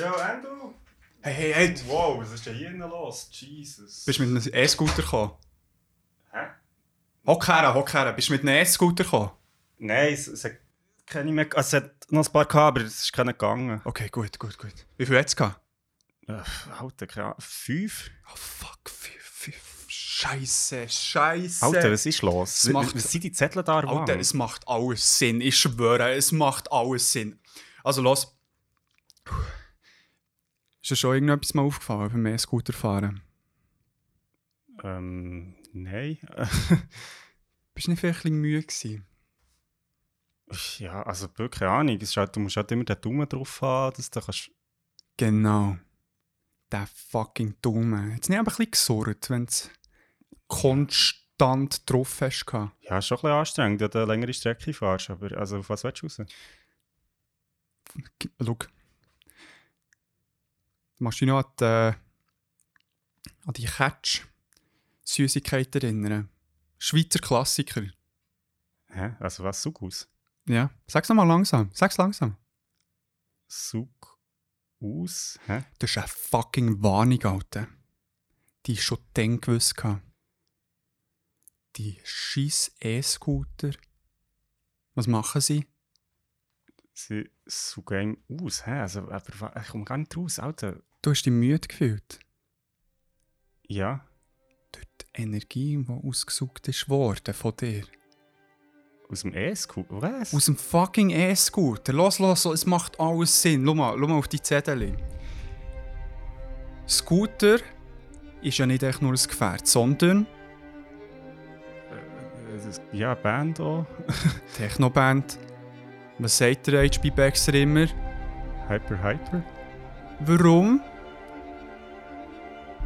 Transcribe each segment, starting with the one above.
Ja, Endo? Hey, hey, hey! Wow, was ist denn hier los? Jesus. Bist du mit einem E-Scooter gekommen? Hä? Hock her, hock her. Bist du mit einem E-Scooter gekommen? Nein, es, es hat keine mehr. Also, es hat noch ein paar gehabt, aber es ist keiner gegangen. Okay, gut, gut, gut. Wie viel hat es gehabt? Äh, Alter, keine Ahnung. Fünf? Oh, fuck, fünf, fünf. Scheiße, scheiße. Alter, was ist los? Es macht- was sind die Zettel da? Alter, Arwan? es macht alles Sinn. Ich schwöre, es macht alles Sinn. Also los. Ist dir schon irgendetwas mal aufgefallen beim E-Scooter fahren? Ähm, nein. Bist du nicht vielleicht ein bisschen müde gewesen? ja, also wirklich keine Ahnung. Es halt, du musst halt immer den Daumen drauf haben, dass du kannst... Genau. Der fucking Dumme. Jetzt nicht aber ein bisschen gesurrt, wenn du konstant drauf hast. gehabt. Ja, ist schon ein bisschen anstrengend, wenn du eine längere Strecke fährst, aber also auf was willst du raus? Schau. Du machst dich noch an die, äh, an die Catch-Süßigkeit erinnern. Schweizer Klassiker. Hä? Also was, Sug aus? Ja. Sag's nochmal langsam. Sag's langsam. Sug aus? Hä? Das ist eine fucking Warnung, Alter. Die ist schon dann gewusst. gehabt. Die scheiß E-Scooter. Was machen sie? Sie suchen aus, hä? Also, aber ich komme gar nicht raus, Alter. Du hast dich müde gefühlt. Ja, Durch die Energie, die ausgesucht ist worden von dir. aus dem ESQ. Was? Aus dem fucking E-Scooter. Los, los, es macht alles Sinn. Schau mal, schau mal auf die Zettel. Scooter ist ja nicht echt nur ein Gefährt, sondern Äh, ja, Band auch. Technoband. Was sagt der HB Baxter immer? Hyper, Hyper. Warum?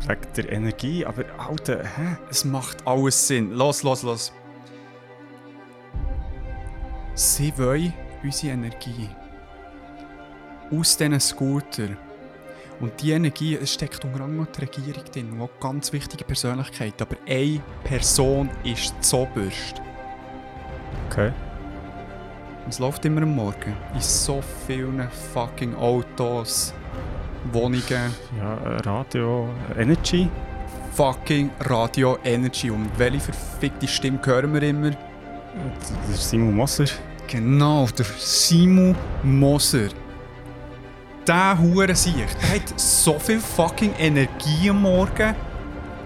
Wegen der Energie, aber Alter, hä? Es macht alles Sinn. Los, los, los. Sie wollen unsere Energie. Aus diesen Scooter. Und die Energie, es steckt unter anderem die Regierung drin, die ganz wichtige Persönlichkeit. Aber eine Person ist zoberst. Okay. Es läuft immer am Morgen. In so vielen fucking Autos, Wohnungen, Ja, Radio, Energy. fucking Radio Energy. Und welche verfickte Stimme hören wir immer? Der Simon Moser. Genau, der Simon Moser. Der Hurensiech, der hat so viel fucking Energie am Morgen.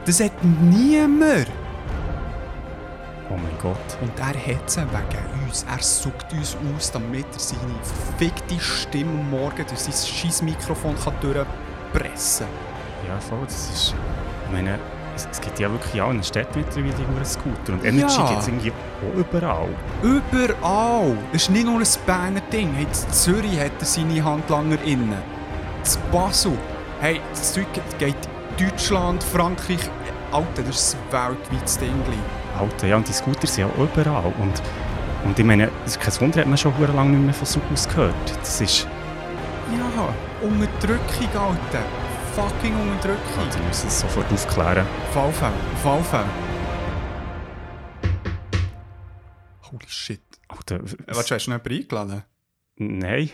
Das hat niemand. Oh mein Gott. Und er hat sie wegen uns. Er sucht uns aus, damit er seine verfickte Stimme Morgen durch sein scheiß Mikrofon kann durchpressen Ja, voll, das ist... Ich meine, es, es gibt ja wirklich in allen Städten mittlerweile einen Scooter. Und Energy Ja. gibt es irgendwie auch überall. Überall. Es ist nicht nur ein Berner Ding. Hey, in Zürich hat er seine Handlanger innen. Das Basel. Hey, das Zeug geht Deutschland, Frankreich. Alter, das ist ein weltweites Ding. Alter, ja, und die Scooter sind ja überall. Und, und ich meine, es ist kein Wunder, hat man schon lange nicht mehr von Sug aus gehört. Das ist... Ja, Unterdrückung, Alter. Fucking Unterdrückung. Also, wir müssen es sofort aufklären. Fallfall, Fallfall. Holy shit. Alter, Äh, Warte, hast du noch jemanden eingeladen? Nein.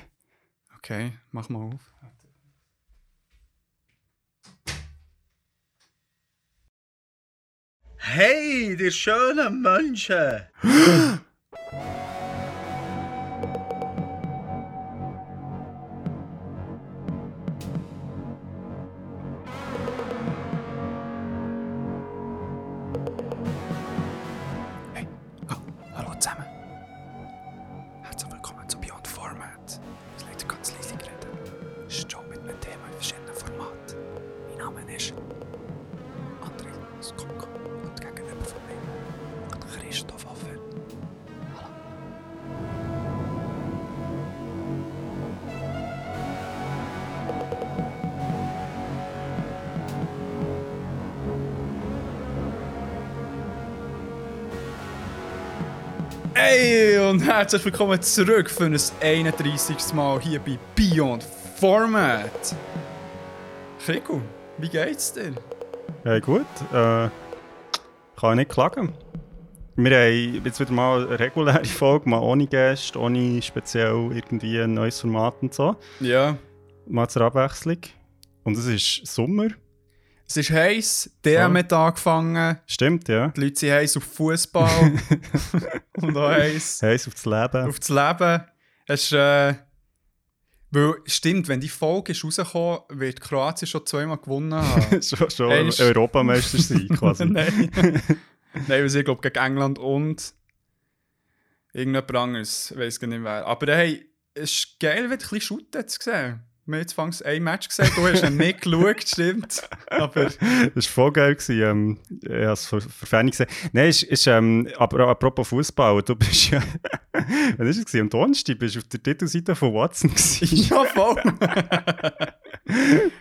Okay, mach mal auf. Hey, die schönen Menschen! herzlich willkommen zurück für ein 31. Mal hier bei Beyond Format. Krico, wie geht's dir? Ja, gut. Äh, kann ich nicht klagen. Wir haben jetzt wieder mal eine reguläre Folge, mal ohne Gäste, ohne speziell irgendwie ein neues Format und so. Ja. mal zur Abwechslung. Und es ist Sommer. Es ist heiß, DM Ja. hat angefangen, Stimmt, ja. die Leute sind heiß auf Fußball und auch heiß Heiß auf das Leben. auf das Leben. Es ist, äh, weil, stimmt, wenn die Folge ist rausgekommen, wird Kroatien schon zweimal gewonnen haben. schon schon Hey, ist- Europameister sein, quasi. Nein. Nein, weil sie, glaube gegen England und irgendjemand anderes, ich weiß gar nicht wer. Aber hey, es ist geil, wenn du ein bisschen Shooten jetzt gesehen Wir haben jetzt fangs ein Match gesehen, du hast ihn nicht geschaut, stimmt. Aber Das war voll geil. Gewesen. Ähm, ich habe es für, für Fan gesehen. Nein, ist, ist, ähm, aber apropos Fußball, du bist ja. Wann war es? Am Donnerstag bist du auf der Titelseite von Watson. gewesen. ja, voll.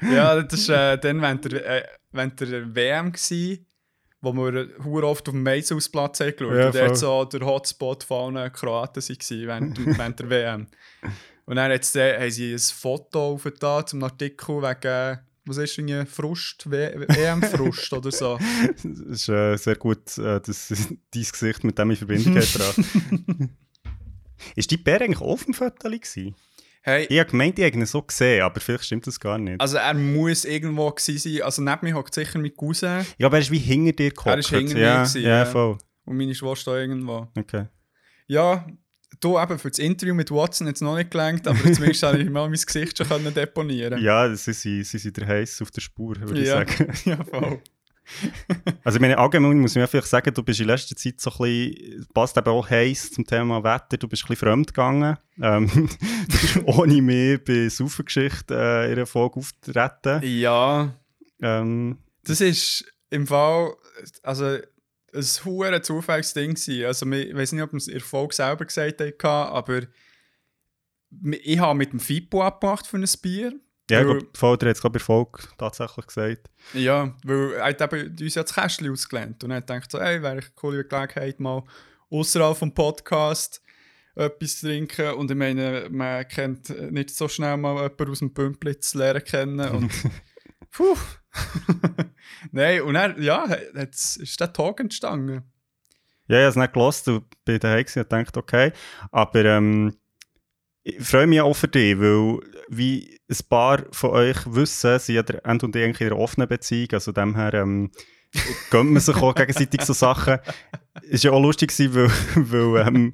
ja, das war äh, dann während der, äh, während der WM, gewesen, wo wir hure oft auf dem Maisausplatz haben geschaut Ja, Und dort so der Hotspot von allen Kroaten waren während, während der WM. Und dann hat's, äh, haben sie ein Foto aufgetan zum Artikel wegen, was ist denn, Frust, WM-Frust oder so. Das ist äh, sehr gut, äh, dass dein Gesicht mit dem in Verbindung gebracht Ist die Bär eigentlich auf dem Foto? gewesen? Hey, Ich habe gemeint, ich habe ihn so gesehen, aber vielleicht stimmt das gar nicht. also er muss irgendwo gewesen sein. Also neben mir hockt sicher mein Cousin ich glaube, er ist wie hinter dir gekommen. Er ist hinter mir ja, gewesen, ja, ja. voll. und meine Schwester irgendwo. Okay. Ja, du eben für das Interview mit Watson jetzt noch nicht gelangt, aber zumindest habe ich mal mein Gesicht schon können deponieren. Ja, sie sind, sie sind der heiß auf der Spur, würde ich ja. sagen. ja, voll. Also ich meine, allgemein muss man vielleicht sagen, du bist in letzter Zeit so ein bisschen, passt eben auch heiß zum Thema Wetter, du bist ein bisschen fremd gegangen. Ähm, du bist ohne mich bei Saufengeschichte äh, in einer Folge auftreten. Ja, Ähm, das ist im Fall, also ein hoher Zufallsding gewesen. Also ich weiß nicht, ob man es in der Folge selber gesagt hat, aber ich habe mit dem Fippo abgemacht für ein Bier. ja, ich Weil- glaube, Folter hat es ich der Folge tatsächlich gesagt. Ja, weil er hat eben uns ja das Kästchen ausgelernt und er hat gedacht so, ey, wäre eine coole Gelegenheit, mal außerhalb vom Podcast etwas zu trinken und ich meine, man kennt nicht so schnell mal jemanden aus dem Pümpli zu lernen kennen und puh. Nein, und er, ja, jetzt ist der Tag entstanden. Ja, ich habe es nicht gelassen, du bin daheim und dachte, okay. Aber ähm, ich freue mich auch für dich, weil wie ein paar von euch wissen, sind ja der End und ich eigentlich in einer offenen Beziehung, also dem her ähm, gönnt man sich auch gegenseitig so Sachen. Ist ja auch lustig weil, weil ähm,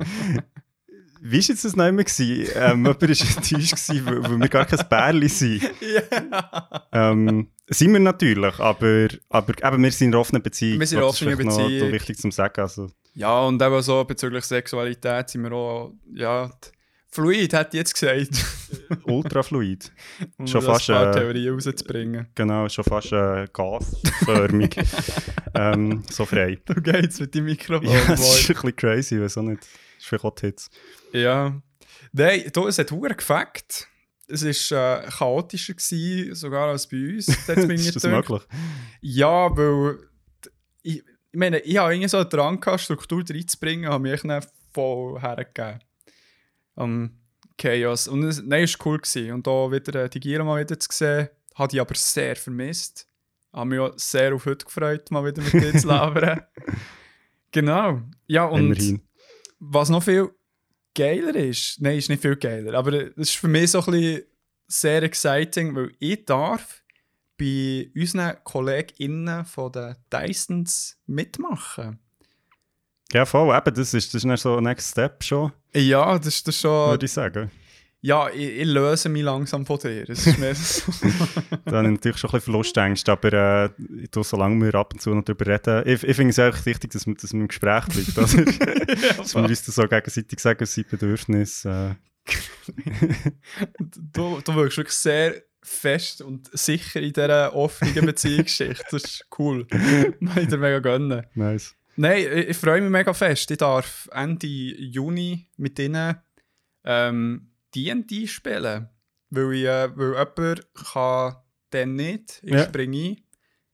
wie war jetzt das noch immer? gewesen? Ähm, jemand war enttäuscht, gewesen, weil, weil wir gar kein Bärli sind. Ja. Ähm, sind wir natürlich, aber, aber eben, wir sind in einer offenen Beziehung. Wir sind in einer offenen vielleicht noch Beziehung. wichtig zu sagen. Also, ja, und eben so bezüglich Sexualität sind wir auch, ja, fluid, hätte ich jetzt gesagt. ultrafluid. um Schon fast, ein paar äh, Theorien rauszubringen. Genau, schon fast äh, gasförmig. ähm, so frei. Du geht's mit dem Mikrofon. Ja, das ist ein bisschen crazy, auch nicht. Die Hits. Ja. Nein, da, es hat Huren gefackt. Es war äh, chaotischer, gewesen, sogar als bei uns. Das ist das möglich? Ja, weil ich, ich meine, ich habe irgendwie so einen Drang gehabt, Struktur reinzubringen, habe mich nicht voll hergegeben. Am Chaos. Und es, nein, es war cool. Gewesen. Und da wieder äh, die Gira mal wieder zu sehen, habe ich aber sehr vermisst. Habe mich auch sehr auf heute gefreut, mal wieder mit dir zu labern. Genau. Ja, und Immerhin. Was noch viel geiler ist, nein, ist nicht viel geiler, aber das ist für mich so ein bisschen sehr exciting, weil ich darf bei unseren KollegInnen von den Dysons mitmachen. Ja, voll, eben, das ist, das ist dann so ein Next Step schon, Ja, das ist das schon. würde ich sagen. Ja, ich, ich löse mich langsam von dir. Das ist mehr so. Da habe ich natürlich schon ein bisschen Verlustängste, aber äh, ich tue, solange wir ab und zu noch darüber reden, ich, ich finde es eigentlich wichtig, dass man, dass man im Gespräch bleibt. Oder? dass wir uns das so gegenseitig sagen, sein Bedürfnis. Äh, du, du wirkst wirklich sehr fest und sicher in dieser offenen Beziehungsgeschichte. Das ist cool. Ich dir mega gönnen. nice. Nein, ich, ich freue mich mega fest. Ich darf Ende Juni mit ihnen ähm, D&D spielen. Weil, ich, äh, weil jemand kann dann nicht. Ich Ja. springe ein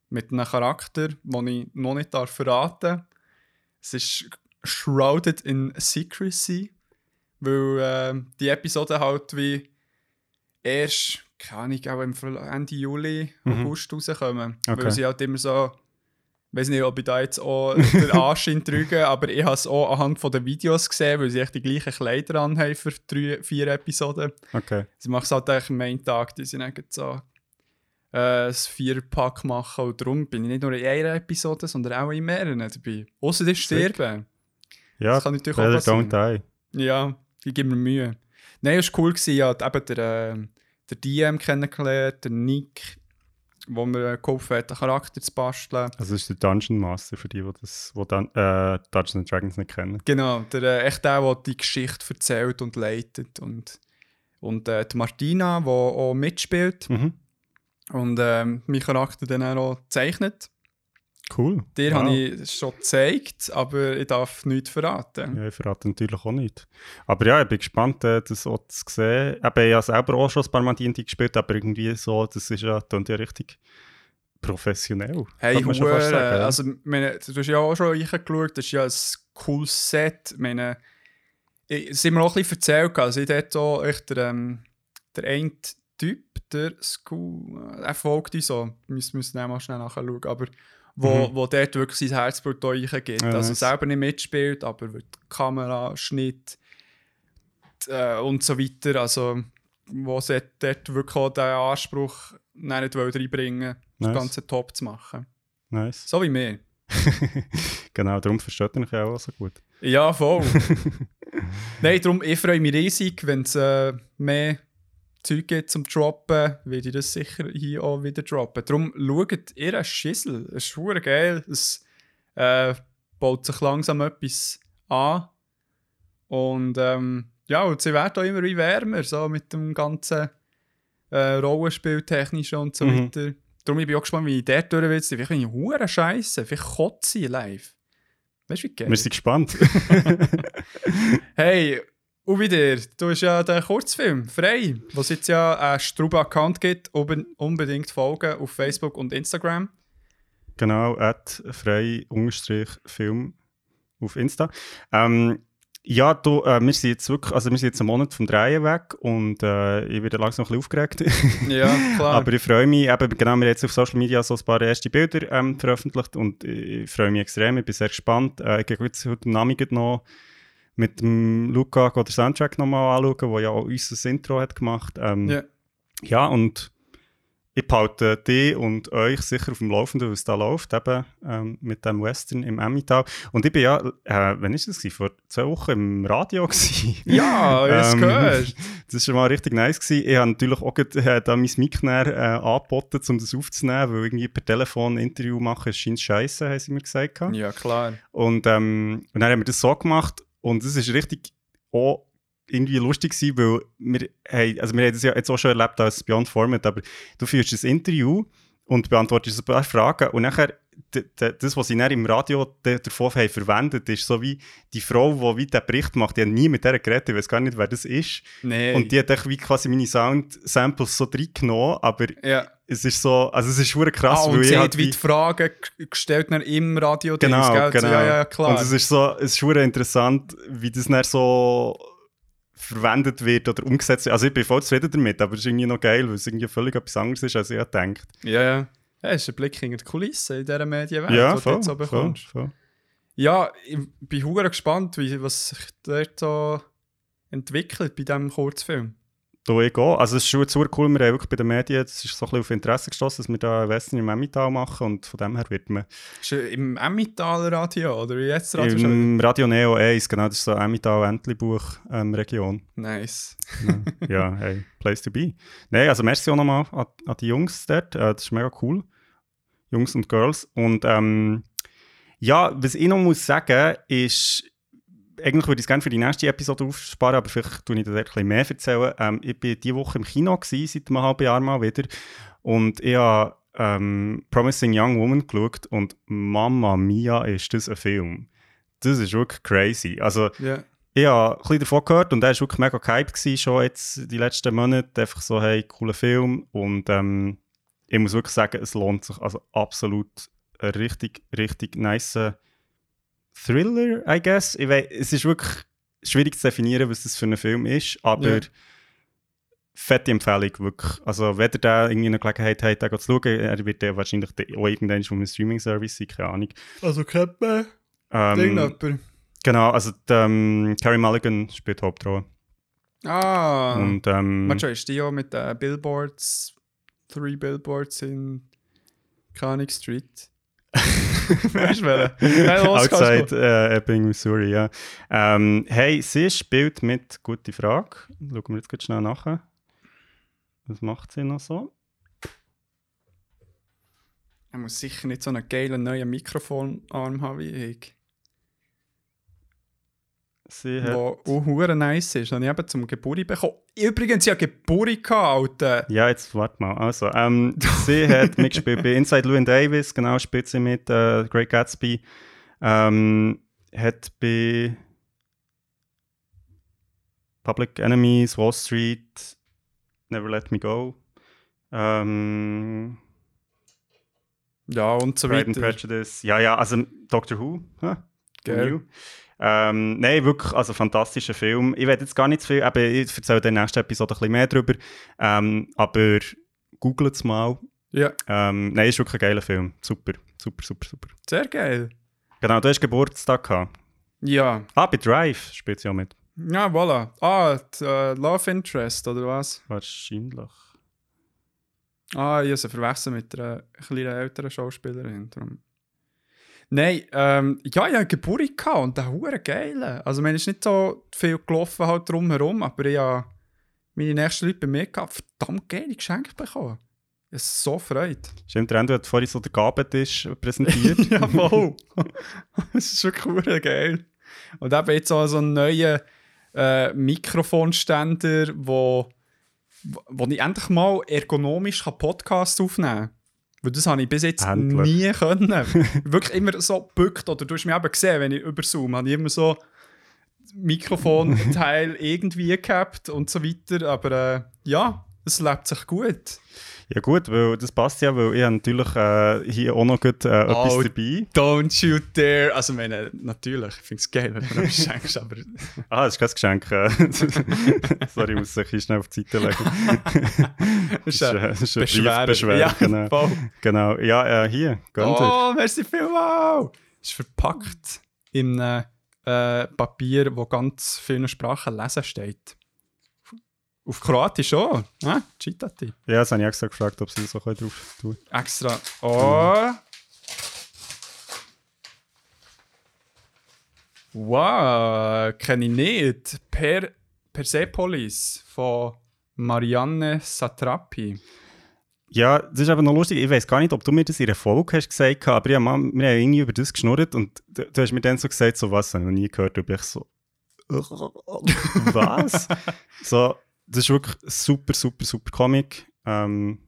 mit einem Charakter, den ich noch nicht darf verraten Es ist shrouded in secrecy. Weil äh, die Episoden halt wie erst, keine Ahnung, auch im Ende Juli, Mhm. August rauskommen. Okay. Weil sie halt immer so weiß nicht, ob ich da jetzt auch den Anschein trüge, aber ich habe es auch anhand von den Videos gesehen, weil sie echt die gleichen Kleider anhaben für drei, vier Episoden. Okay. Sie machen es halt eigentlich am Main Tag, die sind eigentlich so äh, ein Vierpack machen und darum bin ich nicht nur in einer Episode, sondern auch in mehreren dabei. Außer das Sterben. Ja, Das kann natürlich auch passieren. don't die. Ja, ich gebe mir Mühe. Nein, es war cool, gewesen, ja, eben der, äh, der DM kennengelernt, der Nick, wo mir geholfen hat, einen Charakter zu basteln. Also das ist der Dungeon Master für die, die das, die dann, äh, Dungeons and Dragons nicht kennen. Genau, der, äh, echt der, der die Geschichte erzählt und leitet. Und, und äh, die Martina, die auch mitspielt Mhm. und ähm, mein Charakter dann auch zeichnet. Cool. Dir Wow. habe ich schon gezeigt, aber ich darf nichts verraten. Ja, ich verrate natürlich auch nicht. Aber ja, ich bin gespannt, äh, das auch zu sehen. Ich habe selber auch schon ein paar Mal D&D gespielt, aber irgendwie so, das ist ja, klingt ja richtig professionell. Hey, man schon fast sagen, also meine, du hast ja auch schon reingeschaut, das ist ja ein cooles Set. Meine, ich, es sind mir auch ein bisschen erzählt, also ich dort auch echt der, ähm, der eine Typ, der School, er folgt uns so, wir müssen müssen auch mal schnell nachschauen, aber wo, Mhm. wo dort wirklich sein Herzblut reingeht. Ja, also selber nicht mitspielt, aber die Kamera, Schnitt äh, und so weiter, also wo sie dort wirklich auch den Anspruch nicht wollen reinbringen das Nice. Ganze top zu machen. Nice. So wie mir. genau, darum versteht ihr mich auch so gut. Ja, voll. Nein, darum, ich freue mich riesig, wenn es äh, mehr Zeug gibt zum Droppen, werde ich das sicher hier auch wieder droppen. Darum schaut ihr einen Schissel. Es ist geil. Es äh, baut sich langsam etwas an. Und ähm, ja, und sie werden auch immer wie wärmer, so mit dem ganzen äh, Rollenspieltechnischen und so Mhm. weiter. Darum ich bin ich auch gespannt, wie ich dort durch will. Vielleicht bin ich hure scheiße, vielleicht kotze ich live. Weißt du, wie geil? Wir sind gespannt. Hey, und wieder, du hast ja den Kurzfilm frei, wo es jetzt ja einen Struba-Account gibt, unbe- unbedingt folgen auf Facebook und Instagram. genau, at frei unterstrich Film auf Insta. Ähm, ja, du, äh, wir sind jetzt wirklich, also wir sind jetzt einen Monat vom Drehen weg und äh, ich werde langsam ein bisschen aufgeregt. Ja, klar. Aber ich freue mich, eben, genau, wir haben jetzt auf Social Media so ein paar erste Bilder ähm, veröffentlicht und ich freue mich extrem, ich bin sehr gespannt. Äh, ich gehe jetzt heute Nachmittag noch mit dem Luca den Soundtrack nochmal anschauen, der ja auch unser Intro hat gemacht. Ähm, Ja. ja, und ich behalte dich und euch sicher auf dem Laufenden, was da läuft, eben ähm, mit dem Western im Emmental. Und ich bin ja, äh, wann ist das? gewesen? Vor zwei Wochen im Radio. gewesen. ja, jetzt Ähm, gehört. Das war schon mal richtig nice. Gewesen. Ich habe natürlich auch gerade, äh, da mein Mic näher, äh, angeboten, um das aufzunehmen, weil irgendwie per Telefon ein Interview machen, scheint scheiße, haben sie mir gesagt. gehabt. Ja, klar. Und, ähm, und dann haben wir das so gemacht und es ist richtig auch irgendwie lustig gewesen, weil wir, haben, also wir haben das ja jetzt auch schon erlebt als Beyond Format, aber du führst ein Interview und beantwortest ein paar Fragen und nachher das, was sie dann im Radio davon haben verwendet, ist so wie die Frau, die wie den Bericht macht, die hat nie mit der geredet, ich weiß gar nicht, wer das ist. Nee. Und die hat wie quasi meine Sound-Samples so reingenommen, aber ja. Es ist so, also es ist schon krass, ah, und weil sie ich hat halt wie die Fragen gestellt im Radio. Genau, gell? genau. Ja, ja, klar. Und es ist so, es ist schon interessant, wie das dann so verwendet wird oder umgesetzt wird. Also ich bin voll zufrieden damit, aber es ist irgendwie noch geil, weil es irgendwie völlig etwas anderes ist, als ich gedacht. ja, ja. Ja, es ist ein Blick hinter die Kulissen in dieser Medienwelt, Ja, die du voll, jetzt so voll, bekommst. voll. Ja, ich bin hure gespannt, wie, was sich dort so entwickelt bei diesem Kurzfilm. Ich auch. Also es ist schon super cool, wir haben wirklich bei den Medien, es ist so ein bisschen auf Interesse gestoßen, dass wir da Western im Emmental machen und von dem her wird man Ist im Emmentaler Radio oder wie jetzt Radio im Radio Neo 1, genau, das ist so Emmental Entlebuch ähm, Region. Nice. ja, hey, place to be. Nein, also merci auch nochmal an, an die Jungs dort. Äh, das ist mega cool. Jungs und Girls. Und ähm, ja, was ich noch muss sagen, ist, eigentlich würde ich es gerne für die nächste Episode aufsparen, aber vielleicht tue ich ein bisschen mehr erzählen. Ähm, ich war diese Woche im Kino, gewesen, seit einem halben Jahr mal wieder. Und ich habe ähm, Promising Young Woman geschaut und Mamma Mia, ist das ein Film. Das ist wirklich crazy. Also, Ja. ich habe ein bisschen davon gehört und er war wirklich mega gehypt gewesen, schon jetzt die letzten Monate. Einfach so, hey, cooler Film. Und ähm, ich muss wirklich sagen, es lohnt sich. Also absolut ein richtig, richtig nice Thriller, I guess. Ich weiss, es ist wirklich schwierig zu definieren, was das für ein Film ist, aber Ja. fette Empfehlung, wirklich. Also, wenn ihr da irgendwie eine Gelegenheit habt, den zu schauen, er wird ja wahrscheinlich auch irgendwann von einem Streaming-Service sein, keine Ahnung. Also kennt man Ähm, genau, also die, ähm, Carrie Mulligan spielt Hauptrolle. Ah. Und ähm, Manchmal ist die ja mit den Billboards, three Billboards in Canning Street. outside äh, Ebbing, Missouri, ja. Ähm, hey, sie spielt mit, gute Frage, schauen wir jetzt ganz schnell nach. Was macht sie noch so? Er muss sicher nicht so einen geilen neuen Mikrofonarm haben wie ich. Sie hat, auch hure nice ist. Den habe ich eben zum Geburt bekommen. Übrigens, ja Geburt gehabt, Alter. ja, jetzt warte mal. Also, ähm, sie hat mitgespielt bei Inside Llewyn Davis, genau, spielt sie mit äh, Great Gatsby. Ähm, hat bei Public Enemies, Wall Street, Never Let Me Go. Ähm, Ja, und so Pride and weiter. Prejudice. Ja, ja, also Doctor Who. Huh? Gell. Ähm, Nein, wirklich, also fantastischer Film. Ich werde jetzt gar nicht zu viel, eben, ich erzähle in der nächsten Episode ein bisschen mehr darüber. Ähm, aber googelt es mal. Ja, Ähm, nein, ist wirklich ein geiler Film. Super, super, super, super. sehr geil. Genau, du hast Geburtstag gehabt. Ja. Ah, bei Drive spielt sie auch mit. Ja, voilà. Ah, die, äh, Love Interest, oder was? Wahrscheinlich. Ah, ich habe sie verwechselt mit einer kleinen älteren Schauspielerin. Darum. Nein, ähm, ja, ich hatte Geburt und der hure geil. Also, man ist nicht so viel gelaufen halt drumherum, aber ich habe meine nächsten Leute bei mir gehabt, verdammt geile Geschenke bekommen. Habe so freut. Stimmt, der Endo hat vorhin so den Gabentisch präsentiert. ja, voll. das ist wirklich hure geil. Und eben jetzt auch so einen neuen äh, Mikrofonständer, wo, wo ich endlich mal ergonomisch kann Podcast aufnehmen kann. Weil das habe ich bis jetzt Endlich. nie können. Wirklich immer so gebückt. Oder du hast mich eben gesehen, wenn ich über Zoom habe ich immer so Mikrofonteil irgendwie gehabt und so weiter. Aber äh, ja, es lebt sich gut. Ja gut, weil das passt ja, weil ich habe natürlich äh, hier auch noch gut, äh, etwas Oh, dabei. Don't you dare. Also, meine, natürlich, ich finde es geil, wenn du mir schenkst, aber Ah, das ist kein Geschenk. äh. Sorry, ich muss es schnell auf die Seite legen. das ist äh, das ist ein Beschwer. Briefbeschwer, Ja, genau. voll. Genau, ja, äh, hier, gönnt. Oh, merci vielmals. Ist verpackt in einem äh, Papier, wo ganz vielen Sprachen lesen steht. Auf Kroatisch auch. Ah, Citati. Ja, das habe ich extra gefragt, ob sie das auch drauf tun Extra. Oh. Wow, kenne ich nicht. Per Persepolis von Marianne Satrapi. Ja, das ist aber noch lustig. Ich weiß gar nicht, ob du mir das in einer Folge hast gesagt hast, aber ja, Mann, wir haben irgendwie über das geschnurrt und du, du hast mir dann so gesagt, so was, habe ich noch nie gehört. Und ich so, was? so, das ist wirklich super, super, super Comic. Ähm,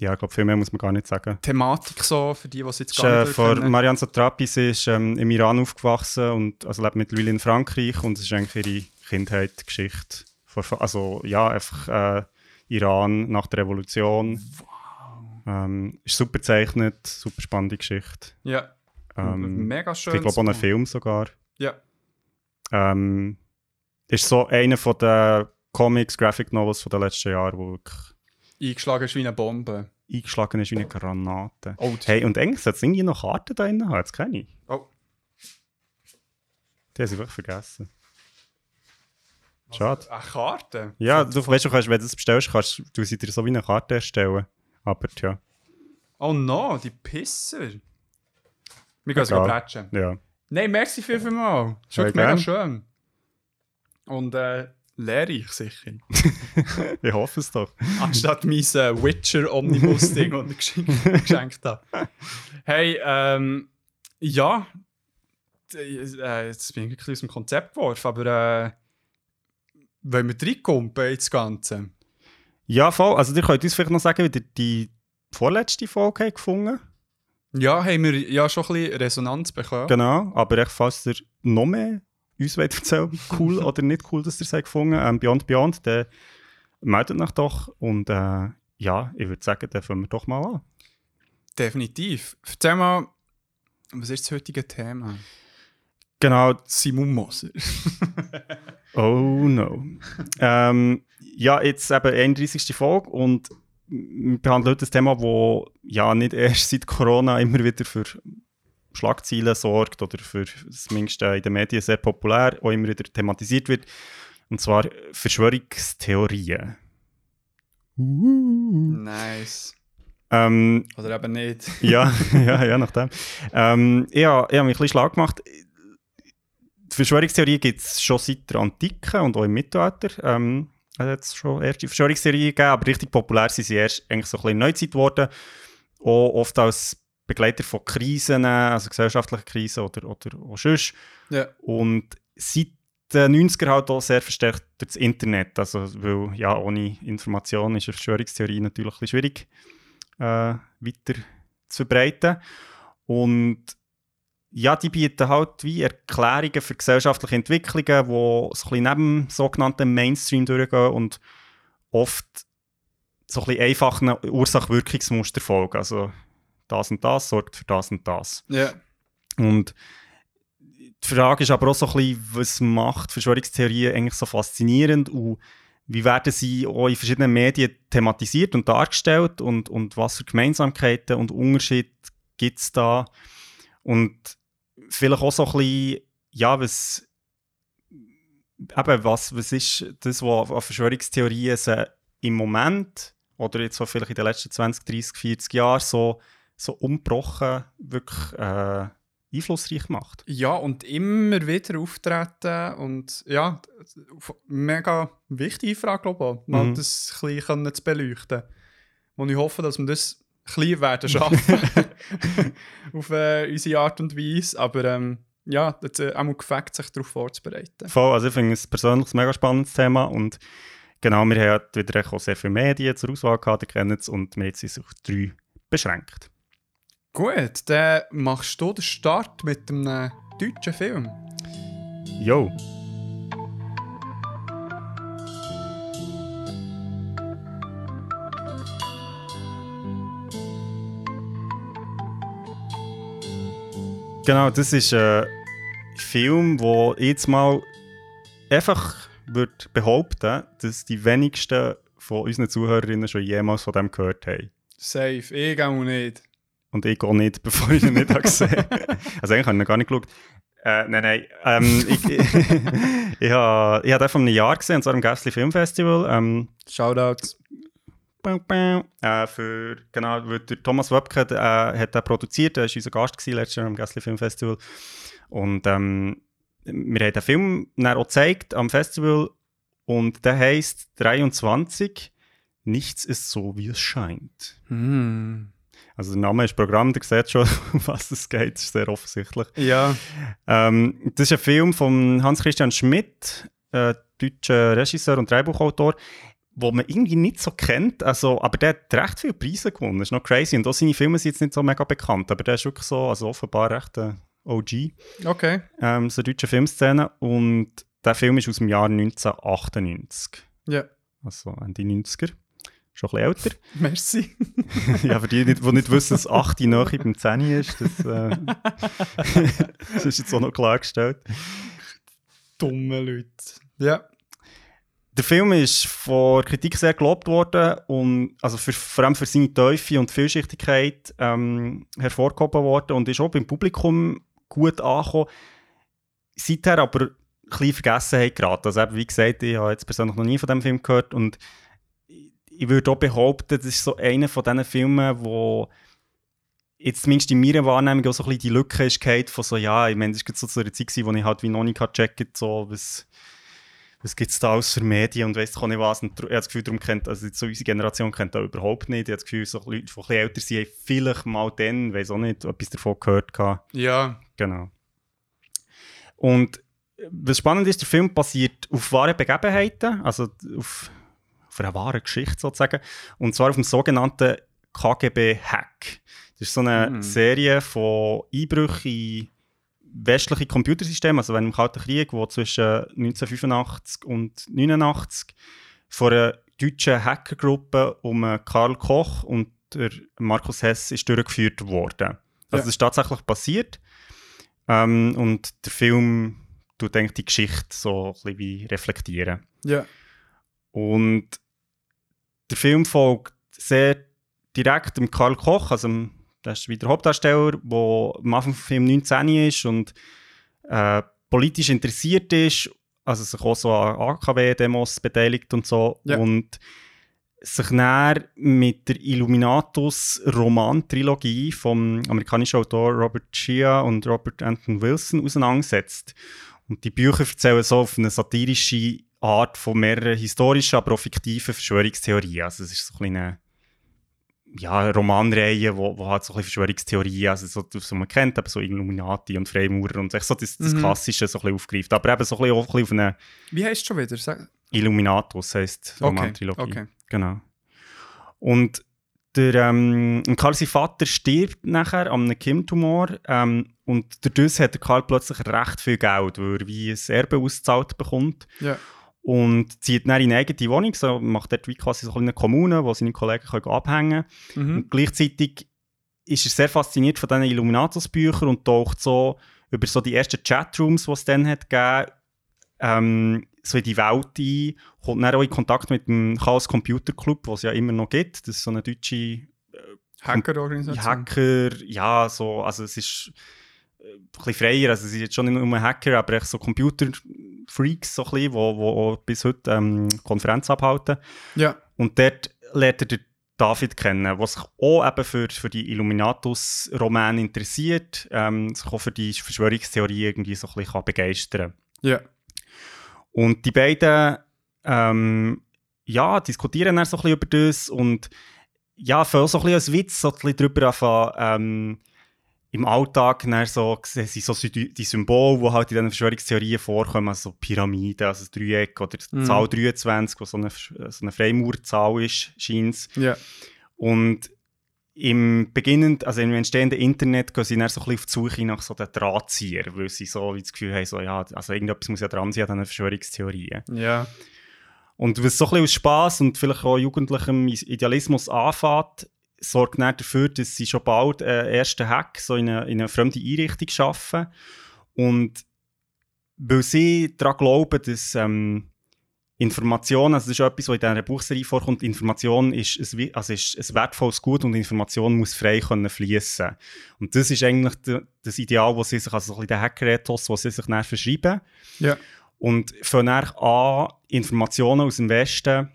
ja, ich glaube, viel mehr muss man gar nicht sagen. Thematik so, für die, die es jetzt ist, äh, gar nicht kennen. Marianne Satrapi, sie ist ähm, im Iran aufgewachsen und also lebt mittlerweile in Frankreich und es ist eigentlich ihre Kindheit, Geschichte. Also ja, einfach äh, Iran nach der Revolution. Ähm, ist super gezeichnet, super spannende Geschichte. Ja, Ähm, mega ich schön. glaube auch einen Film sogar. Ja. Ähm, ist so einer von den Comics, Graphic Novels von den letzten Jahren, wo wirklich Eingeschlagen ist wie eine Bombe. eingeschlagen ist wie eine Granate. Oh, Hey, und eigentlich sollte es irgendwie noch Karten da drin haben, das kenne ich. Oh. Die haben sie wirklich vergessen. Schade. Eine Karte? Ja, du weißt, du kannst, wenn du das bestellst, kannst du sie dir so wie eine Karte erstellen. Aber tja, Oh no, die Pisser. Wir gehen sogar bretschen. ja. Nein, merci viel, viel mal. Sehr wirklich mega schön. Und äh, lehrreich sicher. Ich hoffe es doch. Anstatt mein äh, Witcher-Omnibus-Ding, das ich geschenkt, habe. Hey, ähm, ja. Äh, jetzt bin ich wirklich aus dem Konzept geworfen, aber äh, wollen wir reinkumpen ins Ganze? Ja, voll. Also, ihr könnt uns vielleicht noch sagen, wie ihr die vorletzte Folge habt gefunden Ja, haben wir ja schon ein bisschen Resonanz bekommen. Genau. Aber echt, falls ihr noch mehr uns erzählen cool oder nicht cool, dass ihr es habt gefunden ähm, Beyond Beyond, dann meldet euch doch. Und äh, ja, ich würde sagen, dann fangen wir doch mal an. Definitiv. Erzähl mal, was ist das heutige Thema? Genau, Simon Moser. Oh no. ähm, ja, jetzt eben 31. Folge und wir behandeln heute ein Thema, das ja nicht erst seit Corona immer wieder für Schlagzeilen sorgt oder für zumindest in den Medien sehr populär auch immer wieder thematisiert wird. Und zwar Verschwörungstheorien. Nice. Ähm, Oder eben nicht. ja, ja, ja, nachdem. Ähm, ich habe ich hab mich ein bisschen schlau gemacht. Die Verschwörungstheorie gibt es schon seit der Antike und auch im Mittelalter. Ähm, also jetzt schon erste Verschwörungstheorien gegeben, aber richtig populär sind sie erst eigentlich so ein bisschen in der Neuzeit geworden. Auch oft als Begleiter von Krisen, also gesellschaftlichen Krisen oder, oder auch sonst. Ja. Und seit den 90er halt auch sehr verstärkt durch das Internet. Also, weil ja, ohne Information ist eine Verschwörungstheorie natürlich ein bisschen schwierig äh, weiter zu verbreiten. Und ja, die bieten halt wie Erklärungen für gesellschaftliche Entwicklungen, die so ein bisschen neben dem sogenannten Mainstream durchgehen und oft so ein bisschen einfachen Ursache-Wirkungsmuster folgen. Also das und das sorgt für das und das. Ja. Und die Frage ist aber auch so ein bisschen, was macht Verschwörungstheorien eigentlich so faszinierend und wie werden sie auch in verschiedenen Medien thematisiert und dargestellt und, und was für Gemeinsamkeiten und Unterschiede gibt es da? Und vielleicht auch so ein bisschen, ja, was, eben, was, was ist das, was an Verschwörungstheorien im Moment oder jetzt so vielleicht in den letzten 20, 30, 40 Jahren so, so umbrochen wirklich äh, einflussreich macht? Ja, und immer wieder auftreten und ja, mega wichtige Frage, glaube ich, mal Mhm. das ein bisschen zu beleuchten. Und ich hoffe, dass wir das klein werden schaffen. auf äh, unsere Art und Weise. Aber ähm, ja, das äh, auch mal gefällt, sich darauf vorzubereiten. Voll, also ich finde es persönlich ein mega spannendes Thema und genau, wir haben wieder auch sehr viele Medien zur Auswahl gehabt, ihr kennt es, und wir haben uns auf drei beschränkt. Gut, dann machst du den Start mit einem deutschen Film. Jo. Genau, das ist ein Film, ich jetzt mal einfach würde behaupten, dass die wenigsten von unseren Zuhörerinnen schon jemals von dem gehört haben. Safe, ich auch nicht. Und ich auch nicht, bevor ich ihn nicht habe gesehen Also eigentlich habe ich ihn gar nicht geschaut. Äh, nein, nein. Ähm, ich ich habe ich hab den vor einem Jahr gesehen, und zwar am Gässli Filmfestival. Ähm, Shoutouts. äh, für, genau, weil der Thomas Wöbke äh, hat den produziert, er war unser Gast gewesen, letztes Jahr am Gässli Filmfestival. Und ähm, wir haben den Film dann auch gezeigt am Festival und der heisst 23 Nichts ist so, wie es scheint. Hm. Also der Name ist Programm, ihr seht schon, um was es geht, ist sehr offensichtlich. Ja, Ähm, das ist ein Film von Hans-Christian Schmidt, äh, deutscher Regisseur und Drehbuchautor, wo man irgendwie nicht so kennt, also, aber der hat recht viele Preise gewonnen, das ist noch crazy. Und auch seine Filme sind jetzt nicht so mega bekannt, aber der ist wirklich so, also offenbar recht ein OG, okay. ähm, so deutsche Filmszene. Und der Film ist aus dem Jahr 1998, Ja, also Ende 90er. Schon ein bisschen älter. merci. ja, für die, die die nicht wissen, dass 8 nahe beim 10 ist, das, äh, das ist jetzt auch noch klargestellt. Dumme Leute. Ja. Der Film ist von der Kritik sehr gelobt worden und also für, vor allem für seine Teufel und Vielschichtigkeit ähm, hervorgehoben worden und ist auch beim Publikum gut angekommen. Seither aber ein bisschen Vergessenheit geraten. Also eben, wie gesagt, ich habe jetzt persönlich noch nie von dem Film gehört und ich- würde auch behaupten, das ist so einer von diesen Filmen, wo jetzt zumindest in meiner Wahrnehmung auch so ein bisschen die Lücke ist von so, ja, ich meine, das war so zu einer Zeit, gewesen, wo ich halt wie noch nicht gecheckt so, was, was gibt es da alles für Medien und weiss auch nicht was. Und ich habe das Gefühl, darum kennt, also so unsere Generation kennt das überhaupt nicht. Ich habe das Gefühl, so Leute, die ein bisschen älter sind, haben vielleicht mal dann, weiss auch nicht, etwas davon gehört gehabt. Ja. Genau. Und was spannend ist, der Film basiert auf wahren Begebenheiten, also auf, auf einer wahren Geschichte sozusagen, und zwar auf dem sogenannten KGB-Hack. Das ist so eine Mhm. Serie von Einbrüchen in westliche Computersysteme, also während dem Kalten Krieg, wo zwischen 1985 und 1989 von einer deutschen Hackergruppe um Karl Koch und Markus Hess ist durchgeführt worden. Also Ja. das ist tatsächlich passiert. Ähm, und der Film tut eigentlich die Geschichte so ein bisschen wie reflektieren. Ja. Und der Film folgt sehr direkt dem Karl Koch, also dem, das ist wieder der Hauptdarsteller, der am Anfang des Films 19 ist und äh, politisch interessiert ist, also sich auch so an AKW-Demos beteiligt und so. Ja. Und sich dann mit der Illuminatus-Roman-Trilogie vom amerikanischen Autor Robert Shea und Robert Anton Wilson auseinandersetzt. Und die Bücher erzählen so auf eine satirische Art von mehreren historischen, aber auch fiktiven Verschwörungstheorien. Also es ist so ein eine ja, Romanreihe, wo, wo halt so ein Verschwörungstheorien, also so, so man kennt, aber so Illuminati und Freimaurer und so das, das Mhm. Klassische so ein aufgreift. Aber eben so ein bisschen, auch ein bisschen auf eine Wie heißt es schon wieder? Sag. Illuminatus heisst die Okay, Romantrilogie. okay. Genau. Und der ähm, Karl, sein Vater, stirbt nachher an einem Kim-Tumor ähm, und dadurch hat der Karl plötzlich recht viel Geld, weil er wie ein Erbe ausgezahlt bekommt Ja. Und zieht dann in eine eigene Wohnung, so macht dort wie quasi so eine Kommune, wo seine Kollegen können abhängen können. Mhm. Und gleichzeitig ist er sehr fasziniert von diesen Illuminatus-Büchern und taucht so über so die ersten Chatrooms, die es dann hat gegeben, ähm, so in die Welt ein, kommt dann auch in Kontakt mit dem Chaos Computer Club, was es ja immer noch gibt. Das ist so eine deutsche Hackerorganisation. Hacker, ja, so, also es ist äh, ein bisschen freier, also es ist jetzt schon nicht nur Hacker, aber echt so Computer-Freaks, so ein bisschen, wo, bis heute ähm, Konferenz abhalten. Ja. Und dort lernt er den David kennen, der sich auch eben für, für die Illuminatus-Romane interessiert, ähm, sich auch für die Verschwörungstheorie irgendwie so ein bisschen kann begeistern Ja. Und die beiden ähm, ja, diskutieren dann so ein bisschen über das und ja, für so ein bisschen als Witz so ein bisschen drüber anfangen, ähm, im Alltag so, sie so die Symbole, die halt in diesen Verschwörungstheorien vorkommen, also Pyramiden, also das Dreieck oder die Mhm. Zahl 23, die so eine, so eine Freimauerzahl ist, scheint Ja. Und im beginnend, also im entstehenden Internet gehen sie dann so ein bisschen auf die Suche nach so den Drahtzieher, weil sie so wie das Gefühl haben, so, ja, also irgendetwas muss ja dran sein an diesen Verschwörungstheorien. Ja. Und was so ein bisschen aus Spass und vielleicht auch jugendlichem Idealismus anfängt, sorgt dann dafür, dass sie schon bald einen ersten Hack so in eine, in eine fremde Einrichtung schaffen. Und weil sie daran glauben, dass ähm, Information, also das ist etwas, was in dieser Buchserie vorkommt, Information ist ein, also ist ein wertvolles Gut und Information muss frei können fließen. Und das ist eigentlich de, das Ideal, das sie sich, also so ein der Hacker-Ethos, was sie sich dann verschreiben. Ja. Und fangen dann an, Informationen aus dem Westen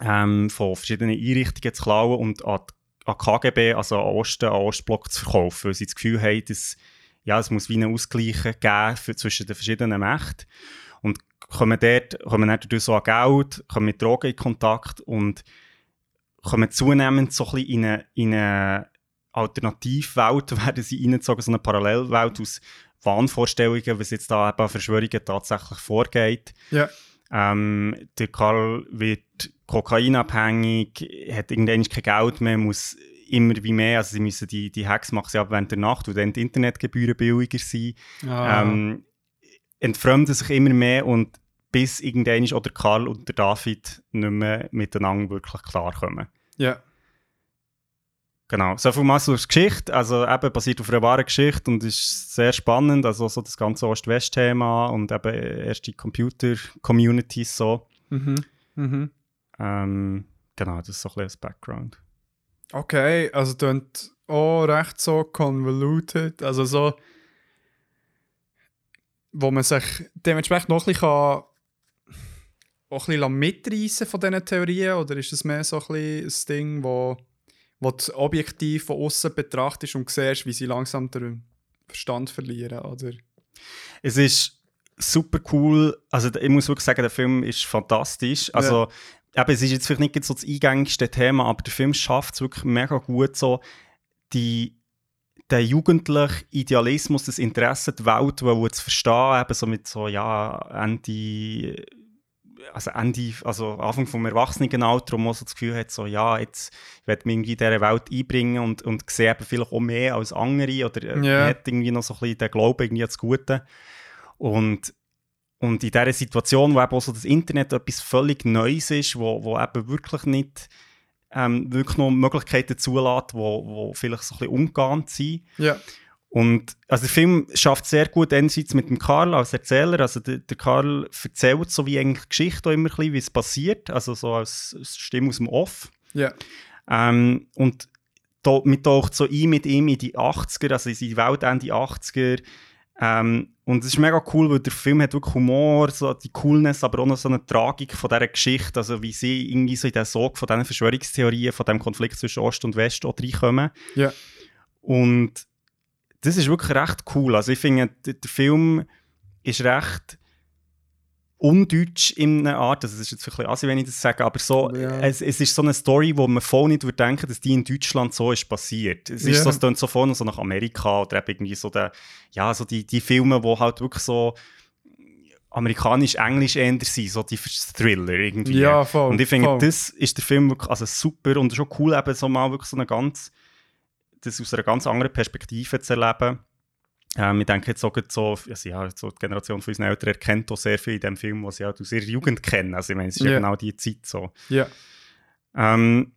ähm, von verschiedenen Einrichtungen zu klauen und an, die- an KGB, also an Osten, an Ostblock zu verkaufen, weil sie das Gefühl haben, dass ja, es muss wie einen Ausgleich geben für, zwischen den verschiedenen Mächten. Und kommen dort, kommen dann dadurch so an Geld, kommen mit Drogen in Kontakt und kommen zunehmend so ein bisschen in eine, in eine Alternativwelt, werden sie reingezogen, so eine Parallelwelt aus Wahnvorstellungen, was jetzt da eben an Verschwörungen tatsächlich vorgeht. Ja. Ähm, der Karl wird kokainabhängig, hat irgendwann kein Geld mehr, muss immer wie mehr, also sie müssen die, die Hacks machen sie ab während der Nacht, weil dann die Internetgebühren billiger sind. Ah. Ähm, entfremden sich immer mehr und bis irgendwann auch der Karl und der David nicht mehr miteinander wirklich klarkommen. ja. Genau, so viel zur Geschichte, also eben basiert auf einer wahren Geschichte und ist sehr spannend, also so das ganze Ost-West-Thema und eben erste Computer-Communities so. Mhm. Mhm. Ähm, genau, das ist so ein bisschen das Background. Okay, also klingt auch recht so convoluted, also so, wo man sich dementsprechend noch ein bisschen, kann, auch ein bisschen von diesen Theorien, oder ist das mehr so ein, bisschen ein Ding, wo, wo du objektiv von außen betrachtest und siehst, wie sie langsam den Verstand verlieren, oder? Es ist super cool. Also ich muss wirklich sagen, der Film ist fantastisch. Also eben, es ist jetzt vielleicht nicht so das eingängigste Thema, aber der Film schafft es wirklich mega gut, so die, den jugendlichen Idealismus, das Interesse, die Welt wollen zu verstehen, eben so mit so, ja, Ende, also Ende, also Anfang vom Erwachsenenalter, wo man so das Gefühl hat, so, ja, jetzt wird man irgendwie in diese Welt einbringen und, und sehe eben vielleicht auch mehr als andere oder äh, Ja. man hat irgendwie noch so ein bisschen den Glauben irgendwie ans Gute. Und, und in dieser Situation, wo eben auch so das Internet etwas völlig Neues ist, wo, wo eben wirklich nicht ähm, wirklich noch Möglichkeiten zulässt, wo, wo vielleicht so ein bisschen umgehend sind. Ja. Und also der Film schafft sehr gut einerseits mit dem Karl als Erzähler, also der, der Karl erzählt so wie eigentlich Geschichte immer ein bisschen, wie es passiert, also so als, als Stimme aus dem Off. Ja. Ähm, und da, man taucht so ein mit ihm in die 80er, also in die Welt Ende 80er. Ähm, und es ist mega cool, weil der Film hat wirklich Humor, so die Coolness, aber auch noch so eine Tragik von dieser Geschichte, also wie sie irgendwie so in den Sog von diesen Verschwörungstheorien, von dem Konflikt zwischen Ost und West auch reinkommen. Ja. Und das ist wirklich recht cool. Also ich finde, der Film ist recht undeutsch in einer Art, also es ist jetzt ein bisschen assi, wenn ich das sage, aber so, Ja. es, es ist so eine Story, wo man voll nicht würde denken, dass die in Deutschland so ist passiert. Es ist Ja. so, es klingt so voll so nach Amerika oder eben irgendwie so der, ja, so die, die Filme, wo halt wirklich so amerikanisch-englisch eher sind, so die Thriller irgendwie. Ja, voll, Und ich finde, voll. das ist der Film wirklich also super und schon cool, eben so mal wirklich so eine ganz, das aus einer ganz anderen Perspektive zu erleben. Ähm, ich denke jetzt auch so, also ja, so die Generation von unseren Eltern erkennt auch sehr viel in dem Film, was sie halt aus ihrer Jugend kennen. Also ich meine, es ist ja Ja. genau die Zeit so. Ja. Ähm,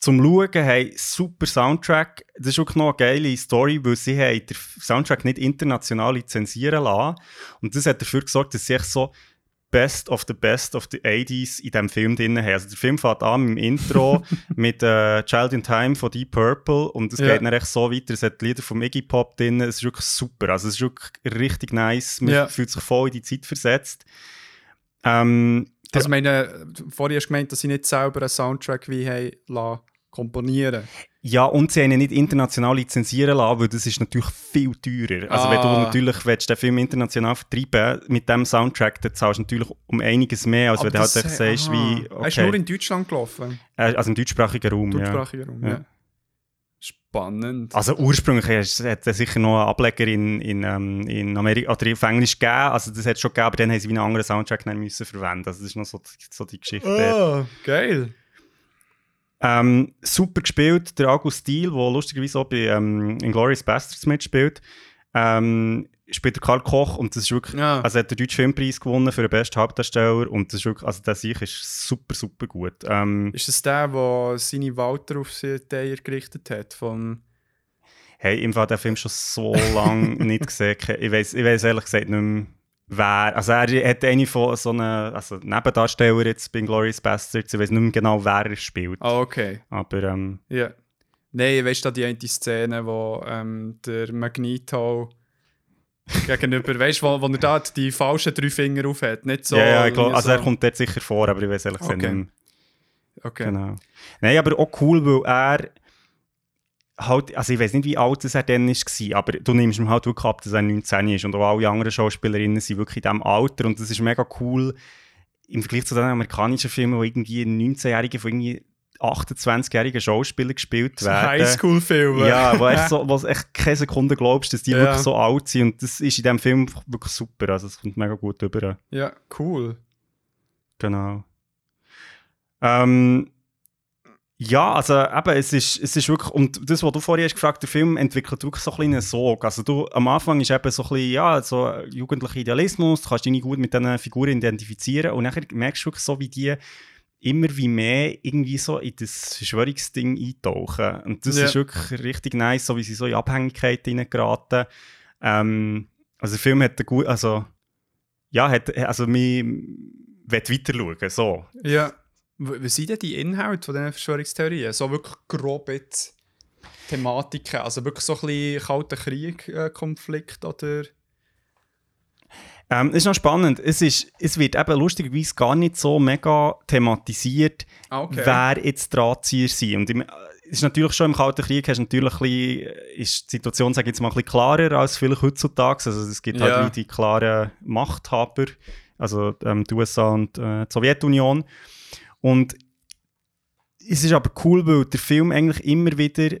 zum Schauen, hey, super Soundtrack. Das ist wirklich noch eine geile Story, weil sie haben den Soundtrack nicht international lizenzieren lassen. Und das hat dafür gesorgt, dass sie so Best of the Best of the 80s in diesem Film drin haben. Also der Film fängt an mit dem Intro mit äh, Child in Time von Deep Purple und es Ja. geht dann echt so weiter. Es hat Lieder vom Iggy Pop drin. Es ist wirklich super. Also es ist wirklich richtig nice. Man Ja. fühlt sich voll in die Zeit versetzt. Ähm, Also, meine, vorher hast du gemeint, dass sie nicht selber einen Soundtrack wie haben lassen komponieren. Ja, und sie haben ihn nicht international lizenzieren lassen, weil das ist natürlich viel teurer. Also wenn du Ah. natürlich willst, den Film international vertreiben mit dem Soundtrack, dann zahlst du natürlich um einiges mehr, als Aber wenn du halt sagst, aha. wie, Er ist nur okay, in Deutschland gelaufen. äh, also im deutschsprachigen Raum, ja. Deutschsprachiger Raum, Ja. ja. Spannend. Also ursprünglich hat es sicher noch einen Ableger in, in, ähm, in Amerika oder auf Englisch gegeben, also das hat es schon gegeben, aber dann haben sie wie einen anderen Soundtrack müssen verwenden. Also das ist noch so, so die Geschichte. Oh, geil. Ähm, super gespielt, der August Diel, der lustigerweise auch bei ähm, Inglourious Bastards mitspielt. Ähm, spielt der Karl Koch und das ist wirklich, Ja. also er hat den Deutschen Filmpreis gewonnen für den besten Hauptdarsteller und das ist wirklich, also der Sieg ist super, super gut. Ähm, Ist das der, der seine Walter auf sie Teier gerichtet hat? Von hey, im Fall den Film schon so lange nicht gesehen. Ich weiß ich weiss ehrlich gesagt nicht mehr, wer. Also er hat eine von so einer, also Nebendarsteller jetzt bei Inglourious Bastards, ich weiß nicht mehr genau, wer er spielt. Ah, okay. Aber ähm, Ja. Nein, weißt du, die eine Szene, wo ähm, der Magneto gegenüber, weißt du, wo, wo er da die falschen drei Finger auf hat. Nicht so. ja, ja, ich glaub, also so. er kommt dort sicher vor, aber ich weiß ehrlich gesagt Okay. nicht mehr. Okay. Genau. Nein, aber auch cool, weil er halt, also ich weiß nicht, wie alt er dann war, aber du nimmst ihm halt wirklich ab, dass er 19 ist und auch alle anderen Schauspielerinnen sind wirklich in diesem Alter und das ist mega cool im Vergleich zu den amerikanischen Filmen, wo irgendwie 19-Jährige von irgendwie 28-jährigen Schauspielern gespielt werden. Highschool-Filme. Ja, wo echt so, wo du echt keine Sekunde glaubst, dass die Ja. wirklich so alt sind und das ist in diesem Film wirklich super, also es kommt mega gut rüber. Ja, cool. Genau. Ähm, ja, also eben, es ist, es ist wirklich, und das, was du vorhin hast gefragt, der Film entwickelt wirklich so ein bisschen einen Sog. Also du, am Anfang ist eben so ein bisschen, ja, so jugendlicher Idealismus, du kannst dich nicht gut mit diesen Figuren identifizieren und nachher merkst du wirklich so, wie die immer wie mehr irgendwie so in das Verschwörungsding eintauchen. Und das Ja. ist wirklich richtig nice, so wie sie so in Abhängigkeit hineingeraten. Ähm, also der Film hat gut, also ja, hat, also mir will weiter schauen, so. Ja. Was sind denn die Inhalte von diesen Verschwörungstheorien? So wirklich grob jetzt Thematiken. Also wirklich so ein bisschen Kalter Krieg-Konflikt oder. Ähm, es ist noch spannend. Es, ist, es wird eben lustigerweise gar nicht so mega thematisiert, Ah, okay. wer jetzt Drahtzieher sind. Und im, äh, es ist natürlich schon im Kalten Krieg hast natürlich ein bisschen, ist die Situation, sage ich jetzt mal, ein bisschen klarer als vielleicht heutzutage. Also es gibt Ja. halt wie die klaren Machthaber, also ähm, die USA und äh, die Sowjetunion. Und es ist aber cool, weil der Film eigentlich immer wieder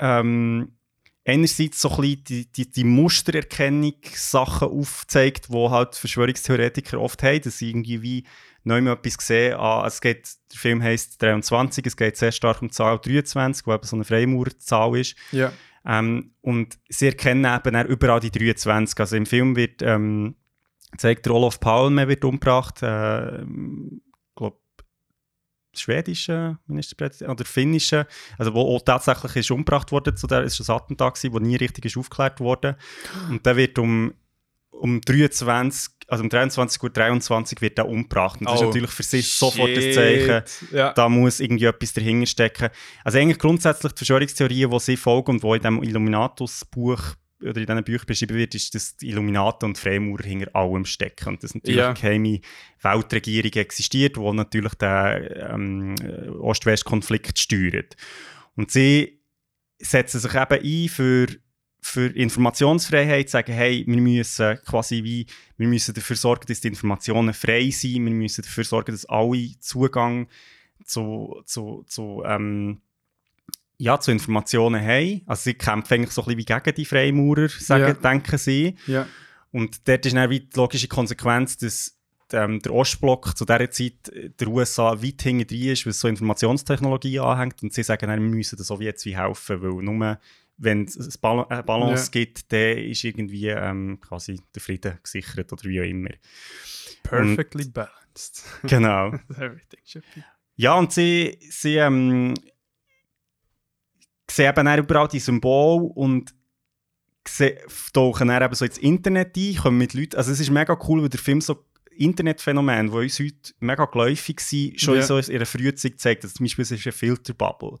ähm, einerseits so ein bisschen die, die, die Mustererkennungssachen aufzeigt, die halt Verschwörungstheoretiker oft haben, dass sie irgendwie wie neu mal etwas sehen, ah, es geht, der Film heisst 23, es geht sehr stark um die Zahl 23, die eben so eine Freimaurerzahl ist. Ja. Ähm, und sie erkennen eben auch überall die 23. Also im Film wird ähm, zeigt der Olof Palme wird umgebracht. Äh, schwedischen Ministerpräsident oder finnischen, also wo auch tatsächlich ist umgebracht wurde zu der, ist ein Attentat gewesen, wo nie richtig ist aufgeklärt wurde. Und der wird um um 23, also um 23 Uhr 23 wird er umgebracht. Und das Oh, ist natürlich für sich sofort das shit. Zeichen, Ja. da muss irgendwie etwas dahinter stecken. Also eigentlich grundsätzlich die Verschwörungstheorien, die sie folgen und wo in dem Illuminatus-Buch oder in diesen Büchern beschrieben wird, ist, dass die Illuminaten und Freimaurer hinter allem stecken. Und dass natürlich Ja. eine geheime Weltregierung existiert, die natürlich den ähm, Ost-West-Konflikt steuert. Und sie setzen sich eben ein für, für Informationsfreiheit, sagen, hey, wir müssen quasi wie, wir müssen dafür sorgen, dass die Informationen frei sind, wir müssen dafür sorgen, dass alle Zugang zu, zu, zu, ähm, ja, zu Informationen haben. Also sie kämpfen eigentlich so ein bisschen wie gegen die Freimaurer, sagen, Ja. denken sie. ja. Und dort ist dann wie die logische Konsequenz, dass ähm, der Ostblock zu dieser Zeit äh, der USA weit hinten drin ist, was so Informationstechnologie anhängt. Und sie sagen, dann, wir müssen den Sowjets wie helfen, weil nur wenn es eine Bal- eine Balance Ja. gibt, dann ist irgendwie ähm, quasi der Frieden gesichert oder wie auch immer. Perfectly balanced. Genau. Everything should be. Ja, und sie, sie ähm, sehen eben dann überall die Symbole und tauchen dann eben so ins Internet ein, kommen mit Leuten, also es ist mega cool, weil der Film so Internetphänomen, die uns heute mega geläufig sind, schon Ja. in so in ihrer Frühzeit zeigt. Also zum Beispiel es ist eine Filterbubble.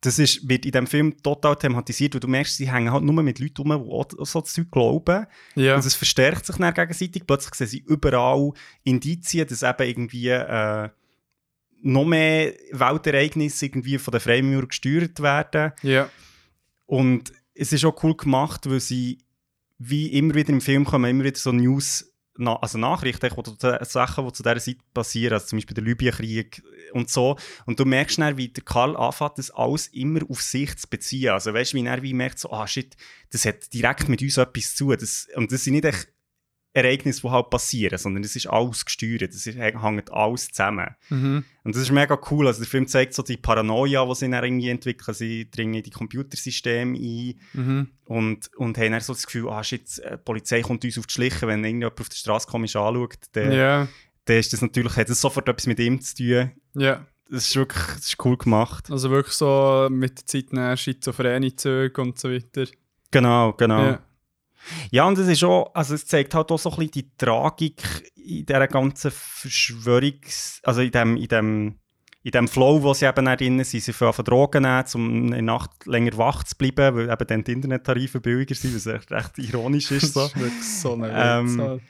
Das ist, wird in diesem Film total thematisiert, weil du merkst, sie hängen halt nur mit Leuten rum, die auch so Zeug glauben. Ja. Und es verstärkt sich dann gegenseitig. Plötzlich sehen sie überall Indizien, dass eben irgendwie äh, noch mehr Weltereignisse irgendwie von den Freimaurern gesteuert werden. ja. Und es ist auch cool gemacht, weil sie, wie immer wieder im Film kommen, immer wieder so News, also Nachrichten, du, Sachen, die zu dieser Zeit passieren, also zum Beispiel der Libyenkrieg und so. Und du merkst dann, wie der Karl anfängt, das alles immer auf sich zu beziehen. Also weißt du, wie er wie merkt, so, ah shit, das hat direkt mit uns etwas zu tun. Das, und das sind nicht echt Ereignisse, die halt passieren, sondern es ist alles gesteuert, es ist- hängt alles zusammen. Mhm. Und das ist mega cool. Also der Film zeigt so die Paranoia, die sie dann irgendwie entwickeln. Sie dringen in die Computersysteme ein Mhm. und, und haben dann so das Gefühl, ah shit, äh, die Polizei kommt uns auf die Schliche. Wenn irgendjemand auf der Straße komisch anschaut, dann, Ja. dann ist das natürlich, hat das sofort etwas mit ihm zu tun. Ja. Das ist wirklich das ist cool gemacht. Also wirklich so mit der Zeit nach schizophrene Züge und so weiter. Genau, genau. Ja. Ja, und es ist auch, also es zeigt halt auch so ein bisschen die Tragik in dieser ganzen Verschwörungs-, also in dem, in dem, in dem Flow, wo sie eben drin sind. Sie fangen an Drogen nehmen, um in der Nacht länger wach zu bleiben, weil eben dann die Internettarife billiger sind, was echt, echt ironisch ist. So. Das ist wirklich so eine Ähm.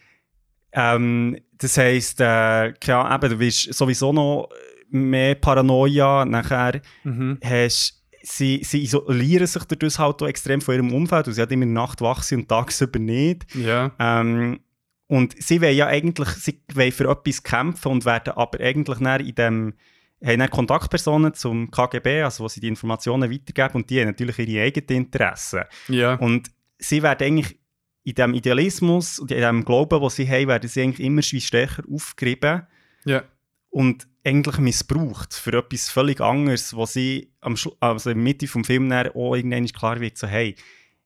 Ähm, das heisst, äh, ja, eben, du wirst sowieso noch mehr Paranoia, nachher Mhm. hast Sie, sie isolieren sich dadurch halt auch extrem von ihrem Umfeld, sie halt immer Nacht wach sind und tagsüber nicht. Ja. Ähm, und sie wollen ja eigentlich sie wollen für etwas kämpfen und werden aber eigentlich dann in dem haben dann Kontaktpersonen zum KGB, also wo sie die Informationen weitergeben und die haben natürlich ihre eigenen Interessen. Ja. Und sie werden eigentlich in dem Idealismus und in dem Glauben, den sie haben, werden sie eigentlich immer stärker aufgerieben Ja. und eigentlich missbraucht für etwas völlig anderes, wo sie am Schlu also in der Mitte vom Film dann auch irgendwann klar wird, so hey,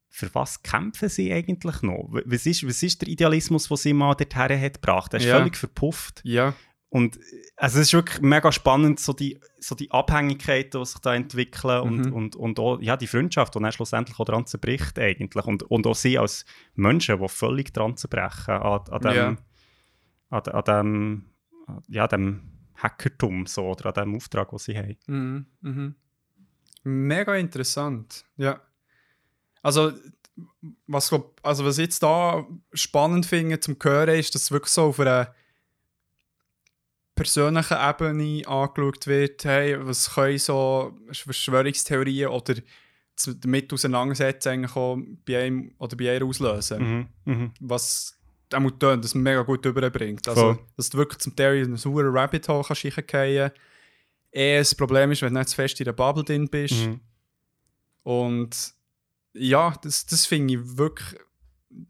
für was kämpfen sie eigentlich noch? Was ist, was ist der Idealismus, den sie mal dorthin hat gebracht? Der ist Ja. völlig verpufft. Ja. Und äh, also es ist wirklich mega spannend, so die, so die Abhängigkeiten, die sich da entwickeln und, Mhm. und, und auch ja, die Freundschaft, die dann schlussendlich auch daran zerbricht eigentlich. Und, und auch sie als Menschen, die völlig dran zerbrechen an, an dem, Ja. an, an dem, ja, dem Hackertum so, oder an dem Auftrag, den sie haben. Mhm. Mhm. Mega interessant. Ja. Also, was, glaub- also was ich jetzt da spannend finde zum Hören, ist, dass es wirklich so auf einer persönlichen Ebene angeschaut wird, hey, was können so Verschwörungstheorien oder damit auseinandersetzen eigentlich auch bei einem oder bei ihr auslösen. Mhm. Mhm. was der muss das mega gut überbringt. Also, Voll. dass du wirklich zum Teil in einen sauren Rabbit Hole kannst reingehen Eh, das Problem ist, wenn du nicht zu fest in der Bubble drin bist. Mhm. Und ja, das, das finde ich wirklich.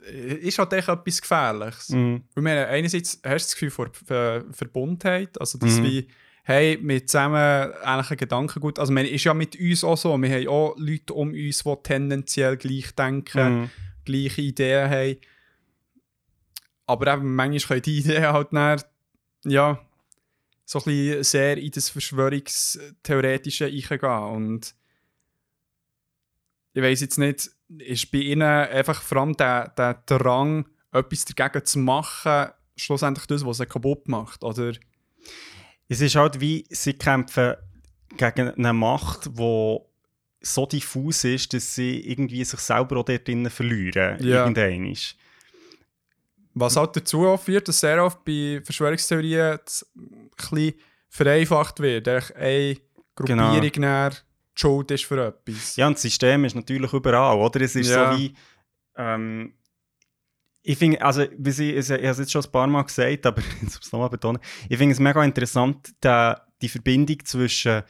äh, Ist halt echt etwas Gefährliches. Mhm. Weil wir einerseits hast du das Gefühl von Ver Verbundenheit, also dass Mhm. wie, hey, wir zusammen ähnliche Gedankengut, also man ist ja mit uns auch so, wir haben auch Leute um uns, die tendenziell gleich denken Mhm. gleiche Ideen haben. Aber eben, manchmal können die Ideen halt dann, ja, so ein bisschen sehr in das Verschwörungstheoretische eingehen. Und ich weiß jetzt nicht, ist bei ihnen einfach vor allem der, der Drang, etwas dagegen zu machen, schlussendlich das, was sie kaputt macht? Oder? Es ist halt wie, sie kämpfen gegen eine Macht, die so diffus ist, dass sie irgendwie sich selber auch dort drinnen verlieren. Ja. Irgendwann. Was halt dazu führt, dass sehr oft bei Verschwörungstheorien ein bisschen vereinfacht wird. Eine Gruppierung Genau. die Schuld ist für etwas. Ja, und das System ist natürlich überall, oder? Es ist Ja. so wie. Ähm, ich finde, also, wie sie, ich, ich habe es jetzt schon ein paar Mal gesagt, aber ich muss es nochmal betonen. Ich finde es mega interessant, der, die Verbindung zwischen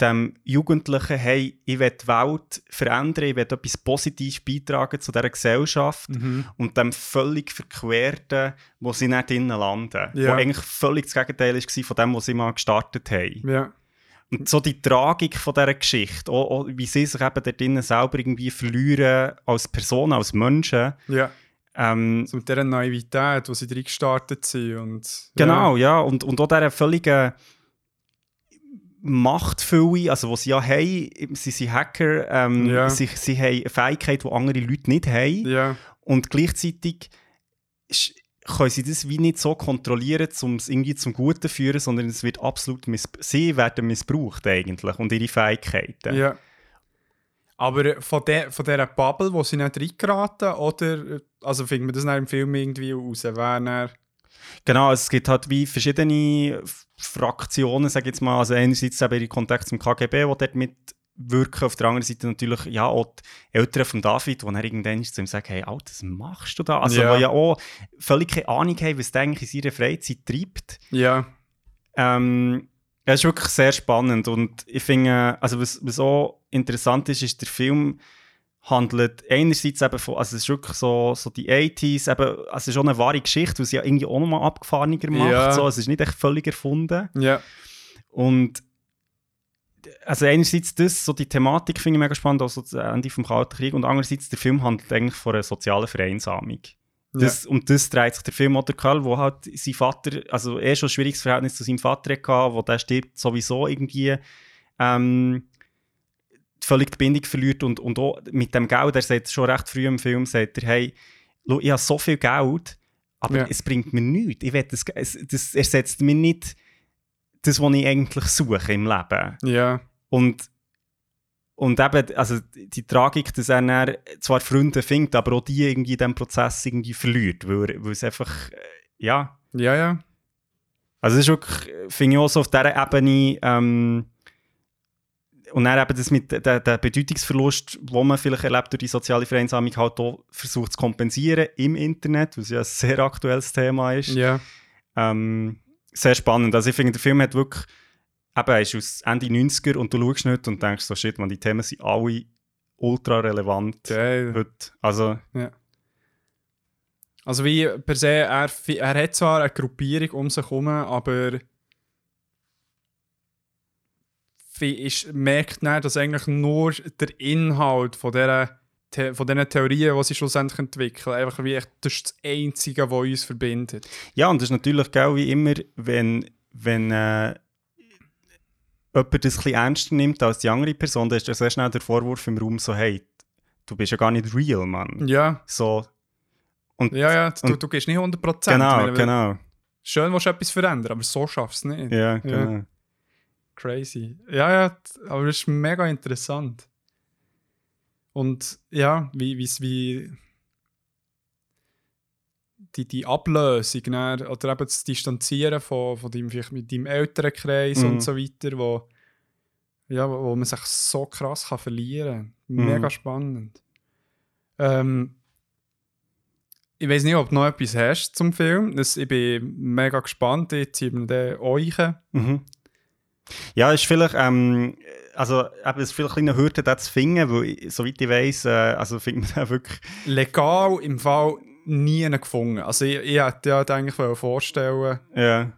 dem Jugendlichen, hey, ich will die Welt verändern, ich will etwas Positives beitragen zu dieser Gesellschaft Mhm. und dem völlig Verquerten, wo sie nicht drinnen landen. Ja. Wo eigentlich völlig das Gegenteil war von dem, was sie mal gestartet haben. Ja. Und so die Tragik von dieser Geschichte, auch, auch wie sie sich eben dort drinnen selber irgendwie verlieren als Person, als Menschen. ja. Ähm, So mit dieser Naivität, wo sie drin gestartet sind. Und, Genau, ja. Und, und auch dieser völligen Machtfülle, also was sie ja haben, sie sind Hacker, ähm, Ja. sie, sie haben eine Fähigkeit, die andere Leute nicht haben. Ja. Und gleichzeitig können sie das wie nicht so kontrollieren, um es irgendwie zum Guten zu führen, sondern es wird absolut sie werden missbraucht eigentlich und ihre Fähigkeiten. Ja. Aber von, der, von dieser Bubble, wo sie nicht reingeraten, oder also findet man das nach im Film irgendwie raus? Wer dann, Genau, es gibt halt wie verschiedene Fraktionen, sage ich jetzt mal. Also einerseits eben ihre Kontakte zum KGB, die dort mitwirken. Auf der anderen Seite natürlich ja auch die Eltern von David, die dann irgendwann zu ihm sagen, hey, Alter, was machst du da? Also Ja. die ja auch völlig keine Ahnung haben, was der eigentlich in seiner Freizeit treibt. ja. Ähm, ja, es ist wirklich sehr spannend und ich finde, also was, was auch interessant ist, ist, der Film handelt einerseits eben von, also es ist wirklich so, so die 80s, eben, also es ist schon eine wahre Geschichte, was sie ja irgendwie auch nochmal abgefahrener macht, Ja. so, es ist nicht echt völlig erfunden Ja. und also einerseits das, so die Thematik finde ich mega spannend, auch so das Ende vom Kalten Krieg und andererseits der Film handelt eigentlich von einer sozialen Vereinsamung. Das, Und das dreht sich der Film oder Karl, wo halt sein Vater, also er schon ein schwieriges Verhältnis zu seinem Vater hatte, wo der stirbt sowieso irgendwie ähm, völlig die Bindung verliert und, und auch mit dem Geld, er sagt schon recht früh im Film, sagt er, hey, schau, ich habe so viel Geld, aber Ja. es bringt mir nichts. Ich will das, es, das ersetzt mir nicht das, was ich eigentlich suche im Leben. Ja. Und, und eben, also die Tragik, dass er dann zwar Freunde findet, aber auch die irgendwie in diesem Prozess irgendwie verliert, weil, weil es einfach, äh, ja, Ja, ja. also es ist wirklich, finde ich auch so auf dieser Ebene, ähm, und dann eben das mit der, der Bedeutungsverlust, wo man vielleicht erlebt durch die soziale Vereinsamung, halt auch versucht zu kompensieren im Internet, was ja ein sehr aktuelles Thema ist. Ja. Ähm, sehr spannend. Also ich finde, der Film hat wirklich, eben, er ist aus Ende 90er und du schaust nicht und denkst so, shit, man, die Themen sind alle ultra relevant Geil. heute. Also, Also wie per se, er, er hat zwar eine Gruppierung um sich herum, aber ist, merkt nicht, dass eigentlich nur der Inhalt von dieser von diesen Theorien, die sie schlussendlich entwickeln, einfach wie echt, das ist das Einzige, was uns verbindet. ja, und das ist natürlich, gell, wie immer, wenn, wenn äh, jemand das ein bisschen ernster nimmt als die andere Person, dann ist ja sehr schnell der Vorwurf im Raum so, hey, du bist ja gar nicht real, Mann. Ja, So, und ja, ja, du, Und- du gehst nicht 100%. genau, Weil- genau. Schön, willst du etwas verändern, aber so schaffst du es nicht. Ja, genau. Crazy. Ja, ja, aber das ist mega interessant. Und ja, wie, wie's wie die, die Ablösung dann, oder eben das Distanzieren von, von deinem, vielleicht mit deinem älteren Kreis Mhm. und so weiter, wo, ja, wo man sich so krass kann verlieren kann. Mhm. Mega spannend. Ähm, ich weiß nicht, ob du noch etwas hast zum Film. Das, ich bin mega gespannt. Ich ziehe mir den euch. Mhm. Ja, ist vielleicht, ähm, also eben, es ist vielleicht eine Hürde, das zu finden, weil, soweit ich weiss, äh, also findet man den wirklich, legal im Fall nie gefunden. Also ich, ich hätte ja eigentlich vorstellen, ja.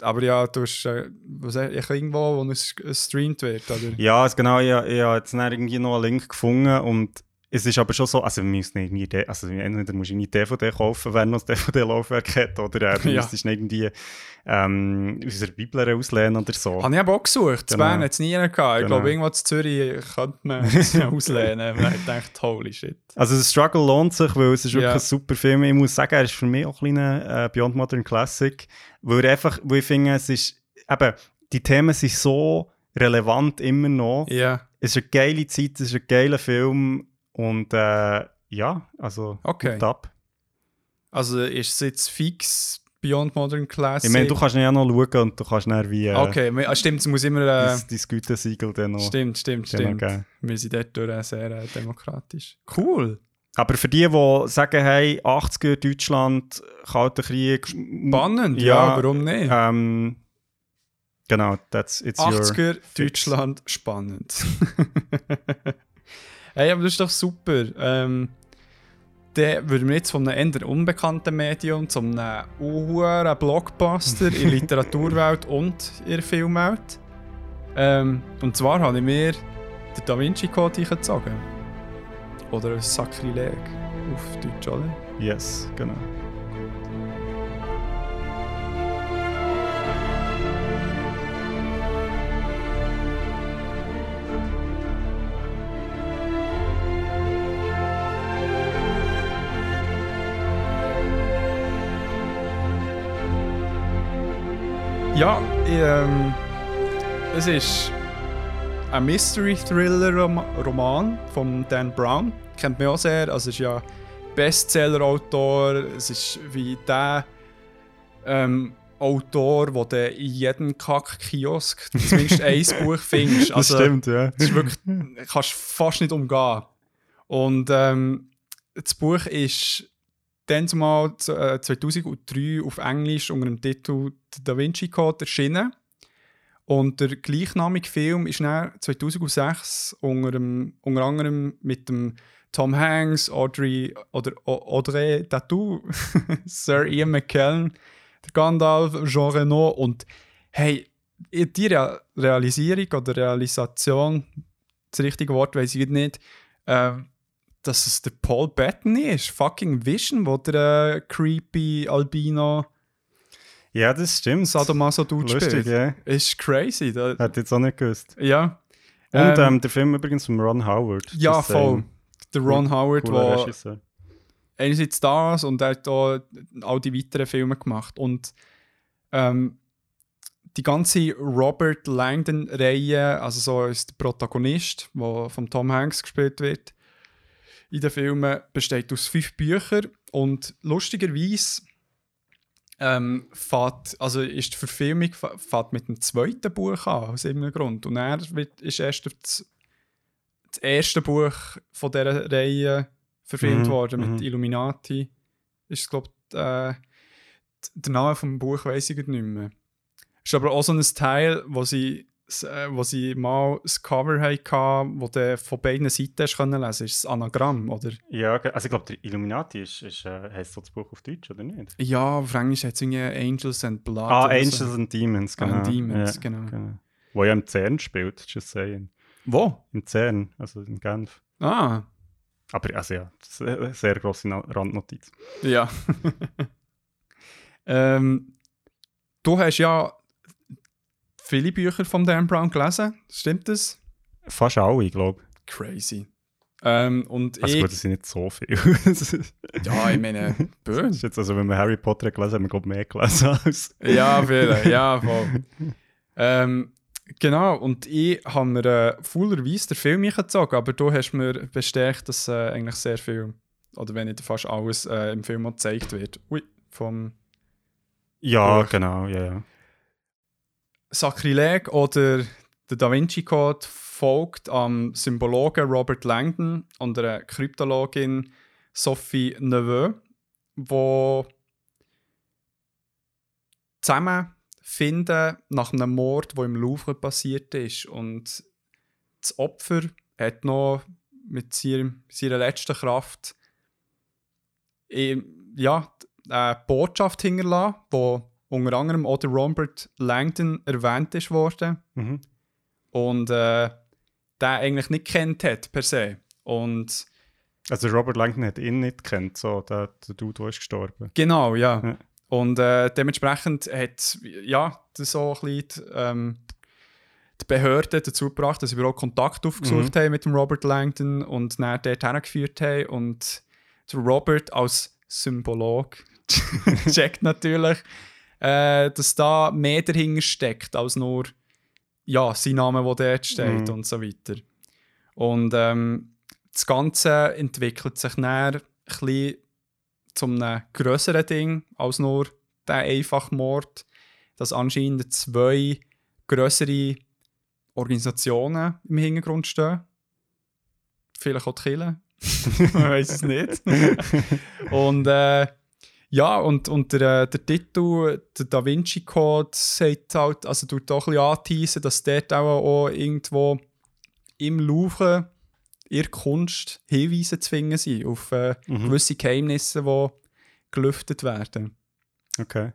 aber ja, du hast äh, was, ich, irgendwo, wo es gestreamt wird, oder? Ja, also genau, ich, ich habe jetzt irgendwie noch einen Link gefunden und es ist aber schon so, also wir müssen irgendwie, also entweder musst du nie DVD kaufen, wenn noch das DVD-Laufwerk hat, oder äh, du Ja. müsstest irgendwie ähm, aus der Bibel auslehnen oder so. Habe ich aber auch gesucht. Genau. Bern hat es nie gehabt. Ich Genau. glaube, irgendwo in Zürich könnte man es auslehnen. Und ich dachte, holy shit. Also der Struggle lohnt sich, weil es ist wirklich Ja. ein super Film. Ich muss sagen, er ist für mich auch ein kleiner äh, Beyond Modern Classic, weil einfach, weil ich finde, es ist, eben, die Themen sind so relevant immer noch. Ja, Es ist eine geile Zeit, es ist ein geiler Film und äh, ja, also Okay. Ab. also ist es jetzt fix Beyond Modern Classic? Ich meine, du kannst ja noch schauen und du kannst dann wie äh, Okay, ah, stimmt, es muss immer... Äh, dein, dein Gütesiegel dann noch, stimmt, stimmt, stimmt. geben. Wir sind dort durch sehr äh, demokratisch. Cool. Aber für die, die sagen, hey, 80er Deutschland, Kalter Krieg, Spannend, ja, warum nicht? Ähm, genau, that's it's your 80er, fix. Deutschland, spannend. hey, aber das ist doch super. Ähm, dann würden wir jetzt von einem eher unbekannten Medium zu einem hohen Blockbuster in der Literaturwelt und in der Filmwelt. Ähm, und zwar habe ich mir den Da Vinci Code eingezogen. Oder ein Sakrileg auf Deutsch, oder? Yes, genau. Ja, ähm, es ist ein Mystery-Thriller-Roman von Dan Brown. Kennt man auch sehr. Also, es ist ja Bestseller-Autor. Es ist wie der ähm, Autor, wo du in jedem Kack-Kiosk zumindest ein Buch findest. Das Also, stimmt, ja. das ist wirklich, kannst fast nicht umgehen. Und ähm, das Buch ist dann zumal z- äh, 2003 auf Englisch unter dem Titel «Der Da Vinci Code» erschienen. Und der gleichnamige Film ist dann 2006 unter, dem, unter anderem mit dem Tom Hanks, Audrey, oder Audrey Tautou, Sir Ian McKellen, der Gandalf, Jean Reno und hey, die Re Realisierung oder Realisation, das richtige Wort weiß ich nicht, äh, dass es der Paul Bettany ist, fucking Vision, wo der äh, creepy Albino Ja, das stimmt. Sadomaso Dude Lustig, spielt. ja. Ist crazy. Da, ich jetzt auch nicht gewusst. ja. Und Ähm, ähm, der Film übrigens von Ron Howard. Ja, Das, voll. ähm, Der Ron Howard, der Regisseur. einerseits das und er hat auch all die weiteren Filme gemacht. Und ähm, die ganze Robert Langdon-Reihe, also so ist der Protagonist, der von Tom Hanks gespielt wird, in den Filmen besteht aus fünf Büchern und lustigerweise ähm, fährt, also ist die Verfilmung fährt mit dem zweiten Buch an, aus irgendeinem Grund. Und er wird, ist erst das, das erste Buch von dieser Reihe verfilmt Mhm, worden mit mhm. Illuminati. Ist, glaube äh, der Name vom Buch weiß ich nicht mehr. Ist aber auch so ein Teil, wo sie, wo sie mal das Cover hatten, wo du von beiden Seiten können lesen Ist das Anagramm, oder? Ja, also ich glaube, der Illuminati ist, ist, äh, heisst so das Buch auf Deutsch, oder nicht? Ja, auf Englisch hat es irgendwie Angels and Blood. Ah, Angels so. and Demons, Ah, genau. and Demons, ja, genau. Wo ja im CERN spielt, just saying. Wo? Im CERN, also in Genf. Ah, Aber also ja, sehr, sehr grosse Randnotiz. ja. ähm, du hast ja viele Bücher von Dan Brown gelesen, stimmt das? Fast alle, glaube ich. Crazy. Ähm, und Also ich, gut, das sind nicht so viele. ist ja, ich meine, böse. jetzt, also wenn wir Harry Potter gelesen haben, wir glaube mehr gelesen als... Ja, viele, ja, voll. ähm, genau, und ich habe mir äh, faulerweise den Film eingezogen, aber du hast mir bestätigt, dass äh, eigentlich sehr viel, oder wenn nicht fast alles äh, im Film gezeigt wird. Ui, vom Ja, Buch. genau, ja, ja. Sakrileg oder der Da Vinci Code folgt am Symbologen Robert Langdon und der Kryptologin Sophie Neveu, wo zusammenfinden nach einem Mord, der im Louvre passiert ist. Und das Opfer hat noch mit seiner letzten Kraft ähm, ja, eine Botschaft hinterlassen, die unter anderem auch der Robert Langdon erwähnt ist worden Mhm. und äh, der eigentlich nicht kennt hat per se. Und Also Robert Langdon hat ihn nicht gekannt, so, der, der Dude, der ist gestorben. Genau, ja. Ja. Und äh, dementsprechend hat ja, das so ein bisschen die, ähm, die Behörden dazu gebracht, dass sie überhaupt Kontakt aufgesucht haben mit dem Robert Langdon und dann dort hergeführt haben. Und Robert als Symbolog checkt natürlich, äh, dass da mehr dahinter steckt als nur ja, sein Name, der dort steht Mhm. und so weiter. Und ähm, das Ganze entwickelt sich dann ein bisschen zu einem grösseren Ding als nur der einfache Mord, dass anscheinend zwei grössere Organisationen im Hintergrund stehen. Vielleicht auch die Kirche. Man weiß es nicht. und äh, ja, und, und der, äh, der Titel, der Da Vinci Code, sagt halt, also tut auch ein bisschen anteasen, dass dort auch, auch irgendwo im Louvre ihre Kunst Hinweise zu finden sind auf äh, Mhm. gewisse Geheimnisse, die gelüftet werden. Okay.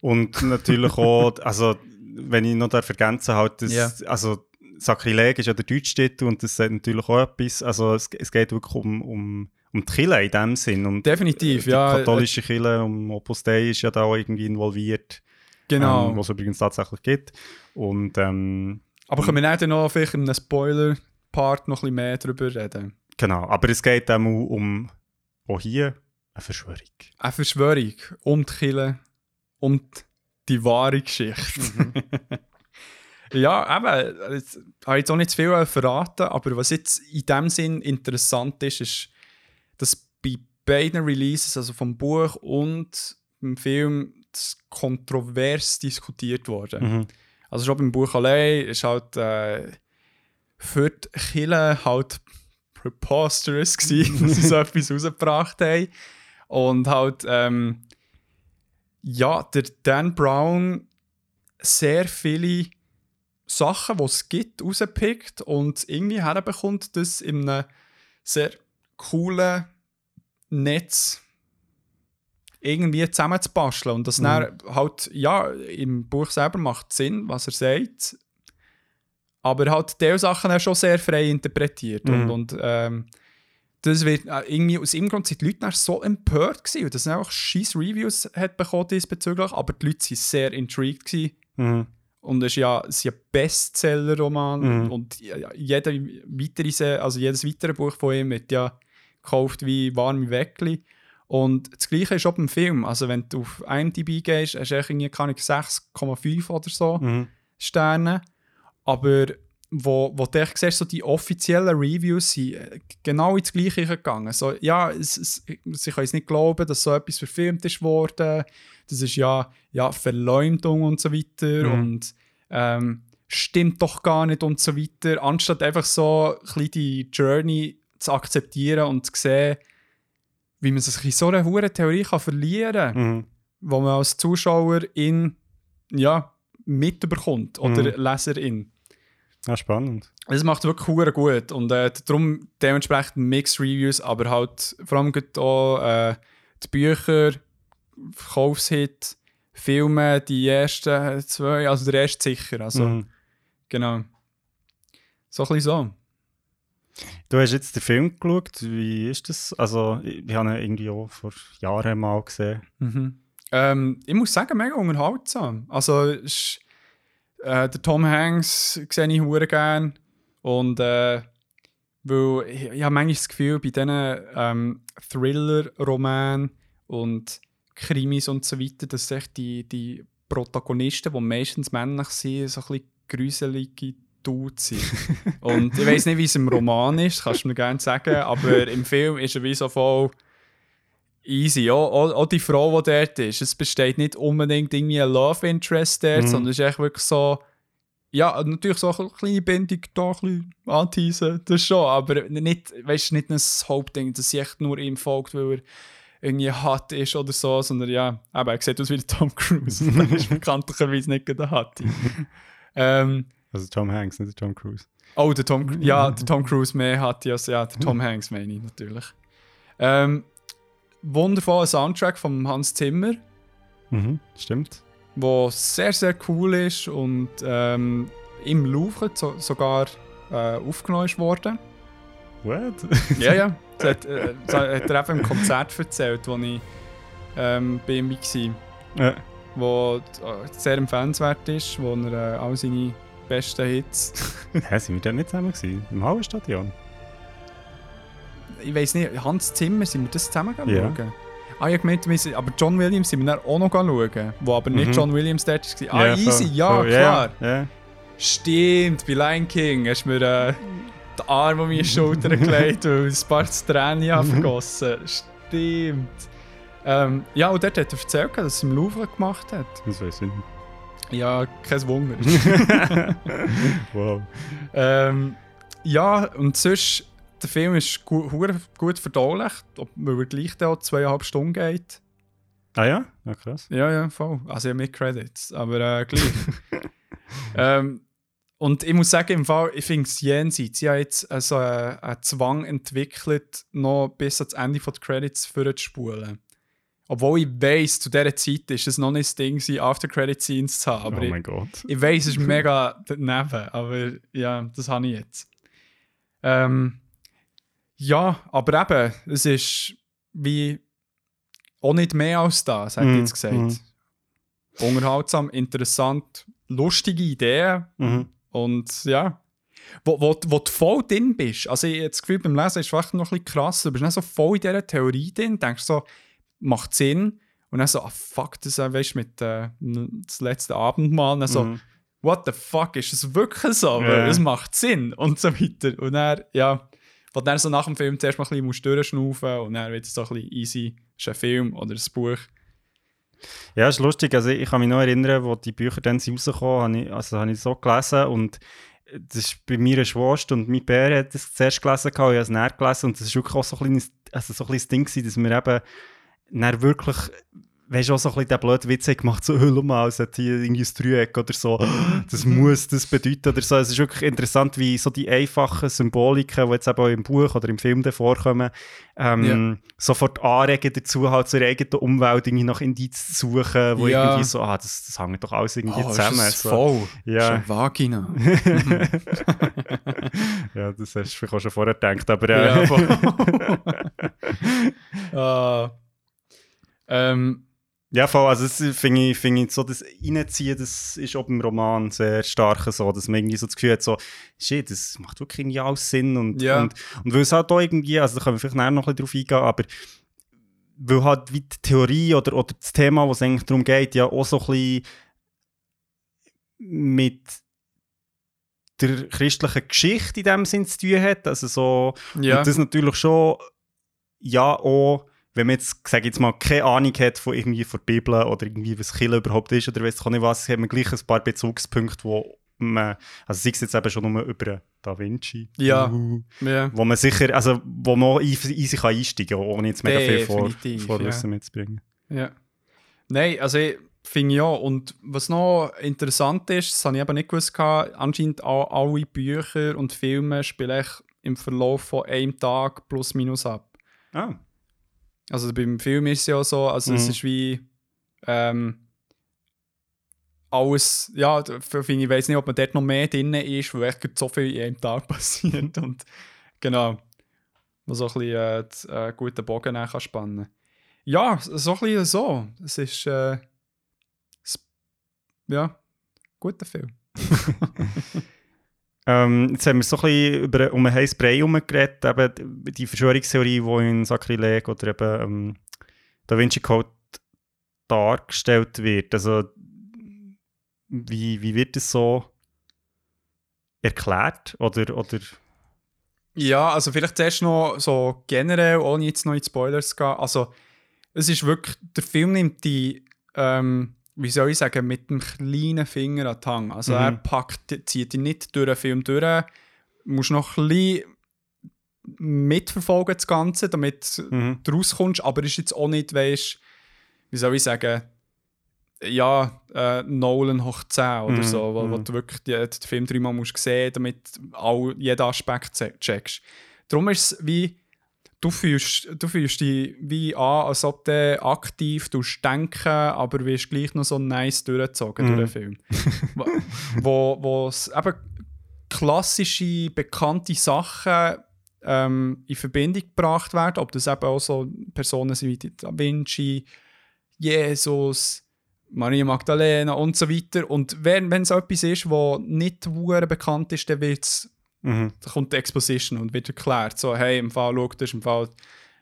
Und natürlich auch, also wenn ich noch ergänzen halt, das, Ja. also Sakrileg ist ja der deutsche Titel und das sagt natürlich auch etwas, also es, es geht wirklich um, um, um die Kirche in dem Sinn. Und Definitiv, die ja. katholische Kirche, um Opus Dei ist ja da auch irgendwie involviert, Genau. ähm, was es übrigens tatsächlich gibt. Und ähm, Aber können wir dann noch vielleicht in einem Spoiler-Part noch ein bisschen mehr darüber reden? genau, aber es geht auch um, auch hier, eine Verschwörung. Eine Verschwörung um die Kirche, um die, die wahre Geschichte. ja, eben, jetzt habe ich jetzt auch nicht zu viel verraten, aber was jetzt in dem Sinn interessant ist, ist, beiden Releases, also vom Buch und dem Film, kontrovers diskutiert wurde. Mhm. Also schon beim Buch allein ist halt äh, für die Kirche halt preposterous gewesen, dass sie so etwas rausgebracht haben. Und halt, ähm, ja, der Dan Brown sehr viele Sachen, die es gibt, rauspickt und irgendwie herbekommt, das in einem sehr coolen Netz irgendwie zusammenzubasteln. Und das dann halt, ja, im Buch selber macht Sinn, was er sagt. Aber halt diese Sachen auch schon sehr frei interpretiert. Mhm. Und, und ähm, das wird äh, irgendwie, aus irgendeinem Grund sind die Leute so empört gewesen, weil das einfach scheiß Reviews hat bekommen diesbezüglich, aber die Leute waren sehr intrigued gewesen. Mhm. Und es ist ja, es ist ja Bestseller-Roman Mhm. und ja, jeder weitere, also jedes weitere Buch von ihm wird ja gekauft wie warme Weckli. Und das Gleiche ist auch beim Film. Also wenn du auf IMDb gehst, hast du eigentlich irgendwie, keine Ahnung, 6,5 oder so Mhm. Sterne. Aber wo, wo du siehst, so die offiziellen Reviews sind äh, genau ins Gleiche gegangen. So, ja, es, es, sie können es nicht glauben, dass so etwas verfilmt ist worden. Das ist ja, ja Verleumdung und so weiter. Mhm. Und ähm, stimmt doch gar nicht und so weiter. Anstatt einfach so ein bisschen die Journey zu akzeptieren und zu sehen, wie man sich in so einer hohen Theorie kann verlieren kann Mhm. wo man als Zuschauer in ja, mitbekommt oder Mhm. Leserin. Ja, spannend. Das macht wirklich hure gut und äh, darum dementsprechend Mixed Reviews, aber halt vor allem auch äh, die Bücher, Verkaufshit, Filme, die ersten zwei, also der erste sicher, also Mhm. genau. So ein bisschen so. Du hast jetzt den Film geschaut, wie ist das? Also, ich, ich habe ihn irgendwie auch vor Jahren mal gesehen. Mhm. Ähm, ich muss sagen, mega unterhaltsam. Also, ist, äh, der Tom Hanks sehe ich hure gern. Und äh, weil ich, ich habe manchmal das Gefühl, bei diesen ähm, Thriller-Romanen und Krimis und so weiter, dass die, die Protagonisten, die meistens männlich sind, so ein bisschen gruselige Sind. und ich weiß nicht, wie es im Roman ist, kannst du mir gerne sagen, aber im Film ist er wie so voll easy. Auch, auch, auch die Frau, die dort ist. Es besteht nicht unbedingt irgendwie ein Love Interest dort, Mhm. sondern es ist echt wirklich so. Ja, natürlich so eine kleine Bindung da ein bisschen anteasen, das schon, aber nicht, weißt, nicht ein Hauptding, dass sie echt nur ihm folgt, weil er irgendwie hart ist oder so, sondern ja, aber er sieht aus wie Tom Cruise. das ist bekanntlicherweise nicht der Hatti. ähm, Also Tom Hanks, nicht der Tom Cruise. Oh, der Tom, ja, der Tom Cruise mehr hat ja, ja, der Tom Hanks meine ich natürlich. Ähm, wundervoller Soundtrack von Hans Zimmer, Mhm, stimmt. wo sehr, sehr cool ist und ähm, im Louvre so, sogar äh, aufgenommen worden. What? Ja, ja. Das hat, äh, das hat er eben im Konzert erzählt, wo ich ähm, bei ihm war. ja. Wo äh, sehr empfehlenswert ist, wo er äh, all seine besten Hits. Hä, sind wir da nicht zusammen gewesen? Im Hallenstadion? Ich weiß nicht, Hans Zimmer, sind wir das zusammen Ja. schauen? Ah, ich sind, aber John Williams sind wir dann auch noch schauen, wo aber nicht Mhm. John Williams dort war. Ah, voll, easy, ja, voll, klar. Ja. Stimmt, bei Lion King hast du mir äh, den Arm um meine Schulter gelegt und ein paar Tränen habe vergossen. Stimmt. Ähm, ja, und dort hat er erzählt, dass er im Louvre gemacht hat. Das weiß ich nicht. Ja, kein Wunder. Wow. ähm, ja, und sonst, der Film ist gut, gut verdaulich, ob- weil er gleich auch zweieinhalb Stunden geht. Ah ja? Ja, krass. Ja, ja, voll. Also ja, mit Credits, aber äh, gleich. ähm, und ich muss sagen, im Fall, ich finde es jenseits. Ich habe jetzt also, äh, einen Zwang entwickelt, noch bis ans Ende der Credits vorzuspulen. Obwohl ich weiss, zu dieser Zeit ist es noch nicht das Ding, After-Credit-Scenes zu haben. Aber oh ich, mein Gott. ich weiss, es ist mega daneben, aber ja, das habe ich jetzt. Ähm, ja, aber eben, es ist wie auch nicht mehr als das, hätte ich Mhm, jetzt gesagt. mhm. Unterhaltsam, interessant, lustige Ideen Mhm. und ja. Wo, wo, wo du voll drin bist, also ich habe das Gefühl, beim Lesen ist es noch ein bisschen krass, du bist dann so voll in dieser Theorie drin, denkst so, macht Sinn. Und dann so, ah fuck, das äh, weißt du, mit äh, das letzte Abendmahl. Und dann so, Mhm. what the fuck, ist das wirklich so? Weil Es macht Sinn und so weiter. Und dann, ja, du dann so nach dem Film zuerst mal ein bisschen durchschnaufen und dann wird es so ein bisschen easy, ist ein Film oder ein Buch. Ja, ist lustig. Also ich kann mich noch erinnern, wo die Bücher dann rausgekommen sind, also habe ich so gelesen und das ist bei mir eine Schwester und mein Bär hat das zuerst gelesen gehabt, ich habe es näher gelesen und das war wirklich auch so ein kleines, also so ein kleines Ding gewesen, dass wir eben dann wirklich, weißt du, auch so ein bisschen den blöden Witz gemacht, so, hör mal, es hat hier irgendwie ein Dreieck oder so, das muss das bedeuten oder so. Es ist wirklich interessant, wie so die einfachen Symboliken, die jetzt eben auch im Buch oder im Film vorkommen, ähm, sofort anregen dazu, halt zur eigenen Umwelt irgendwie nach Indizien zu suchen, wo Ja. irgendwie so, ah, das, das hängt doch alles irgendwie Oh, zusammen. ist das so. voll? Ja. Ist eine Vagina. ja, das hast du vielleicht auch schon vorher gedacht, aber ja, äh. Ah. Ähm, Ja, voll. Also, das finde ich, finde ich so, das Reinziehen, das ist auch im Roman sehr stark so, dass man irgendwie so das Gefühl hat, so, shit, das macht wirklich irgendwie alles Sinn. Und, Ja. und, und weil es halt auch irgendwie, also da können wir vielleicht nachher noch ein bisschen drauf eingehen, aber weil halt wie die Theorie oder, oder das Thema, wo es eigentlich darum geht, ja auch so ein bisschen mit der christlichen Geschichte in dem Sinn zu tun hat. Also so, ja. und das natürlich schon, ja, auch, wenn man jetzt, sag ich jetzt mal, keine Ahnung hat von irgendwie von der Bibel oder irgendwie, was Kirche überhaupt ist oder weiss ich auch nicht was, hat man gleich ein paar Bezugspunkte, wo man, also sei es jetzt eben schon nur über Da Vinci, Ja. uh, ja. wo man sicher, also wo man easy, kann einsteigen kann, ohne jetzt mega viel vor, Vorwissen mitzubringen. Ja. Nein, also ich finde ja, und was noch interessant ist, das habe ich eben nicht gewusst, anscheinend auch alle Bücher und Filme spielen im Verlauf von einem Tag plus minus ab. Ah, Also beim Film ist es ja so, also es Mhm. ist wie ähm, alles, ja, finde ich weiß nicht, ob man dort noch mehr drin ist, weil echt so viel in einem Tag passiert und genau, was so ein bisschen äh, d- äh, guten Bogen kann spannen Ja, so ein bisschen so. Es ist äh, ja, guter Film. Ähm, jetzt haben wir so ein bisschen über, um einen heißen Brei herumgeredet, eben die Verschwörungstheorie, die in Sakrileg oder eben ähm, Da Vinci Code dargestellt wird. Also, wie, wie wird das so erklärt? Oder, oder Ja, also vielleicht zuerst noch so generell, ohne jetzt noch in Spoilers zu gehen. Also, es ist wirklich, der Film nimmt die, ähm, wie soll ich sagen, mit dem kleinen Finger an die Hand. Also, Mhm. er packt, zieht dich nicht durch den Film durch. Du musst noch ein bisschen mitverfolgen, das Ganze, damit mhm. du rauskommst. Aber ist jetzt auch nicht, weißt wie soll ich sagen, ja, äh, Nolan hoch 10 oder Mhm, so, wo, wo mhm. du wirklich die, den Film dreimal musst sehen, damit all, jeden Aspekt checkst. Darum ist es wie, du fühlst, du fühlst dich wie an, als ob du aktiv denken, aber wirst gleich noch so nice durchgezogen Mhm. durch den Film. wo, wo wo es eben klassische, bekannte Sachen ähm, in Verbindung gebracht werden. Ob das eben auch so Personen sind wie Da Vinci, Jesus, Maria Magdalena und so weiter. Und wenn es etwas ist, was nicht bekannt ist, dann wird's, Mhm. da kommt die Exposition und wird erklärt. So, hey, im Fall, schau, das ist im Fall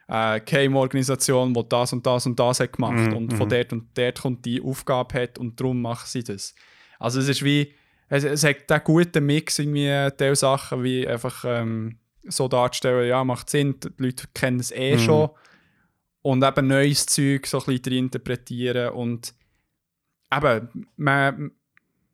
äh, keine Organisation, die das und das und das hat gemacht Mhm, und von mhm. dort und dort kommt die Aufgabe hat und darum macht sie das. Also es ist wie, es, es hat den guten Mix irgendwie, diese Sachen wie einfach ähm, so darzustellen, ja, macht Sinn, die Leute kennen es eh Mhm. schon und eben neues Zeug so ein bisschen drin interpretieren und eben, man,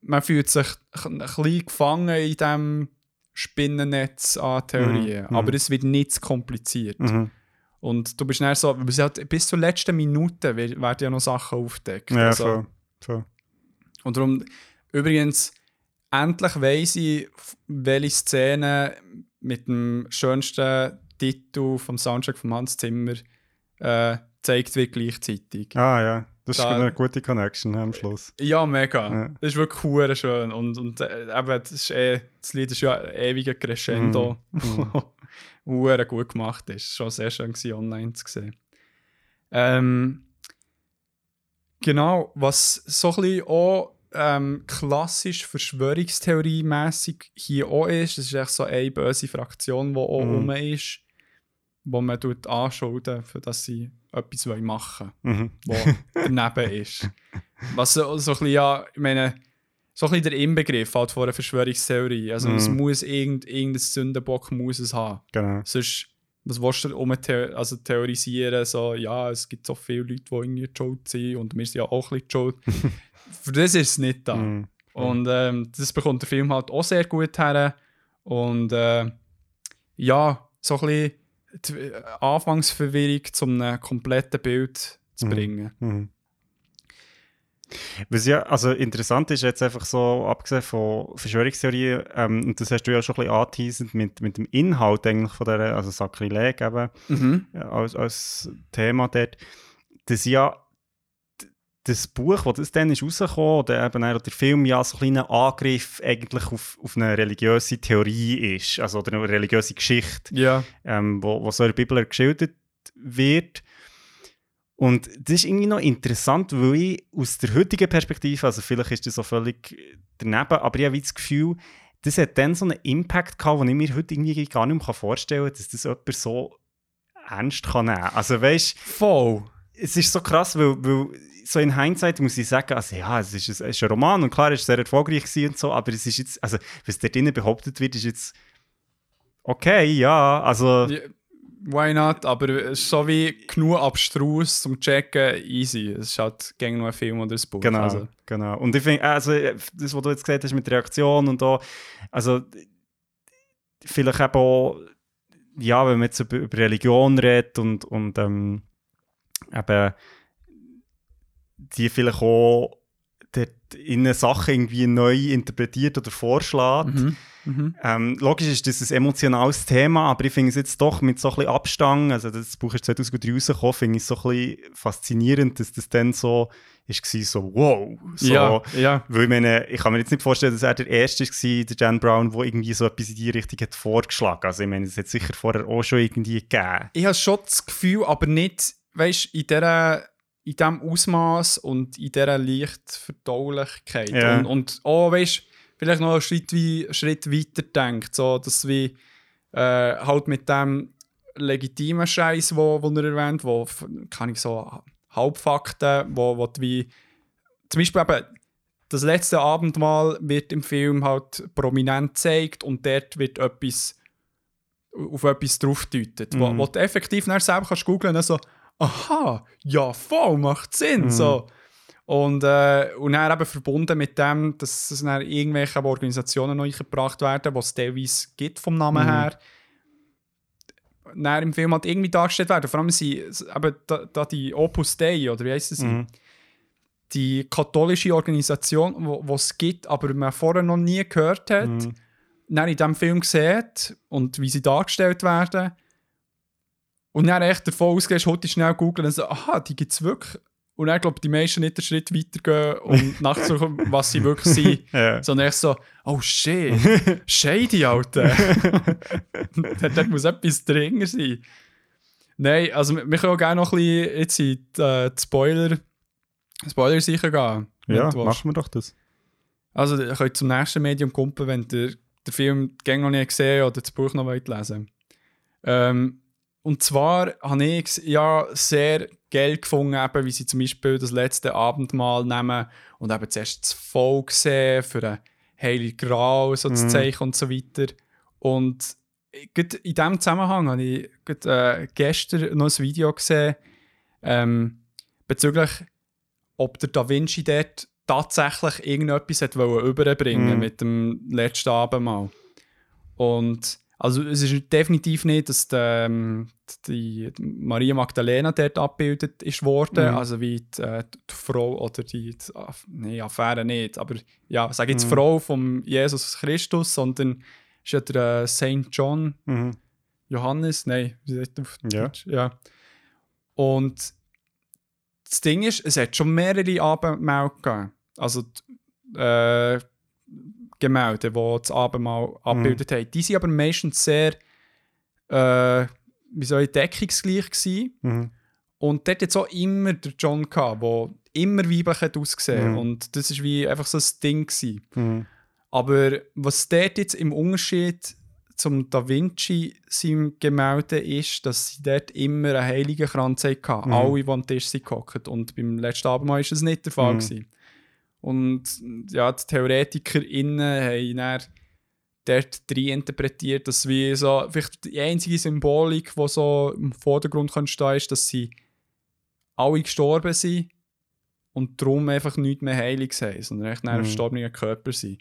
man fühlt sich ein bisschen gefangen in diesem Spinnennetz an Theorien, Mhm, aber mhm. es wird nicht zu kompliziert. Mhm. Und du bist dann so, es halt bis zur letzten Minute wer- werden ja noch Sachen aufgedeckt. Ja, Also- voll. voll. und darum, übrigens, endlich weiss ich, welche Szene mit dem schönsten Titel vom Soundtrack von Hans Zimmer äh, zeigt wird gleichzeitig. Ah ja, das ist Da- eine gute Connection am Schluss. Ja, mega. Ja. Das ist wirklich hure schön. Und, und äh, eben, das, ist eh, das Lied ist ja ein ewiger Crescendo, Mhm. hure gut gemacht ist. Schon sehr schön gewesen, online zu sehen. Ähm, genau, was so ein bisschen auch ähm, klassisch Verschwörungstheorie-mässig hier auch ist, das ist echt so eine böse Fraktion, die auch Mhm. rum ist, wo man tut anschulden, für dass sie etwas machen wollen Mhm. wo daneben ist. Was so, so ein bisschen, ja, ich meine, so ein bisschen der Inbegriff halt von einer Verschwörungstheorie. Also es Mhm. muss irgend, irgendein Sündenbock muss es haben. Genau. Sonst, was willst du um also theorisieren, so, ja, es gibt so viele Leute, die irgendwie die schuld sind und wir sind ja auch ein bisschen schuld. Für das ist es nicht da. Mhm. Und ähm, das bekommt der Film halt auch sehr gut her. Und äh, ja, so ein bisschen die äh, Anfangsverwirrung zum einem kompletten Bild zu Mhm. bringen. Mhm. Was ja also interessant ist, jetzt einfach so, abgesehen von Verschwörungstheorien, ähm, und das hast du ja schon ein bisschen angeteasert mit, mit dem Inhalt eigentlich von der, also Sakrileg eben, Mhm. ja, als, als Thema dort, dass ja das Buch, das dann ist rausgekommen, oder eben auch der Film ja so ein kleiner Angriff eigentlich auf, auf eine religiöse Theorie ist, also oder eine religiöse Geschichte Ja. ähm, wo, wo so in der Bibel geschildert wird. Und das ist irgendwie noch interessant, weil ich aus der heutigen Perspektive, also vielleicht ist das so völlig daneben, aber ich habe das Gefühl, das hat dann so einen Impact gehabt, den ich mir heute irgendwie gar nicht mehr vorstellen kann, dass das jemand so ernst kann nehmen kann. Also weißt Voll. Es ist so krass, weil, weil so in Hindsight muss ich sagen, also ja, es ist, ein- es ist ein Roman und klar, es ist sehr erfolgreich und so, aber es ist jetzt, also was da drinnen behauptet wird, ist jetzt okay, ja, also Ja, Why not? Aber es ist so wie genug abstrus zum Checken, easy. Es ist halt gegen nur ein Film oder ein Buch. Genau, Also, genau. Und ich finde, also das, was du jetzt gesagt hast mit Reaktion und da, also vielleicht eben auch, ja, wenn man jetzt über, über Religion redet und, und ähm, eben die vielleicht auch dort in eine Sache irgendwie neu interpretiert oder vorschlägt. mhm. Mhm. Ähm, logisch ist das ein emotionales Thema, aber ich finde es jetzt doch mit so ein bisschen Abstand, also das Buch ist 2003 rausgekommen, finde ich es so ein bisschen faszinierend, dass das dann so ist, war, so wow. So, Ja, ja. Weil ich meine, ich kann mir jetzt nicht vorstellen, dass er der Erste war, der Jan Brown, der irgendwie so etwas in die Richtung hat vorgeschlagen Also ich meine, es hat sicher vorher auch schon irgendwie gegeben. Ich habe schon das Gefühl, aber nicht, weißt in dieser in diesem Ausmaß und in dieser leicht Verdaulichkeit. Ja. Und, und auch, weißt vielleicht noch einen Schritt, wie, Schritt weiter denkt, so, dass wie äh, halt mit dem legitimen Scheiß, wo, wo er erwähnt, wo kann ich so Halbfakten, wo, wo wie zum Beispiel eben das letzte Abendmahl wird im Film halt prominent gezeigt und dort wird etwas auf etwas drauf deutet, wo, Mhm. wo du effektiv dann selber kannst googeln und so, aha, ja voll, macht Sinn, Mhm. so. Und, äh, und dann eben verbunden mit dem, dass es dann irgendwelche Organisationen neu gebracht werden, was es teilweise gibt vom Namen Mhm. her, dann im Film halt irgendwie dargestellt werden. Vor allem sie, eben da, da die Opus Dei, oder wie heisst es? Mhm. Die katholische Organisation, die es gibt, aber man vorher noch nie gehört hat, Mhm. dann in diesem Film sieht und wie sie dargestellt werden. Und dann echt davon ausgehst, heute schnell googeln und so, aha, die gibt es wirklich Und dann, glaube die meisten nicht den Schritt weitergehen und nachzusuchen, was sie wirklich sind. Ja. Sondern echt so, oh shit, shady, Alter. dort, muss etwas dringender sein. Nein, also wir können auch gerne noch ein bisschen jetzt in die, äh, die Spoiler, Spoiler sicher gehen. Ja, machen wir doch das. Also, ihr könnt zum nächsten Medium kumpeln, wenn ihr den Film Gänge noch nicht gesehen oder das Buch noch wollt lesen ähm, Und zwar habe ich es ja sehr geil gefunden, eben, wie sie zum Beispiel das letzte Abendmahl nehmen und eben zuerst das Volk sehen für einen Heiligen Gral, so zu Mhm. Zeichen und so weiter. Und in diesem Zusammenhang habe ich gerade, äh, gestern noch ein Video gesehen ähm, bezüglich, ob der Da Vinci dort tatsächlich irgendetwas hat überbringen Mhm. mit dem letzten Abendmahl. Und also es ist definitiv nicht, dass die, ähm, die Maria Magdalena dort abgebildet ist worden, Mhm. also wie die, äh, die Frau oder die, die nee, Affäre nicht, aber ja, sage jetzt Mhm. Frau von Jesus Christus, sondern ist ja der äh, Saint John Mhm. Johannes, nein, Ja. Ja. Und das Ding ist, es hat schon mehrere Abendmahl gegeben. Also äh, Gemälde, die das Abendmahl abgebildet haben. Die sind aber meistens sehr, äh, wie soll ich, deckungsgleich gewesen. Mhm. Und dort es auch immer der John gehabt, der immer weiblich hat ausgesehen. Mhm. Und das war wie einfach so ein Ding. Gewesen. Mhm. Aber was dort jetzt im Unterschied zum Da Vinci seinem Gemälde ist, dass sie dort immer einen heiligen Kranz hatten. Mhm. Alle, die am Tisch sind gehockt. Und beim letzten Abendmahl war das nicht der Fall. Mhm. Gewesen. Und ja, die TheoretikerInnen haben dann dort rein interpretiert, dass wie so, vielleicht die einzige Symbolik, die so im Vordergrund kann stehen ist, dass sie alle gestorben sind und darum einfach nichts mehr Heiliges haben, sondern echt Mhm. verstorbener Körper sind.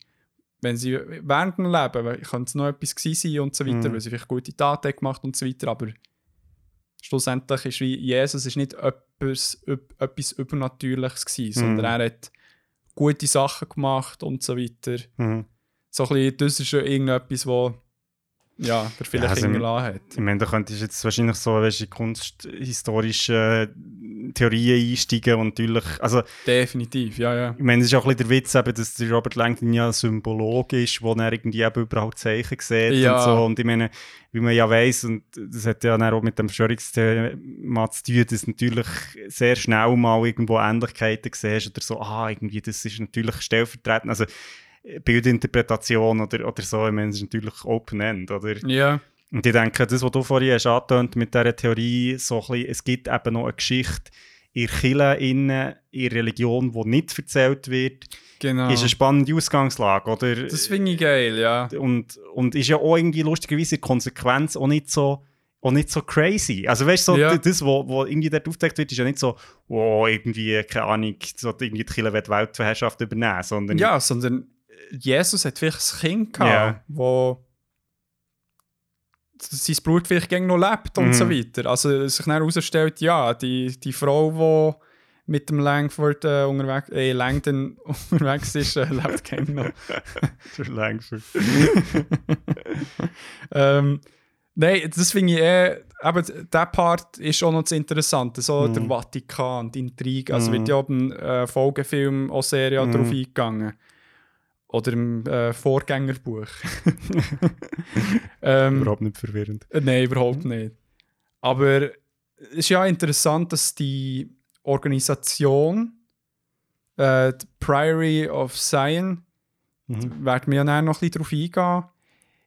Wenn sie während dem Leben, könnte es noch etwas gewesen sein und so weiter, Mhm. weil sie vielleicht gute Taten gemacht und so weiter, aber schlussendlich ist wie Jesus ist nicht etwas, etwas Übernatürliches gewesen, Mhm. sondern er hat gute Sachen gemacht und so weiter. Mhm. So ein bisschen, das ist ja irgendetwas, wo ja, der vielleicht Ja, also hingelassen hat. Ich meine, da könntest du jetzt wahrscheinlich so weißt, kunsthistorische Theorien einsteigen und natürlich, also Definitiv, ja, ja. ich meine, es ist auch ein bisschen der Witz, eben, dass der Robert Langdon ja ein Symbolog ist, wo er irgendwie eben überall Zeichen sieht Ja. und so. Und ich meine, wie man ja weiß und das hat ja dann auch mit dem Verschwörungsthema zu tun, dass natürlich sehr schnell mal irgendwo Ähnlichkeiten siehst oder so, ah, irgendwie, das ist natürlich stellvertretend, also äh, Bildinterpretation oder, oder so, ich meine, es ist natürlich Open-End, oder? Ja, Und ich denke, das, was du vorhin hast angetönt mit dieser Theorie, so ein bisschen, es gibt eben noch eine Geschichte in Kirche, innen, in der Religion, die nicht erzählt wird, genau. ist eine spannende Ausgangslage, oder? das finde ich geil, ja. und, und ist ja auch irgendwie lustigerweise in Konsequenz auch nicht so auch nicht so crazy. Also weißt du, so, Ja. das, was wo irgendwie dort aufgedeckt wird, ist ja nicht so, oh, irgendwie, keine Ahnung, so, irgendwie die Kirche die Weltherrschaft übernehmen, sondern Ja, sondern Jesus hat vielleicht ein Kind gehabt, Ja. wo sein Blut vielleicht gegen noch lebt und Mhm. so weiter. Also sich dann herausstellt, ja, die, die Frau, die mit dem Langford äh, unterwegs, äh, Langdon unterwegs ist, äh, lebt gegen noch. Zu lang für. ähm, Nein, das finde ich eh, aber der Part ist auch noch das Interessante, so Mhm. der Vatikan, die Intrige, also Mhm. wird ja auch im äh, Folgefilm auch Serie Mhm. darauf eingegangen. Oder im äh, Vorgängerbuch. ähm, Überhaupt nicht verwirrend. äh, Nein, überhaupt nicht. Aber es ist ja interessant, dass die Organisation, äh, die Priory of Zion, Mhm. werden wir ja nachher noch ein bisschen darauf eingehen.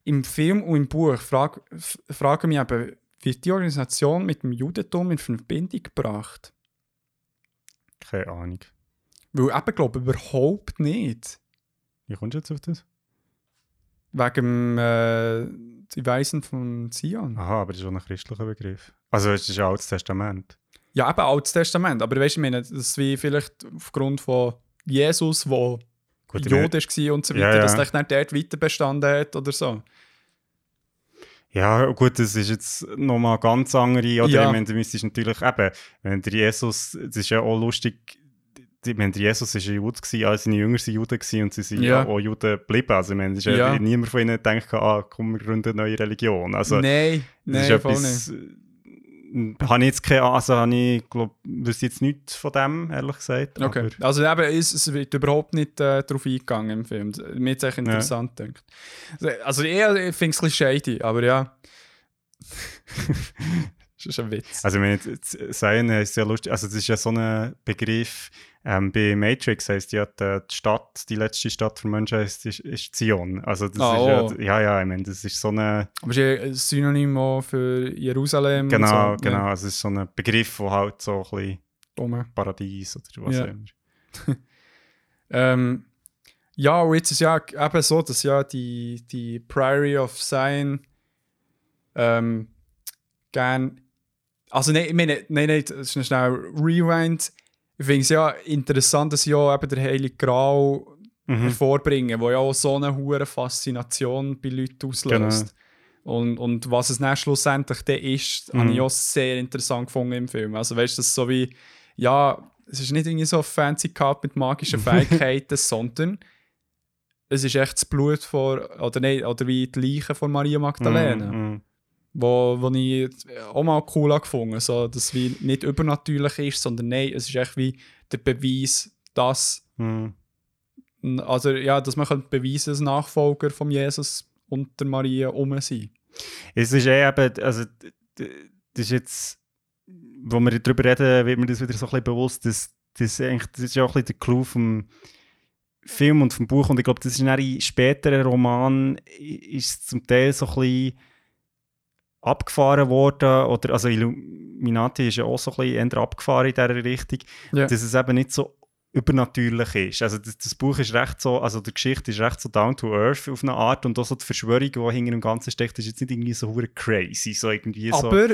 Im Film und im Buch frage f- frage mich eben, wird die Organisation mit dem Judentum in Verbindung gebracht? Keine Ahnung. Weil eben, glaube ich, überhaupt nicht. Wie kommst du jetzt auf das? Wegen äh, die Weisen von Zion. Aha, aber das ist schon ein christlicher Begriff. Also es ist ein altes Testament. Ja, eben Altes Testament. Aber weißt du, ich meine, das ist wie vielleicht aufgrund von Jesus, der Gut, meine- war und so Ja, weiter, ja. dass der dann dort weiter bestanden hat oder so. Ja, gut, das ist jetzt nochmal ganz andere. Oder Ja. ich meine, du müsstest natürlich eben, wenn der Jesus, das ist ja auch lustig, meine, der Jesus war ein Jude, gewesen, alle seine Jünger waren Juden gewesen und sie sind Ja. ja. auch Juden geblieben. Also ich meine, ist ja. Ja. niemand von ihnen gedacht, ah, komm, wir gründen eine neue Religion. Also nein, das nein, ist etwas, nicht. habe ich jetzt keine also habe ich glaub, wüsste jetzt nichts von dem, ehrlich gesagt. Okay. Also eben, es, es wird überhaupt nicht äh, darauf eingegangen im Film. Mir hat es echt interessant gedacht. Also ich, ich finde es ein bisschen shady, aber ja. das ist ein Witz. Also, ich meine, Sein ist ja lustig. Also, das ist ja so ein Begriff. Ähm, bei Matrix heisst ja, die, Stadt, die letzte Stadt für Menschen ist, ist, ist Zion. Also, das Ah, ist oh. ja, ja, ja, ich meine, das ist so eine. aber es ist ja ein Synonym auch für Jerusalem. Genau, so. genau. Also, es ist so ein Begriff, wo halt so ein bisschen Ja, Paradies oder was Ja. auch immer. Ähm, ja, und jetzt ist ja eben so, dass ja die, die Priory of Zion ähm, gern. Also, nein, ich meine, nein, nein, das ist schnell Rewind. Ich finde es ja interessant, dass ja eben der Heilige Gral Mhm. hervorbringen, wo ja auch so eine hohe Faszination bei Leuten auslöst. Und, und was es dann schlussendlich dann ist, habe ich auch sehr interessant gefunden im Film. Also weißt du, das ist so wie, ja, es ist nicht irgendwie so fancy gehabt mit magischen Fähigkeiten, sondern es ist echt das Blut von, oder nein, oder wie die Leiche von Maria Magdalena, Mhm. Wo, wo ich auch mal cool gefunden so dass wie nicht übernatürlich ist, sondern nein, es ist echt wie der Beweis, dass Mhm. also ja, dass man könnte beweisen, dass Nachfolger von Jesus und der Maria um sind. Es ist eh eben, also, das ist jetzt, wo wir darüber reden, wird mir das wieder so ein bisschen bewusst, dass das, eigentlich, das ist ja auch ein bisschen der Clou vom Film und vom Buch und ich glaube, das ist in späteren Romanen ist zum Teil so ein bisschen abgefahren worden, oder, also Illuminati ist ja auch so ein bisschen abgefahren in dieser Richtung, Ja. dass es eben nicht so übernatürlich ist. Also das, das Buch ist recht so, also die Geschichte ist recht so down to earth auf eine Art und auch so die Verschwörung, die hinter dem Ganzen steckt, ist jetzt nicht irgendwie so hure crazy, so irgendwie so. Aber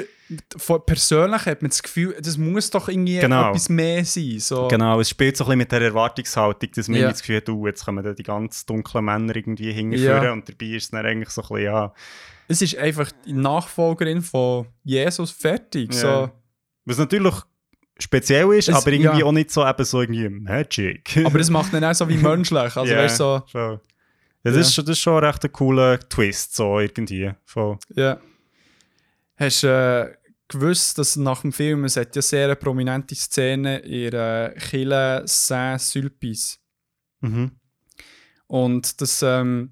von, persönlich hat man das Gefühl, das muss doch irgendwie Genau. etwas mehr sein. So. Genau, es spielt so ein bisschen mit der Erwartungshaltung, dass man irgendwie das Gefühl hat, oh, jetzt kommen da die ganz dunklen Männer irgendwie hingeführen Ja. und dabei ist es dann eigentlich so ein bisschen, ja, Es ist einfach die Nachfolgerin von Jesus fertig. Ja. So. was natürlich speziell ist, Es- aber irgendwie ja. auch nicht so eben so irgendwie Magic. Aber das macht ihn auch so wie menschlich. Also Ja, weißt du, so, schon. Das, Ja. Ist schon, das ist schon recht ein cooler Twist, so irgendwie. Voll. ja. Hast du äh, gewusst, dass nach dem Film, es hat ja sehr eine prominente Szene in der Kille Saint-Sulpice. Mhm. Und dass ähm,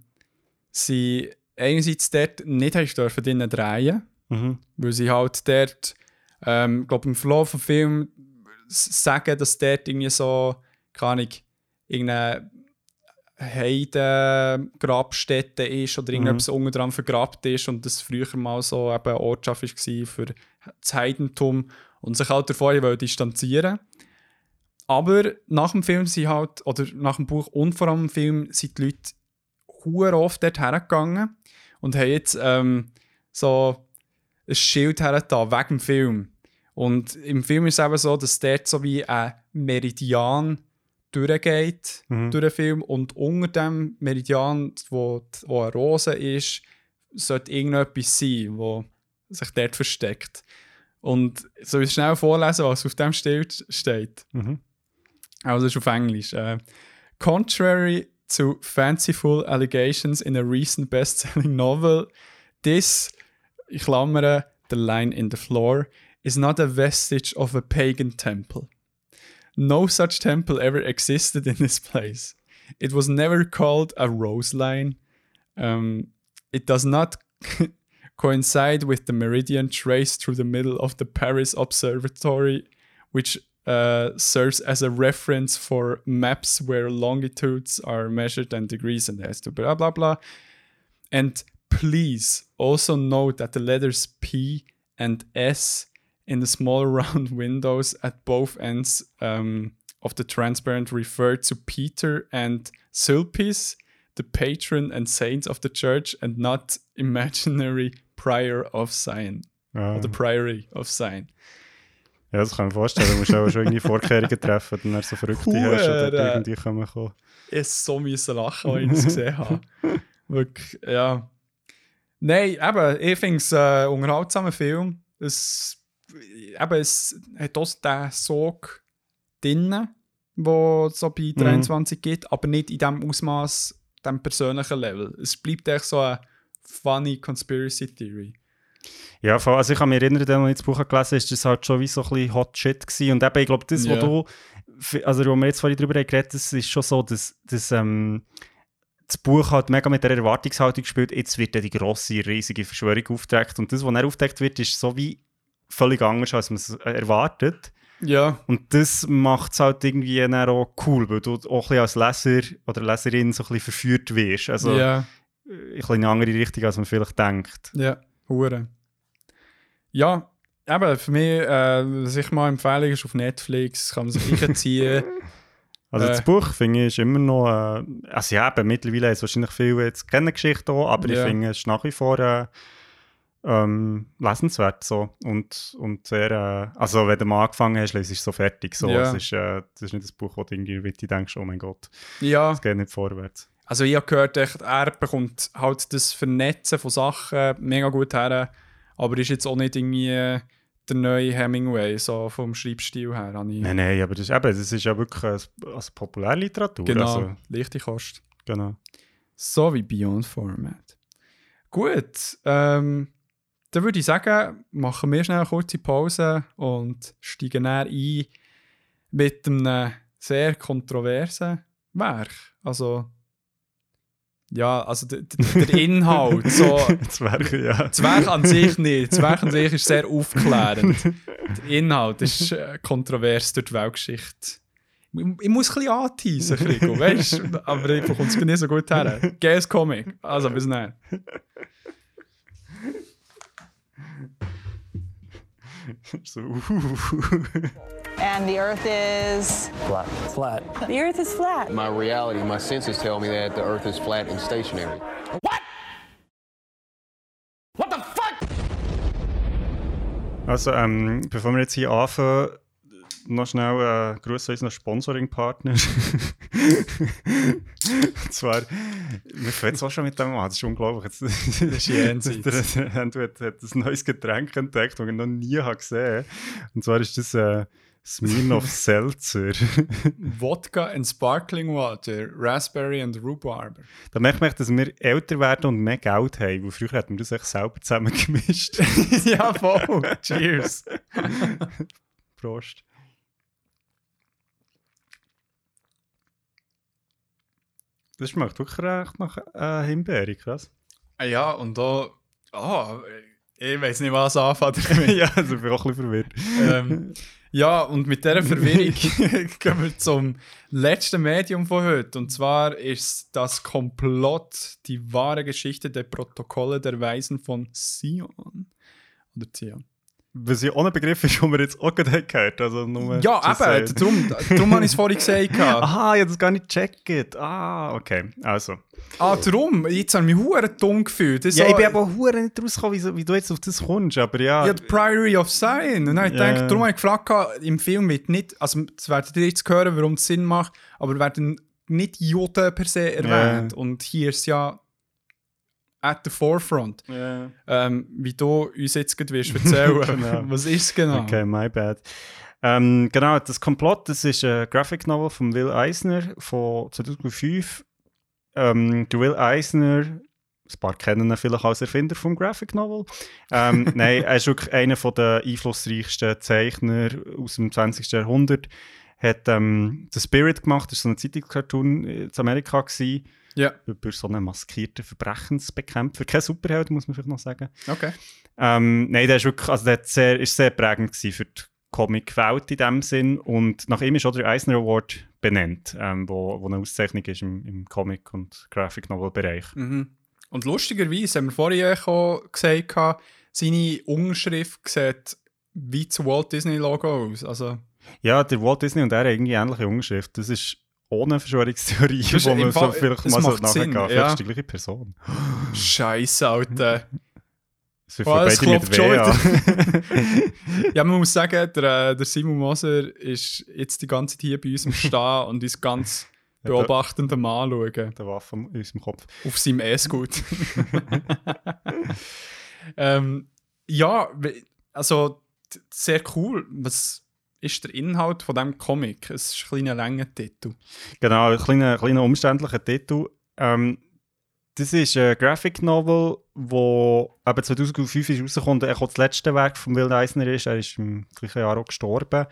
sie einerseits dort nicht haben dürfen drinnen drehen, Mhm. weil sie halt dort, ähm, glaube im Verlauf des Films sagen, dass dort irgendwie so, keine Ahnung, irgendeine Heidengrabstätte ist oder irgendetwas unten dran vergrabt ist und das früher mal so eben eine Ortschaft war für das Heidentum und sich halt davon distanzieren. Aber nach dem Film sind halt, oder nach dem Buch und vor allem im Film, sind die Leute hure oft dort hergegangen und haben jetzt ähm, so ein Schild hergetan, wegen dem Film. Und im Film ist es eben so, dass dort so wie ein Meridian durchgeht Mhm. durch den Film und unter dem Meridian, wo, die- wo eine Rose ist, sollte irgendetwas sein, wo sich dort versteckt. Und soll ich schnell vorlesen, was auf dem Schild steht? Mhm. Also es ist auf Englisch. Äh, Contrary to fanciful allegations in a recent best-selling novel, this, klammere, the line in the floor, is not a vestige of a pagan temple. No such temple ever existed in this place. It was never called a rose line. Um, it does not coincide with the meridian traced through the middle of the Paris Observatory, which uh, serves as a reference for maps where longitudes are measured and degrees and has to blah blah blah. And please also note that the letters P and S in the small round windows at both ends um, of the transparent refer to Peter and Sulpice, the patron and saint of the church, and not imaginary prior of Zion, Ja. or the priory of Zion. Ja, das kann ich mir vorstellen. Du musst auch schon irgendwie Vorkehrungen treffen, dann so Verrückte hast oder irgendwie kommen kommen. Ich so müssen lachen, als ich das gesehen habe. Wirklich, ja. Nein, eben, ich finde es äh, ein unterhaltsamer Film. Es, eben, es hat auch den Sog drin, wo es so bei 23 gibt, aber nicht in dem Ausmaß, dem persönlichen Level. Es bleibt echt so eine funny Conspiracy Theory. Ja, voll. also ich kann mich erinnern, als ich das Buch gelesen habe, ist das halt schon wie so ein bisschen Hot Shit gewesen. Und eben, ich glaube, das, Ja. was du, also wo wir jetzt vorhin drüber haben geredet das ist schon so, dass, dass ähm, das Buch halt mega mit der Erwartungshaltung gespielt, jetzt wird dann die grosse, riesige Verschwörung aufgedeckt. Und das, was dann aufgedeckt wird, ist so wie völlig anders, als man es äh, erwartet. Ja, Und das macht es halt irgendwie dann auch cool, weil du auch ein bisschen als Leser oder Leserin so ein bisschen verführt wirst. Also ja, äh, ein bisschen in eine andere Richtung, als man vielleicht denkt. ja, hure. Ja, eben, für mich, äh, was ich mal empfehle, ist auf Netflix, kann man sich reinziehen. Also Äh. das Buch, finde ich, ist immer noch, äh, also ja, eben, mittlerweile ist wahrscheinlich viel jetzt keine Geschichte auch, aber Ja. ich finde, es ist nach wie vor äh, ähm, lesenswert so und, und sehr, äh, also wenn du mal angefangen hast, du es so fertig, so, Ja. es ist, äh, das ist nicht das Buch, wo du irgendwie denkst, oh mein Gott, ja, es geht nicht vorwärts. Also ich habe gehört, er bekommt halt das Vernetzen von Sachen mega gut her, aber ist jetzt auch nicht irgendwie der neue Hemingway, so vom Schreibstil her. Nein, nein, aber das ist, eben, das ist ja wirklich also Populärliteratur, genau, also, leichte Kost. genau. So wie Beyond Format. Gut, ähm, dann würde ich sagen, machen wir schnell eine kurze Pause und steigen dann ein mit einem sehr kontroversen Werk. Also, ja, also der, Inhalt, so, Das ja. das Werk an sich nicht. Das Werk an sich ist sehr aufklärend. Der Inhalt ist äh, kontrovers durch die Weltgeschichte. Ich, ich muss ein bisschen anteasen, Krigo, weißt du? Aber ich bekomme es nicht so gut her. Geiles Comic. Also, bis dann. so, uh, And the Earth is. Flat. Flat. The Earth is flat. My reality, my senses tell me that the earth is flat and stationary. What? What the fuck? Also, ähm, bevor wir jetzt hier anfangen, noch schnell äh, Gruß an unseren Sponsoring-Partner. Und zwar, wir fangen jetzt auch schon mit dem an, das ist unglaublich. Jetzt, das ist jenseits. Der, der Andrew hat, hat ein neues Getränk entdeckt, das ich noch nie habe gesehen habe. Und zwar ist das äh, Smirnoff Seltzer. Wodka and Sparkling Water, Raspberry and Rhubarb. da merkt man, dass wir älter werden und mehr Geld haben, weil früher hätten wir das echt selber zusammengemischt. ja, voll. Cheers. Prost. Das schmeckt wirklich recht nach äh, Himbeere, krass. Ja, und da. Ah, ich weiß nicht, was anfangen ja, also ich bin auch ein bisschen verwirrt. ähm, ja, und mit dieser Verwirrung gehen wir zum letzten Medium von heute. Und zwar ist das Komplott, die wahre Geschichte der Protokolle der Weisen von Sion. Oder Zion. Was ja auch ein Begriff ist, den wir jetzt auch gerade gehört. Also nur Ja, eben, darum, darum habe ich es vorhin gesagt. Aha, ich habe das gar nicht gecheckt. Ah, okay. Also. Ah, darum, jetzt habe ich mich hure dumm gefühlt. Das Ja, so- ich bin aber hure nicht rausgekommen, wie, du jetzt auf das kommst, aber ja. Ja, die Priory of Zion. Und dann Ja. gedacht, darum habe ich gefragt, im Film wird nicht, also das werdet ihr jetzt hören, warum es Sinn macht, aber werden nicht Juden per se erwähnt. Und hier ist es ja at the forefront. Ja. Ähm, wie du uns jetzt gerade wirst erzählen. Genau. Was ist es genau? Okay, my bad. Ähm, genau, das Komplott, das ist ein Graphic Novel von Will Eisner von 2005. Ähm, der Will Eisner, ein paar kennen ihn vielleicht als Erfinder vom Graphic Novel. Ähm, nein, er ist wirklich einer der einflussreichsten Zeichner aus dem 20. Jahrhundert. Hat ähm, The Spirit gemacht, das war so ein Zeitungscartoon in Amerika. Gewesen, Ja, über so einen maskierten Verbrechensbekämpfer. Kein Superheld, muss man vielleicht noch sagen. okay. Ähm, nein, der ist wirklich, also der hat sehr, ist sehr prägend für die Comic-Welt in dem Sinn und nach ihm ist auch der Eisner Award benannt, ähm, wo, wo eine Auszeichnung ist im, im Comic- und Graphic-Novel-Bereich. Mhm. Und lustigerweise haben wir vorhin auch gesagt, seine Unterschrift sieht wie das Walt Disney Logo aus. Also, Ja, der Walt Disney und er haben irgendwie ähnliche Unterschrift. Das ist ohne Verschwörungstheorie, Das ist wo man so vielleicht es mal so nachgehen. ja. Das ist die gleiche Person. Scheiße, Alter. Das Oh, es beide mit klopft schon W an. Ja, man muss sagen, der, äh, der Simon Moser ist jetzt die ganze Zeit hier bei uns am Stehen und uns ganz beobachtend am Anschauen. Der Waffe in unserem Kopf. Auf seinem E-Scoot. ähm, ja, also sehr cool. Was ist der Inhalt von diesem Comic? Es ist ein kleiner langer Titel. Genau, ein kleiner, kleiner umständlicher Titel. Ähm, Das ist ein Graphic Novel, wo eben 2005 ist rausgekommen und auch das letzte Werk von Will Eisner ist. Er ist im gleichen Jahr auch gestorben.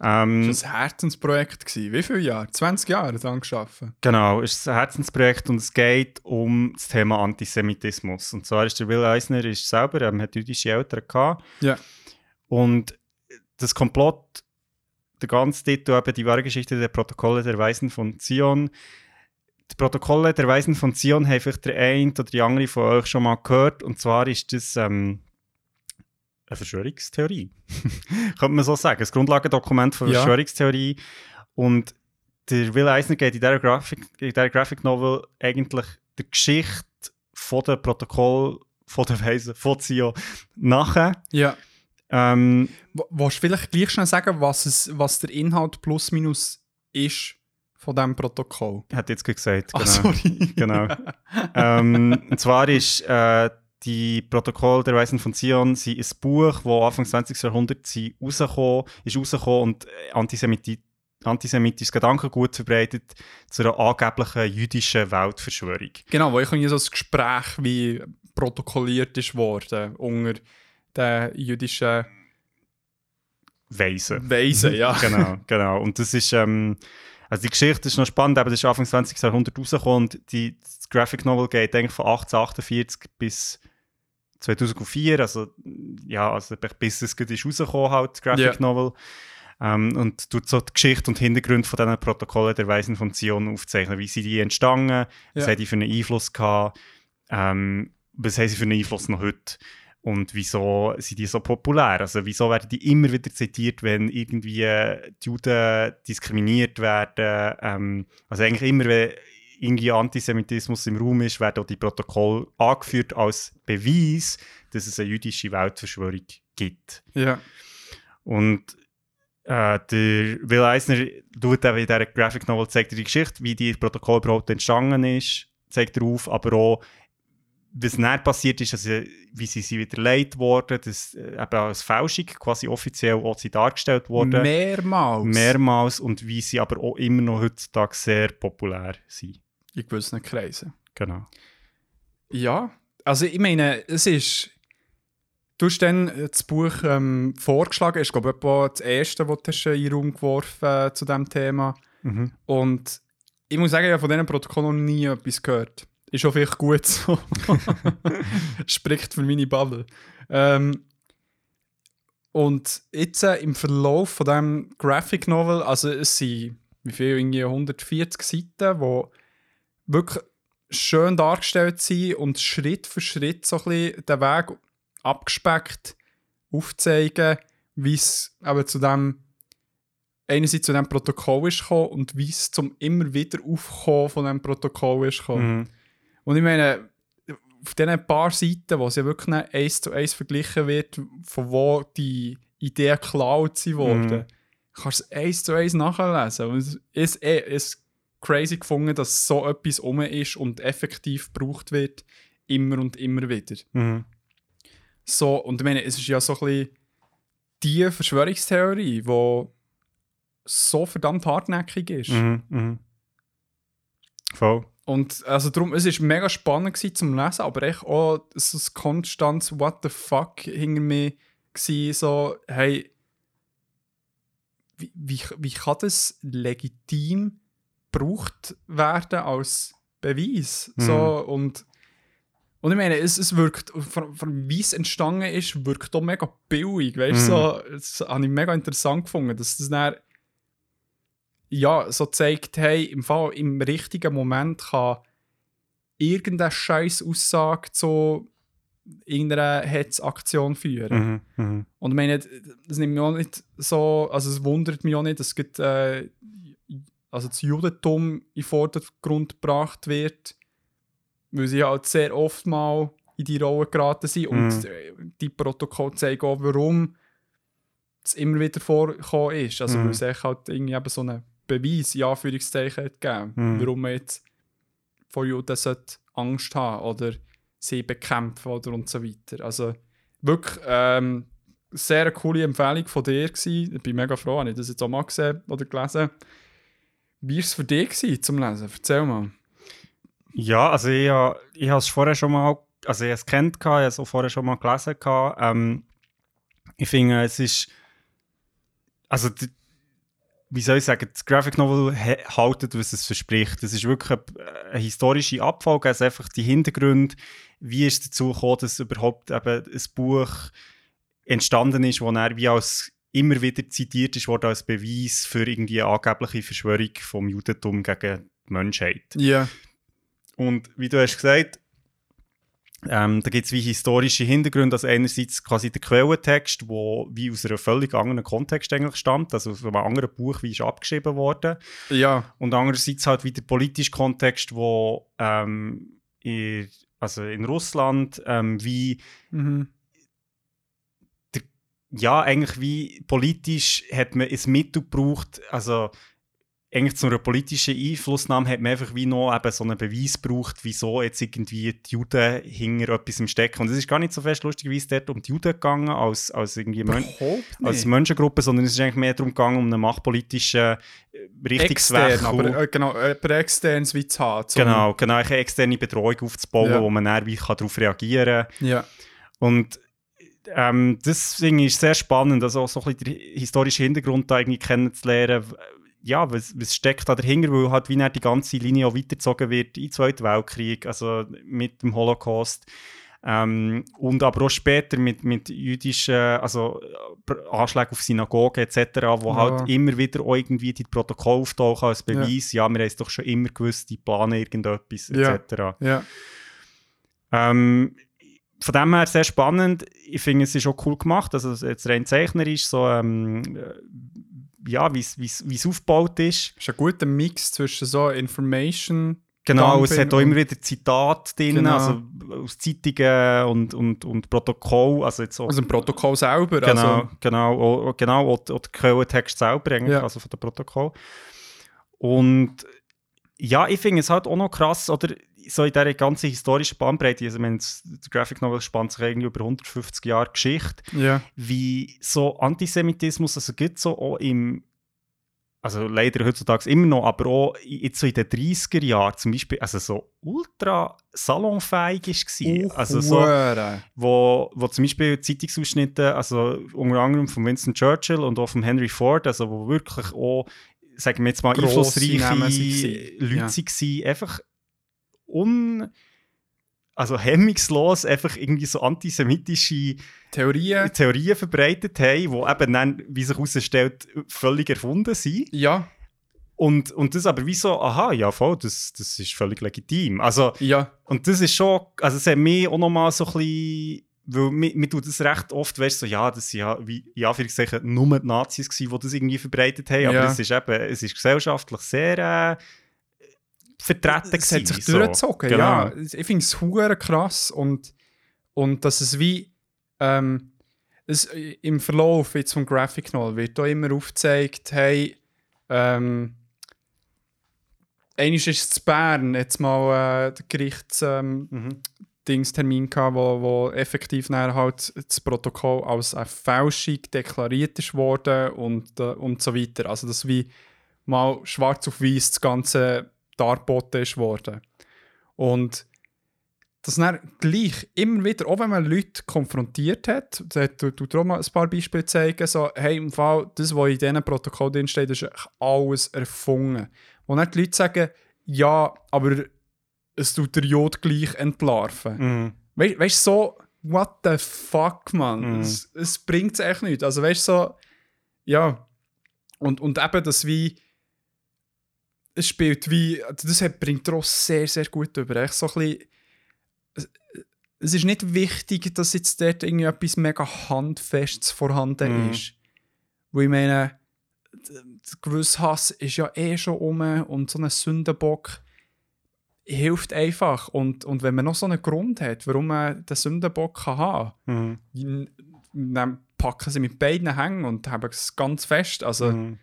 Ähm, Das war ein Herzensprojekt. Gewesen. Wie viele Jahre? 20 Jahre daran gearbeitet. Genau, es ist ein Herzensprojekt und es geht um das Thema Antisemitismus. Und zwar ist der Will Eisner ist selber, er hat jüdische Eltern gehabt. Ja. Und das Komplott, der ganze Titel, eben die wahre Geschichte der Protokolle der Weisen von Zion. Die Protokolle der Weisen von Zion haben vielleicht der eine oder die andere von euch schon mal gehört. Und zwar ist das ähm, eine Verschwörungstheorie. Könnte man so sagen. Das Grundlagendokument von Ja. Verschwörungstheorie. Und der Will Eisner geht in dieser Graphic, in dieser Graphic Novel eigentlich der Geschichte von den Protokoll von der Weisen von Zion nachher. Ja. Ähm, Willst du vielleicht gleich schnell sagen, was, es, was der Inhalt plus minus ist von diesem Protokoll? hat jetzt gesagt. Ah, Genau. sorry. genau. ähm, und zwar ist äh, die Protokoll der Weisen von Zion sind ein Buch, das Anfang des 20. Jahrhunderts rausgekommen, ist rausgekommen und äh, Antisemiti antisemitisches Gedankengut verbreitet zu einer angeblichen jüdischen Weltverschwörung. Genau, wo ich so ein Gespräch wie protokolliert ist worden unter den jüdischen Weisen. Weisen, ja. genau, genau. Und das ist, ähm, also die Geschichte ist noch spannend, aber das ist Anfang des 20. Jahrhunderts rausgekommen und die, das Graphic Novel geht eigentlich von 1848 bis 2004, also ja, also bis es gerade ist rausgekommen halt, das Graphic Ja. Novel. Ähm, und tut so die Geschichte und Hintergründe von diesen Protokollen der Weisen von Zion aufzeichnen. Wie sind die entstanden? Was Ja. haben die für einen Einfluss gehabt? Ähm, was haben sie für einen Einfluss noch heute? Und wieso sind die so populär? Also wieso werden die immer wieder zitiert, wenn irgendwie äh, die Juden diskriminiert werden? Ähm, also eigentlich immer, wenn irgendwie Antisemitismus im Raum ist, werden auch die Protokolle angeführt als Beweis, dass es eine jüdische Weltverschwörung gibt. Ja. Und äh, der Will Eisner tut eben in dieser Graphic Novel zeigt die Geschichte, wie die Protokoll überhaupt entstanden ist, zeigt er auf, aber auch, was dann passiert ist, also, wie sie, sie widerlegt wurden, dass äh, eben als Fälschung quasi offiziell auch sie dargestellt wurden. Mehrmals. Mehrmals und wie sie aber auch immer noch heutzutage sehr populär sind. In gewissen Kreisen. Genau. Ja, also ich meine, es ist. Du hast dann das Buch ähm, vorgeschlagen, ist glaube ich etwa das erste, das du hast in den Raum geworfen äh, zu diesem Thema. Mhm. Und ich muss sagen, ich habe von diesem Protokoll noch nie etwas gehört. Ist auch vielleicht gut so. Spricht für meine Bubble. Ähm, und jetzt äh, im Verlauf von diesem Graphic Novel, also es sind wie viel, irgendwie 140 Seiten, die wirklich schön dargestellt sind und Schritt für Schritt so ein bisschen den Weg abgespeckt aufzeigen, wie es eben zu dem einerseits zu dem Protokoll ist gekommen und wie es zum immer wieder Aufkommen von dem Protokoll ist gekommen. Mhm. Und ich meine, auf diesen paar Seiten, wo es ja wirklich eins zu eins verglichen wird, von wo die Idee geklaut sie worden, kannst du es eins zu eins nachlesen. Und es ist eh ist crazy gefunden, dass so etwas um ist und effektiv gebraucht wird, immer und immer wieder. Mhm. So, und ich meine, es ist ja so ein bisschen die Verschwörungstheorie, die so verdammt hartnäckig ist. Mhm. Mhm. Voll. Und also darum, es war mega spannend gewesen zum Lesen, aber echt auch so ein konstantes What the fuck hinter mir gewesen, so, hey, wie, wie, wie kann das legitim gebraucht werden als Beweis? Mhm. So, und, und ich meine, es, es wirkt, von, von wie es entstanden ist, wirkt auch mega billig, weißt du, Mhm. so, das habe ich mega interessant gefunden, dass das dann ja, so zeigt, hey, im Fall im richtigen Moment kann irgendeine scheiß Aussage zu irgendeiner Hetzaktion führen. Mhm. Mhm. Und ich meine, das nimmt mich auch nicht so, also es wundert mich auch nicht, dass gerade, äh, also das Judentum in Vordergrund gebracht wird, weil sie halt sehr oft mal in die Rolle geraten sind und Mhm. äh, die Protokolle zeigen auch, warum es immer wieder vorgekommen ist. Also Mhm. weil es echt halt irgendwie eben so einen Beweis, in Anführungszeichen, hat gegeben, Mhm. warum man jetzt vor Juden Angst haben oder sie bekämpfen oder und so weiter. Also wirklich ähm, sehr eine coole Empfehlung von dir gewesen. Ich bin mega froh, habe ich das jetzt auch mal gesehen oder gelesen. Wie war es für dich gewesen, zum Lesen? Erzähl mal. Ja, also ich, ich habe es vorher schon mal, also ich es kennt, ich habe es auch vorher schon mal gelesen. Ähm, ich finde, es ist, also die, wie soll ich sagen, das Graphic Novel haltet, was es verspricht. Es ist wirklich eine, eine historische Abfolge, also einfach die Hintergründe, wie ist es dazu gekommen, dass überhaupt eben ein Buch entstanden ist, wo er wie als immer wieder zitiert ist worden als Beweis für irgendwie eine angebliche Verschwörung vom Judentum gegen die Menschheit. Ja. Und wie du hast gesagt, ähm, da gibt es wie historische Hintergründe. Also einerseits quasi der Quellentext, wo wie aus einem völlig anderen Kontext eigentlich stammt, also aus einem anderen Buch wie ist abgeschrieben worden. Ja. Und andererseits halt wieder der politische Kontext, wo ähm, in, also in Russland ähm, wie Mhm. ja, eigentlich wie politisch hat man ein Mittel gebraucht, also eigentlich zu einer politischen Einflussnahme hat man einfach wie noch eben so einen Beweis gebraucht, wieso jetzt irgendwie die Juden hinter etwas im Stecken. Und es ist gar nicht so fest lustigerweise dort um die Juden gegangen, als, als irgendwie Überhaupt als. Menschengruppe, sondern es ist eigentlich mehr darum gegangen, um einen machtpolitischen äh, Richtungswechsel. Aber äh, genau, jemand externes wie zu haben. genau, genau, eine externe Bedrohung aufzubauen, Ja. wo man dann wie kann darauf reagieren kann. Ja. Und ähm, deswegen ist es sehr spannend, also auch so ein bisschen den historischen Hintergrund da irgendwie kennenzulernen. Ja, was, was steckt da dahinter, weil halt wie die ganze Linie auch weitergezogen wird im Zweiten Weltkrieg, also mit dem Holocaust. Ähm, und aber auch später mit, mit jüdischen, also äh, Anschlägen auf Synagogen etc., wo Ja. halt immer wieder irgendwie die Protokolle auftauchen als Beweis, ja, wir haben es doch schon immer gewusst, die planen irgendetwas Ja. etc. Ja. Ähm, von dem her sehr spannend. Ich finde, es ist auch cool gemacht. Also jetzt rein zeichnerisch, so ähm, äh, ja, wie es- es wie es aufgebaut ist. ist ein guter Mix zwischen so Information. Genau, es Dumping hat auch immer wieder Zitate drin, Genau. also aus Zeitungen und, und, und Protokoll. Also jetzt auch, Also ein Protokoll selber. genau, Also, genau, auch, genau, auch, auch der Quellentext selber eigentlich, Ja. also von dem Protokoll. Und ja, ich finde es halt auch noch krass, oder so in dieser ganzen historischen Bandbreite, also das das Graphic Novel spannt sich irgendwie über 150 Jahre Geschichte, ja. wie so Antisemitismus, also gibt so auch im, also leider heutzutage immer noch, aber auch jetzt so in den 30er Jahren zum Beispiel, also so ultra salonfähig war. also so, wo, wo zum Beispiel Zeitungsausschnitte, also unter anderem von Winston Churchill und auch von Henry Ford, also wo wirklich auch, sagen wir jetzt mal, Grosse einflussreiche Namen Leute ja. waren, einfach un... Also hemmungslos einfach irgendwie so antisemitische Theorien. Theorien verbreitet haben, die eben dann, wie sich herausstellt, völlig erfunden sind. Ja. Und, und das aber wie so, aha, ja voll, das, das ist völlig legitim. Also, Ja. und das ist schon, also es hat mich auch nochmal so ein bisschen, weil mir, mir tut das recht oft, weißt du, so, ja, das sind ja, wie, in Anführungszeichen, nur die Nazis gewesen, die das irgendwie verbreitet haben, aber Ja. es ist eben, es ist gesellschaftlich sehr äh, vertreten hat sich durchgezogen, Genau. ja. Ich finde es hure krass und, und dass es wie ähm, es, im Verlauf jetzt vom Graphic Novel wird da immer aufgezeigt, hey, ähm, einmal ist es Bern jetzt mal äh, der Gerichts ähm, Mhm. Dingstermin gehabt, wo, wo effektiv dann halt das Protokoll als eine Fälschung deklariert ist worden und, äh, und so weiter. Also dass wie mal schwarz auf weiß das Ganze dargeboten ist worden. Und das dann gleich immer wieder, auch wenn man Leute konfrontiert hat, du, du auch mal ein paar Beispiele zeigen, so, hey, im Fall, das, was in diesem Protokoll drin steht, ist alles erfunden. Und dann die Leute sagen, ja, aber es tut der Jod gleich entlarven. Mhm. We weißt du, so, what the fuck, man? Mhm. Es, es bringt es echt nicht. Also, weißt du, so, ja. Und, und eben das wie, es spielt wie, das bringt auch sehr, sehr gut über. Echt so ein bisschen, es, ist nicht wichtig, dass jetzt dort irgendwie etwas mega Handfestes vorhanden Mhm. ist. Weil ich meine, d- d- gewiss Hass ist ja eh schon um und so ein Sündenbock hilft einfach. Und, und wenn man noch so einen Grund hat, warum man den Sündenbock kann haben Mhm. kann, dann packen sie mit beiden Hängen und haben es ganz fest. Also, Mhm.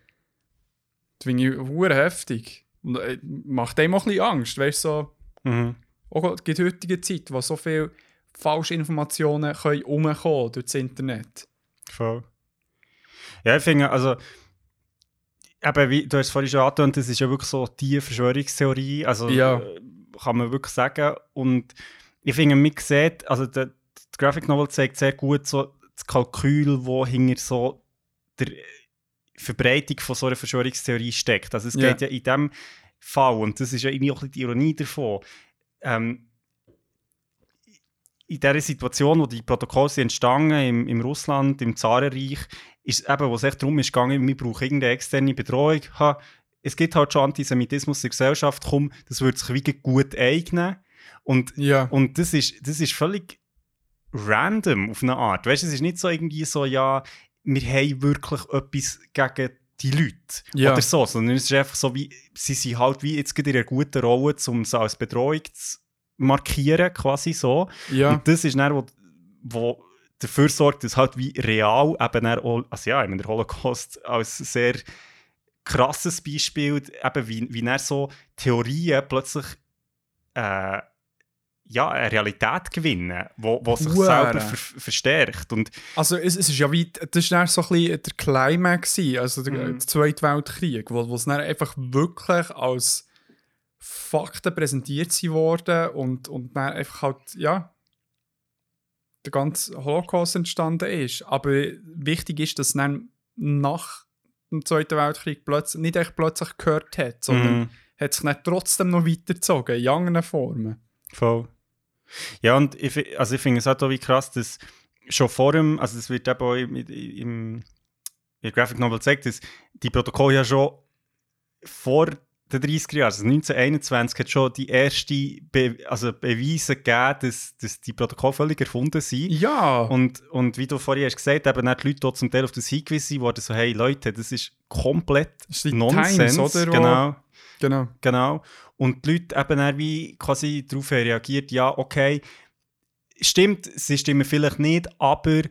das finde ich heftig. Und äh, macht einem auch ein bisschen Angst, weißt du, so, Mhm. auch in der heutigen Zeit, wo so viele Falschinformationen können durch das Internet. Voll. Ja, ich finde, also, eben, wie, du hast es vorhin schon angetönt, das ist ja wirklich so die Verschwörungstheorie. Also, Ja. äh, kann man wirklich sagen. Und ich finde, man sieht, also der, die Graphic Novel zeigt sehr gut so das Kalkül, wo hinter so der Verbreitung von so einer Verschwörungstheorie steckt. Also es Ja. geht ja in dem Fall, und das ist ja irgendwie auch die Ironie davon, ähm, in dieser Situation, wo die Protokolle entstanden im, im Russland, im Zarenreich, ist eben, wo es echt darum ist gegangen, wir brauchen irgendeine externe Bedrohung. Ha, es gibt halt schon Antisemitismus in der Gesellschaft, komm, das würde sich wie gut eignen. Und, Ja. und das, ist, das ist völlig random auf eine Art. Weißt du, es ist nicht so irgendwie so, ja, wir haben wirklich etwas gegen die Leute Ja. oder so, sondern es ist einfach so, wie sie sind halt wie jetzt in einer guten Rolle, um es als Bedrohung zu markieren, quasi so. ja. Und das ist dann, wo, wo dafür sorgt, dass halt wie real eben auch, also ja, ich meine, der Holocaust als sehr krasses Beispiel, eben wie, wie dann so Theorien plötzlich äh, ja, eine Realität gewinnen, wo sich Hure. selber ver verstärkt. Und Also es, es ist ja wie, das war so ein bisschen der Climax, also der, der Zweite Weltkrieg, wo, wo es dann einfach wirklich als Fakten präsentiert worden und, und dann einfach halt, ja, der ganze Holocaust entstanden ist. Aber wichtig ist, dass dann nach dem Zweiten Weltkrieg plötzlich, nicht echt plötzlich gehört hat, sondern Mhm. hat sich dann trotzdem noch weitergezogen, in anderen Formen. Voll. Ja, und ich, also ich finde es halt auch wie krass, dass schon vor dem, also es wird eben auch im, im, im Graphic Novel gezeigt, dass die Protokolle ja schon vor den 30er Jahren, also 1921, hat schon die erste Be also Beweise gegeben, dass, dass die Protokolle völlig erfunden sind. Ja, Und, und wie du vorhin hast gesagt, eben auch die Leute dort zum Teil auf das hingewiesen worden, so hey Leute, das ist komplett Das ist Nonsens. Times, oder, Genau. genau. Genau. Und die Leute eben dann wie quasi darauf reagiert, ja, okay, stimmt, sie stimmen vielleicht nicht, aber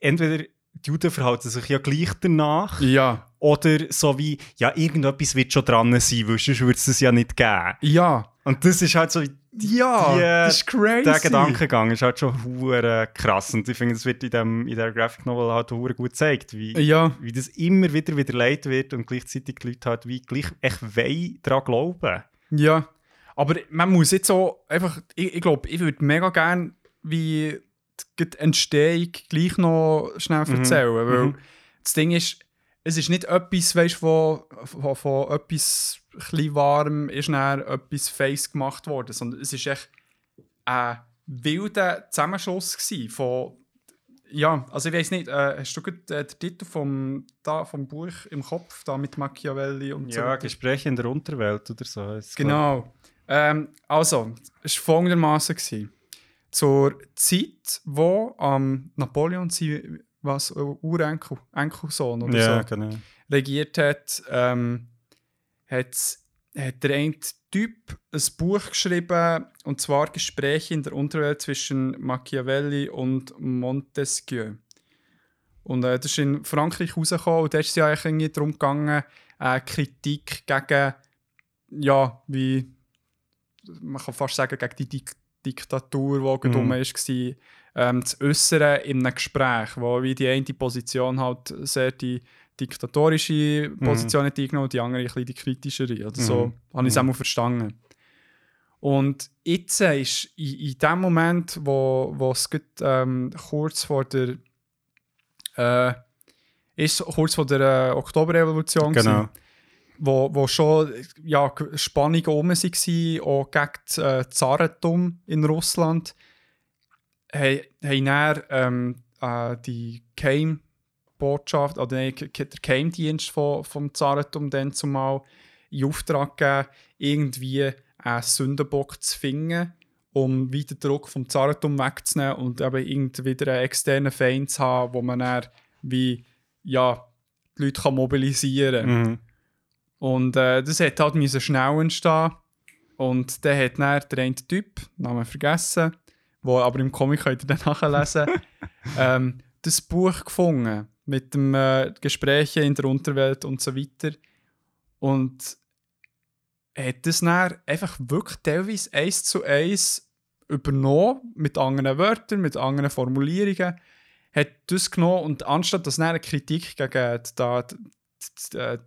entweder die Juden verhalten sich ja gleich danach, Ja, oder so wie, ja, irgendetwas wird schon dran sein, weil sonst würde es es ja nicht geben. ja. Und das ist halt so, Ja, Die, das ist crazy. der Gedankengang ist halt schon hure krass. Und ich finde, das wird in, dem, in der Graphic Novel halt hure gut gezeigt, wie, Ja, wie das immer wieder widerlegt wird und gleichzeitig die Leute halt wie gleich echt wollen daran glauben. ja. Aber man muss jetzt so einfach, ich, ich glaube, ich würde mega gerne wie die Entstehung gleich noch schnell Mhm. erzählen, weil Mhm. das Ding ist, es ist nicht etwas, weißt, von, von, von etwas ein warm ist dann etwas face gemacht worden, sondern es ist echt ein wilder Zusammenschluss von ja, also ich weiß nicht, äh, hast du gerade äh, den Titel vom, da, vom Buch im Kopf, da mit Machiavelli und so Ja? Gespräche in der Unterwelt oder so. Genau. Ähm, also, es war folgendermaßen. Zur Zeit, wo am Napoleon sein was, äh, Urenkel, Enkelsohn oder. Ja, so genau. regiert hat, ähm, hat, hat der eine Typ ein Buch geschrieben, und zwar Gespräche in der Unterwelt zwischen Machiavelli und Montesquieu. Und äh, das ist in Frankreich rausgekommen und da ist es ja eigentlich darum gegangen, äh, Kritik gegen, ja, wie, man kann fast sagen, gegen die Dik Diktatur, die Mhm. mhm. war, ähm, zu äußern in einem Gespräch, wo wie die eine Position halt sehr die diktatorische Position hat eingenommen und die andere ein bisschen die kritischere. Oder so Mhm. habe ich es Mhm. auch verstanden. Und jetzt ist in, in dem Moment, wo, wo es gerade, ähm, kurz vor der äh, ist kurz vor der äh, Oktoberrevolution Genau. gewesen, wo, wo schon ja, Spannungen um waren, auch gegen das äh, Zarentum in Russland, haben dann ähm, äh, die Keimbotschaft, oder nein, der Keimdienst von, vom Zarentum dann zumal in Auftrag gegeben, irgendwie einen Sündenbock zu finden, um wieder Druck vom Zarentum wegzunehmen und eben irgendwie wieder einen externen Feind zu haben, wo man dann wie ja, die Leute kann mobilisieren kann. Mhm. Und äh, das hat halt schnell entstehen. Und der hat dann der eine Typ, Namen vergessen, wo aber im Comic könnt ihr dann nachlesen, ähm, das Buch gefunden mit dem äh, Gespräche in der Unterwelt und so weiter. Und hat das dann einfach wirklich teilweise eins zu eins übernommen, mit anderen Wörtern, mit anderen Formulierungen, hat das genommen und anstatt dass dann eine Kritik gegen da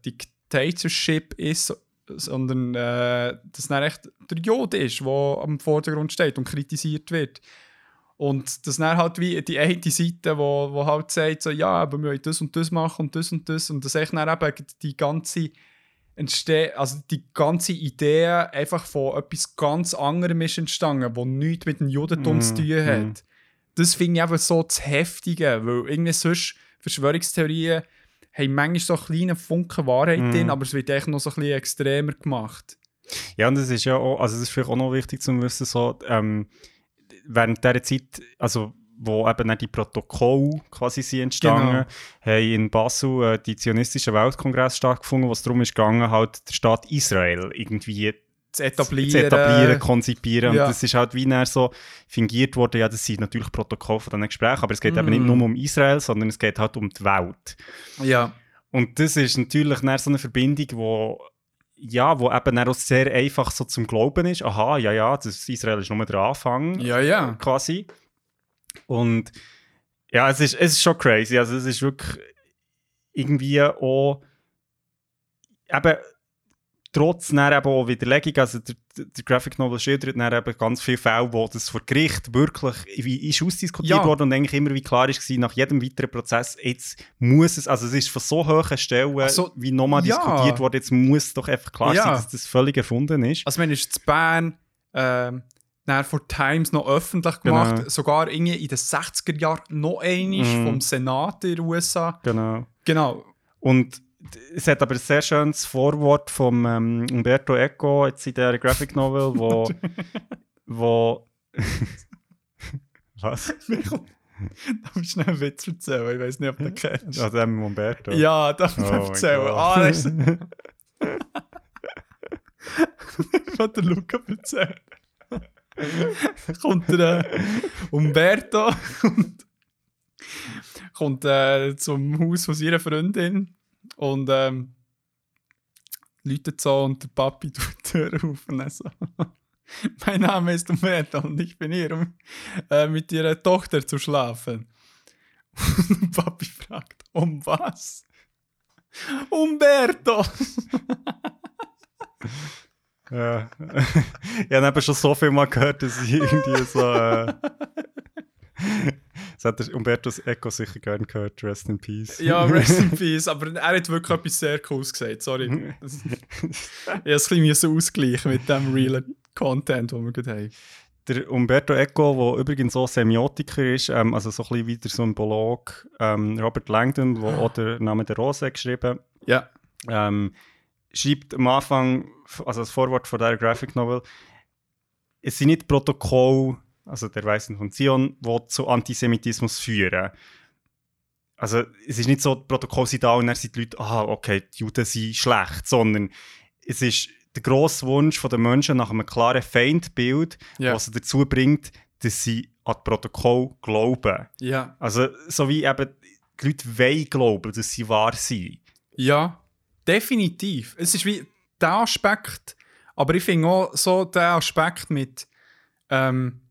die Dictatorship ist, sondern äh, dass dann echt der Jod ist, der am Vordergrund steht und kritisiert wird. Und das dann halt wie die eine Seite, wo, wo halt sagt, so, ja, aber wir wollen das und das machen und das und das. Und das echt dann eben die ganze entstehen, also die ganze Idee einfach von etwas ganz anderem ist entstanden, wo nichts mit dem Judentum Mm, zu tun hat. Das finde ich eben so das Heftige, weil irgendwie sonst Verschwörungstheorien haben manchmal so kleine Funken Wahrheit Mm. drin, aber es wird echt noch so ein bisschen extremer gemacht. Ja, und das ist ja auch, also das ist vielleicht auch noch wichtig zu wissen, so, ähm, während dieser Zeit, also wo eben dann die Protokolle quasi sind entstanden, Genau. haben in Basel äh, die zionistischen Weltkongress stattgefunden, wo es darum ist gegangen, halt der Staat Israel irgendwie Zu etablieren. zu etablieren, konzipieren. ja. Und das ist halt wie dann so fingiert worden, ja, das sind natürlich Protokolle von diesen Gesprächen, aber es geht eben nicht Mhm. nur um Israel, sondern es geht halt um die Welt. Ja. Und das ist natürlich dann so eine Verbindung, wo ja, wo eben auch sehr einfach so zum Glauben ist. Aha, ja, ja, das Israel ist nur der Anfang, Ja, ja. quasi. Und ja, es ist, es ist schon crazy. Also es ist wirklich irgendwie auch eben trotz dann eben auch Widerlegung, also der, der Graphic Novel schildert dann eben ganz viele Fälle, wo das vor Gericht wirklich wie ist ausdiskutiert Ja. worden und eigentlich immer wie klar ist gewesen, nach jedem weiteren Prozess, jetzt muss es, also es ist von so hohen Stellen so, wie nochmal ja. diskutiert worden, jetzt muss doch einfach klar Ja. sein, dass das völlig erfunden ist. Also, man ist in Bern ähm, dann vor Times noch öffentlich gemacht, Genau. sogar in den 60er Jahren noch einmal Mhm. vom Senat in den USA. Genau. Genau. Und es hat aber ein sehr schönes Vorwort von ähm, Umberto Eco jetzt in der Graphic Novel, wo. wo Was? Darf ich schnell einen Witz erzählen? Ich weiß nicht, ob du den kennst. Also dem Umberto. Ja, darf ich Oh erzählen? Ah, das ist... Ich wollte den Luca erzählen. kommt der äh, Umberto kommt, kommt äh, zum Haus von seiner Freundin und ähm, läutet so und der Papi tut die Tür auf und so Mein Name ist Umberto und ich bin hier, um äh, mit ihrer Tochter zu schlafen. Und Papi fragt, um was? Umberto! Ja. ich habe schon so viel mal gehört, dass ich irgendwie so. Äh, das hat der Umberto Eco sicher gerne gehört. Rest in Peace. Ja, rest in peace. Aber er hat wirklich etwas sehr Cooles gesagt. Sorry. Das- Ich musste es ein bisschen ausgleichen mit dem realen Content, den wir gerade haben. Der Umberto Eco, der übrigens auch Semiotiker ist, ähm, also so ein bisschen wie der Symbolog ähm, Robert Langdon, der auch den Namen der Rose geschrieben Ja. ähm, schreibt am Anfang, also das Vorwort von dieser Graphic Novel, es sind nicht Protokolle, also der Weisen von Zion, die zu Antisemitismus führen. Also es ist nicht so, die Protokolle sind da und dann sind die Leute, aha, okay, die Juden sind schlecht, sondern es ist der grosse Wunsch der Menschen nach einem klaren Feindbild, Ja. was sie dazu bringt, dass sie an das Protokoll glauben. Ja. Also so wie eben die Leute wollen glauben, dass sie wahr sind. Ja, definitiv. Es ist wie der Aspekt, aber ich finde auch so der Aspekt mit ähm,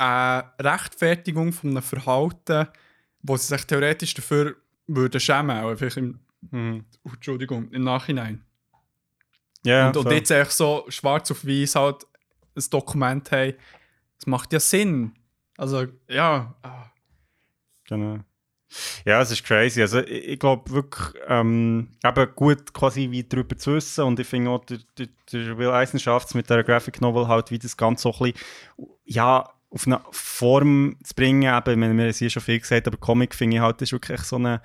äh, Rechtfertigung von einem Verhalten, wo sie sich theoretisch dafür würden schämen, auch vielleicht im, oh, Entschuldigung, im Nachhinein. Ja, und, und jetzt echt so schwarz auf weiß halt ein Dokument haben, das macht ja Sinn. Also, ja. Genau. Ja, es ist crazy. Also ich, ich glaube wirklich, ähm, eben gut quasi wie darüber zu wissen und ich finde auch, der, der, der Will schafft es mit der Graphic Novel halt wie das Ganze so ein bisschen, ja, auf eine Form zu bringen. Eben, wir haben es hier schon viel gesagt, aber Comic finde ich halt, ist wirklich so eine,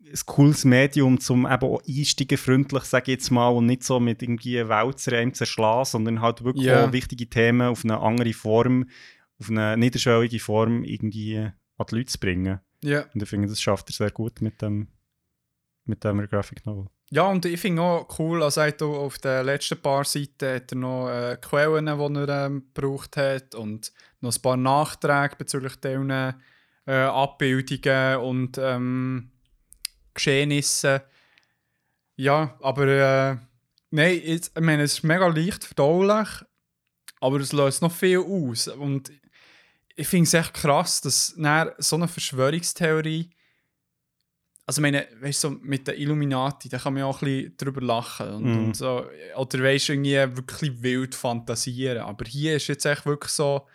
ein cooles Medium, zum eben auch einsteigen freundlich, sage ich jetzt mal, und nicht so mit irgendwie Wälzer zerschlagen, sondern halt wirklich Ja. auch wichtige Themen auf eine andere Form, auf eine niederschwellige Form irgendwie an die Leute zu bringen. Ja. Und ich finde, das schafft er sehr gut mit dem, mit dem Graphic Novel. Ja, und ich finde auch cool, also er auf den letzten paar Seiten hat er noch äh, Quellen, die er ähm, gebraucht hat und noch ein paar Nachträge bezüglich diesen äh, Abbildungen und ähm, Geschehnissen. Ja, aber äh, nein, ich meine, es ist mega leicht verdaulich, aber es löst noch viel aus. Und ich finde es echt krass, dass so eine Verschwörungstheorie also ich meine, weißt du, so mit den Illuminati, da kann man ja auch ein bisschen drüber lachen und, Mhm. und so, oder weißt du, irgendwie wirklich wild fantasieren. Aber hier ist jetzt echt wirklich so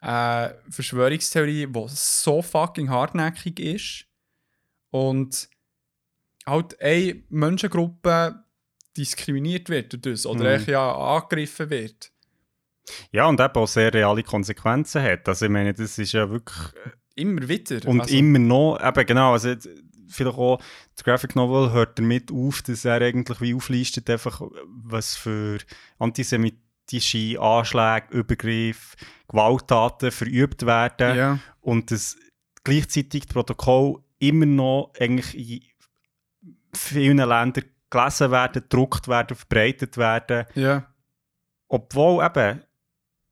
eine Verschwörungstheorie, die so fucking hartnäckig ist und halt eine Menschengruppe diskriminiert wird durch das oder Mhm. echt ja angegriffen wird. Ja, und eben auch sehr reale Konsequenzen hat. Also ich meine, das ist ja wirklich... Immer wieder. Und Also, immer noch, eben genau, also vielleicht auch, das Graphic Novel hört damit auf, dass er eigentlich wie auflistet, einfach, was für antisemitische Anschläge, Übergriffe, Gewalttaten verübt werden Ja, und dass gleichzeitig das Protokoll immer noch eigentlich in vielen Ländern gelesen werden, gedruckt werden, verbreitet werden, ja. obwohl eben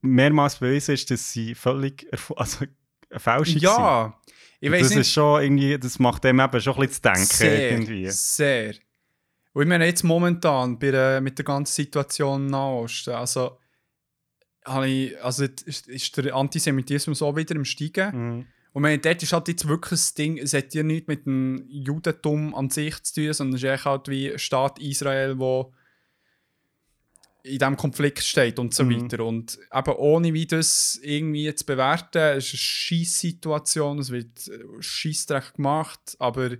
mehrmals bewiesen ist, dass sie völlig also Fälschung sind. Ja, ich weiß das nicht. ist schon irgendwie, das macht dem eben schon ein bisschen zu denken Sehr, irgendwie. sehr. Und ich meine jetzt momentan bei der, mit der ganzen Situation im Nahosten, also, ich, also ist, ist der Antisemitismus auch wieder im Steigen. Mhm. Und meine, dort ist halt jetzt wirklich das Ding, es hat ja nichts mit dem Judentum an sich zu tun, sondern es ist echt halt wie Staat Israel, wo in diesem Konflikt steht und so Mhm. weiter. Und eben ohne wie das irgendwie zu bewerten, es ist eine Scheisse-Situation, es wird äh, Scheissdreck gemacht, aber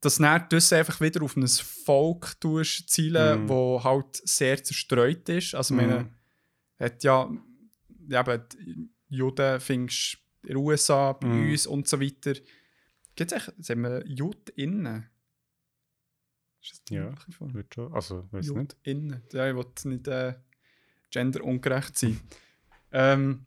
dass du das einfach wieder auf ein Volk tust, zielen, Mhm. wo halt sehr zerstreut ist. Also, ich meine, Mhm. hat ja, eben, Juden findest du in den USA, bei Mhm. uns und so weiter. Gibt es echt, sagen wir, das die Ja. Wird schon, also, weiß nicht. JudInnen. Ja, ich will nicht äh, genderungerecht sein. ähm,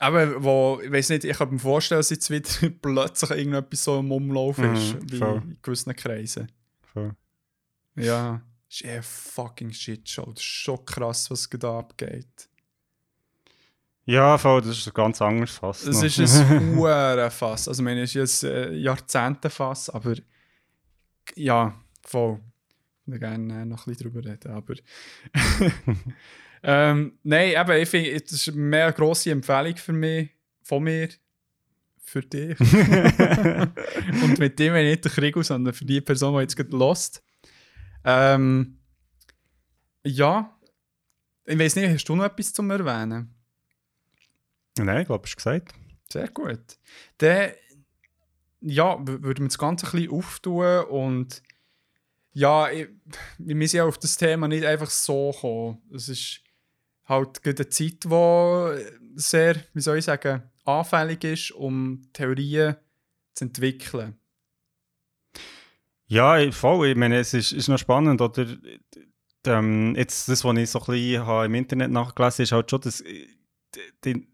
aber wo, ich weiß nicht, ich kann mir vorstellen, dass jetzt wieder plötzlich irgendetwas so im Umlauf Mhm, ist, wie voll. in gewissen Kreisen. Voll. Ja, ist eher fucking Shitshow. Das ist schon krass, was da abgeht. Ja, voll, das ist ein ganz anderes Fass. Das noch. ist ein hure Fass. Also, ich meine, es ist ein äh, Jahrzehntefass, aber ja, voll. Ich gerne äh, noch ein bisschen drüber reden, aber. ähm, nein, eben, ich finde, das ist mehr eine grosse Empfehlung für mich, von mir, für dich. Und mit dem ich nicht den Krieg, sondern für die Person, die jetzt gerade lost. Ähm, ja, ich weiß nicht, hast du noch etwas zum Erwähnen? Nein, ich glaube, hast du gesagt. Sehr gut. Dann, ja, w- würden wir das Ganze ein bisschen auftun und ja, ich, wir müssen ja auf das Thema nicht einfach so kommen. Es ist halt eine Zeit, die sehr, wie soll ich sagen, anfällig ist, um Theorien zu entwickeln. Ja, voll. Ich meine, es ist, ist noch spannend, oder? Ähm, jetzt, das, was ich so ein bisschen habe im Internet nachgelesen habe, ist halt schon, dass äh, die, die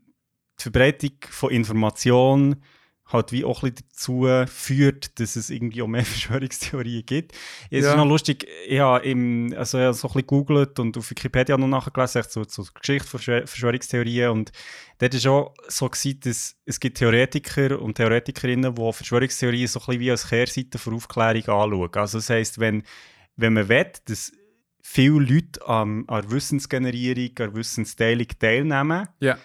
Verbreitung von Information halt wie auch ein bisschen dazu führt, dass es irgendwie auch mehr Verschwörungstheorien gibt. Es Ja. ist noch lustig, ich habe, im, also ich habe so ein bisschen gegoogelt und auf Wikipedia noch nachgelesen, echt so zur Geschichte von Verschwör- Verschwörungstheorien und dort war auch so, gewesen, dass es gibt Theoretiker und Theoretikerinnen, die Verschwörungstheorien so ein bisschen wie als Kehrseite für Aufklärung anschauen. Also das heisst, wenn, wenn man will, dass viele Leute an, an der Wissensgenerierung, an Wissensteilung teilnehmen, Ja.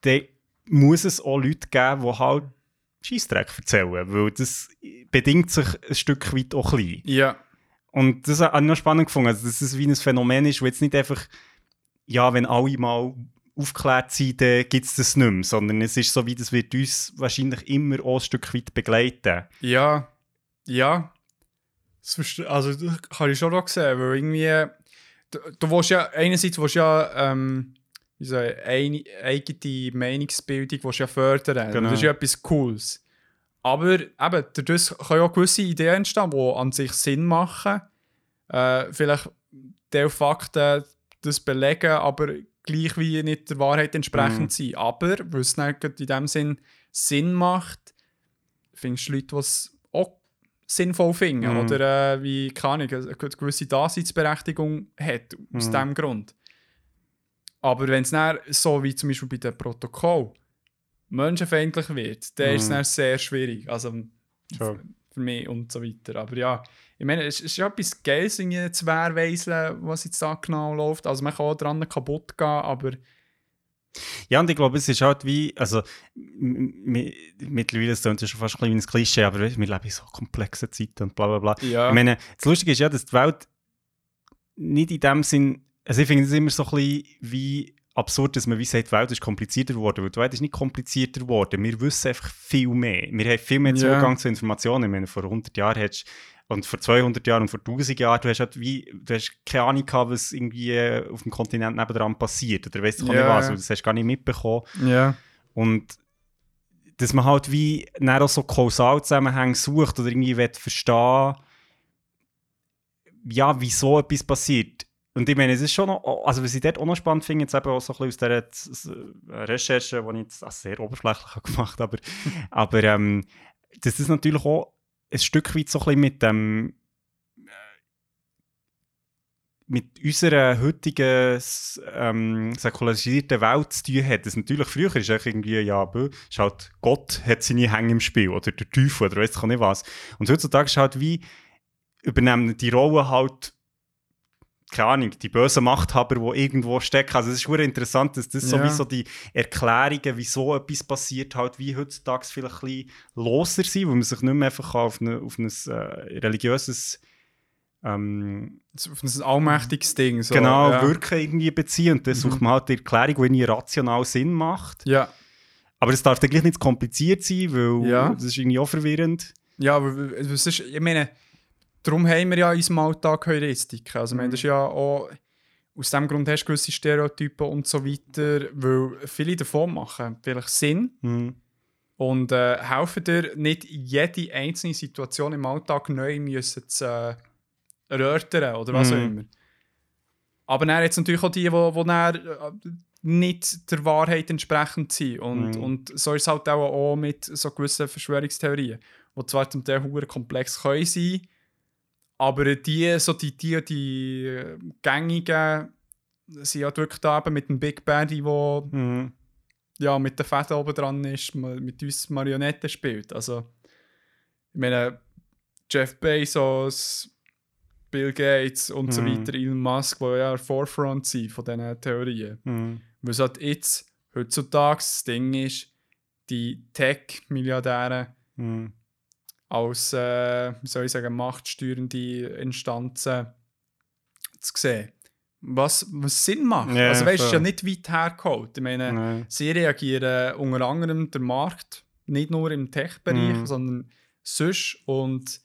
dann muss es auch Leute geben, die halt Scheissdreck erzählen, weil das bedingt sich ein Stück weit auch klein. Ja. Und das habe ich noch spannend gefunden, also, dass es wie ein Phänomen ist, wo jetzt nicht einfach, ja, wenn alle mal aufgeklärt sind, gibt es das nicht mehr, sondern es ist so, wie das wird uns wahrscheinlich immer auch ein Stück weit begleiten. Ja, ja. Das also, das habe ich schon noch gesehen, weil irgendwie. Du, du willst ja, einerseits willst du ja, ähm, wie ich, eine eigene Meinungsbildung willst ja fördern. Genau. Das ist ja etwas Cooles. Aber eben, dadurch können auch gewisse Ideen entstehen, die an sich Sinn machen. Äh, vielleicht Teil Fakten das belegen, aber gleich wie nicht der Wahrheit entsprechend Mhm. sein. Aber, weil es in dem Sinn Sinn macht, findest du Leute, die es auch sinnvoll finden. Mhm. Oder äh, wie, keine Ahnung, eine gewisse Daseinsberechtigung hat, aus Mhm. diesem Grund. Aber wenn es dann, so wie zum Beispiel bei dem Protokoll, menschenfeindlich wird, dann ist es Mhm. dann sehr schwierig. Also Schon. für mich und so weiter. Aber ja, ich meine, es ist ja etwas Geiles, irgendwie zu wehrweiseln, was jetzt da genau läuft. Also man kann auch dran kaputt gehen, aber Ja, und ich glaube, es ist halt wie, also mittlerweile ist es schon fast ein kleines Klischee, aber wir leben in so komplexen Zeiten und bla bla bla. Ja. Ich meine, das Lustige ist ja, dass die Welt nicht in dem Sinn, also ich finde es immer so ein bisschen wie absurd, dass man wie sagt, die Welt ist komplizierter geworden, weil die Welt ist nicht komplizierter geworden, wir wissen einfach viel mehr. Wir haben viel mehr. Zugang zu Informationen. Ich meine, vor 100 Jahren hättest und vor 200 Jahren und vor 1000 Jahren, du hast halt wie, du hast keine Ahnung gehabt, was irgendwie äh, auf dem Kontinent nebendran passiert, oder weißt du Ja, nicht was, das hast du gar nicht mitbekommen. Ja. Und dass man halt wie auch so Kausalzusammenhänge sucht oder irgendwie verstehen, ja, wieso etwas passiert. Und ich meine, es ist schon noch, also was ich dort auch noch spannend finde, jetzt eben auch so ein bisschen aus dieser Recherche, die ich jetzt also sehr oberflächlich gemacht habe, aber, aber ähm, das natürlich auch ein Stück weit so ein bisschen mit dem mit unserer heutigen ähm, säkularisierten Welt zu tun hat. Das natürlich früher ist echt irgendwie, ja, bö, ist halt Gott hat seine Hänge im Spiel oder der Teufel oder weiss ich auch nicht was. Und heutzutage ist halt wie, übernehmen die Rolle halt, keine Ahnung, die bösen Machthaber, die irgendwo stecken. Also es ist schon interessant, dass das Ja. sowieso die Erklärungen, wieso etwas passiert, halt wie heutzutage vielleicht ein bisschen loser sind, weil man sich nicht mehr einfach auf, eine, auf ein äh, religiöses ähm, Auf ein allmächtiges Ding. So. genau, ja. Wirken irgendwie beziehen. Und dann sucht man halt die Erklärung, die irgendwie rational Sinn macht. Ja. Aber es darf dann gleich nicht kompliziert sein, weil Ja. das ist irgendwie auch verwirrend. Ja, aber w- es ist, ich meine, darum haben wir ja in unserem Alltag Heuristiken. Also, meine, das ja auch, aus dem Grund hast du gewisse Stereotypen und so weiter, weil viele davon machen vielleicht Sinn Mhm. und äh, helfen dir nicht jede einzelne Situation im Alltag neu müssen zu äh, erörtern oder was auch Mhm. immer. Aber dann jetzt natürlich auch die, die, die dann, äh, nicht der Wahrheit entsprechend sind. Und, Mhm. und so ist es halt auch, auch mit so gewissen Verschwörungstheorien, die zwar zum Teil hure komplex können sein, aber die, so die, die, die äh, gängigen sind ja wirklich da eben mit dem Big Baddy, der Mhm. ja, mit der Fäden oben dran ist, mit uns Marionetten spielt. Also, ich meine, Jeff Bezos, Bill Gates und so Mhm. weiter, Elon Musk, die ja am Forefront sind von diesen Theorien. Mhm. Weil es halt jetzt, heutzutage, das Ding ist, die Tech-Milliardäre Mhm. Als, äh, soll ich sagen, machtsteuernde Instanzen zu sehen. Was, was Sinn macht. Ja, also, weißt du, ist ja nicht weit hergeholt. Ich meine, Nein. Sie reagieren unter anderem der Markt, nicht nur im Tech-Bereich, Mhm. sondern sonst. Und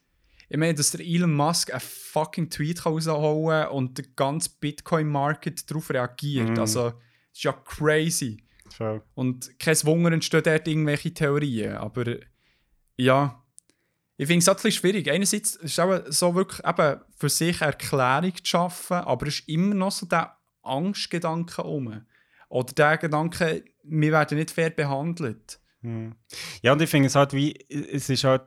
ich meine, dass der Elon Musk einen fucking Tweet kann raushauen und der ganze Bitcoin-Market darauf reagiert. Mhm. Also, das ist ja crazy. Voll. Und kein Wunder entstehen dort irgendwelche Theorien. Aber ja, ich finde es halt ein bisschen schwierig. Einerseits ist es auch so wirklich eben für sich eine Erklärung zu schaffen, aber es ist immer noch so der Angstgedanke um. Oder der Gedanke, wir werden nicht fair behandelt. Mhm. Ja, und ich finde es halt wie, es ist halt,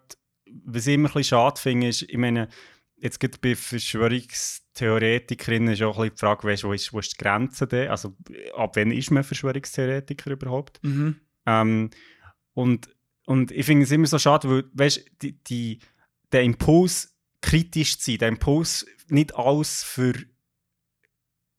was ich immer ein bisschen schade finde, ist, ich meine, jetzt gibt bei Verschwörungstheoretikerinnen auch ein bisschen die Frage, weißt, wo, ist, wo ist die Grenze denn? Also, ab wann ist man Verschwörungstheoretiker überhaupt? Ähm, und, und ich finde es immer so schade, weil, weißt die, die, der Impuls, kritisch zu sein, der Impuls, nicht alles für,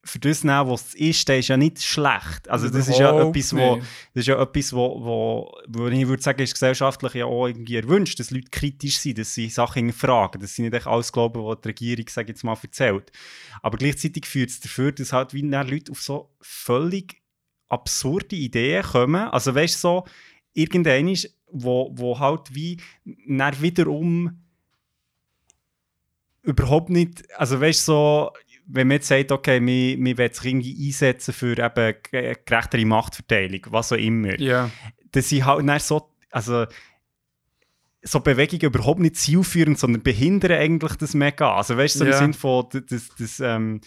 für das nehmen, was es ist, der ist ja nicht schlecht. Also, das ist ja etwas, wo, das ist ja etwas, wo, wo, wo ich würde sagen, ist gesellschaftlich ja auch irgendwie erwünscht, dass Leute kritisch sind, dass sie Sachen hinterfragen, dass sie nicht echt alles glauben, was die Regierung, sag ich jetzt mal, erzählt. Aber gleichzeitig führt es dafür, dass halt wie Leute auf so völlig absurde Ideen kommen. Also weißt du, so irgendein ist, wo, wo halt wie dann wiederum überhaupt nicht, also weißt du, so, wenn man jetzt sagt, okay, wir, wir wollen sich irgendwie einsetzen für eben ge- gerechtere Machtverteilung, was auch immer, Ja. dass sie halt dann so, also so Bewegungen überhaupt nicht zielführend, sondern behindern eigentlich das mega. Also weißt du, so Ja. im Sinne von, das, das, das ähm,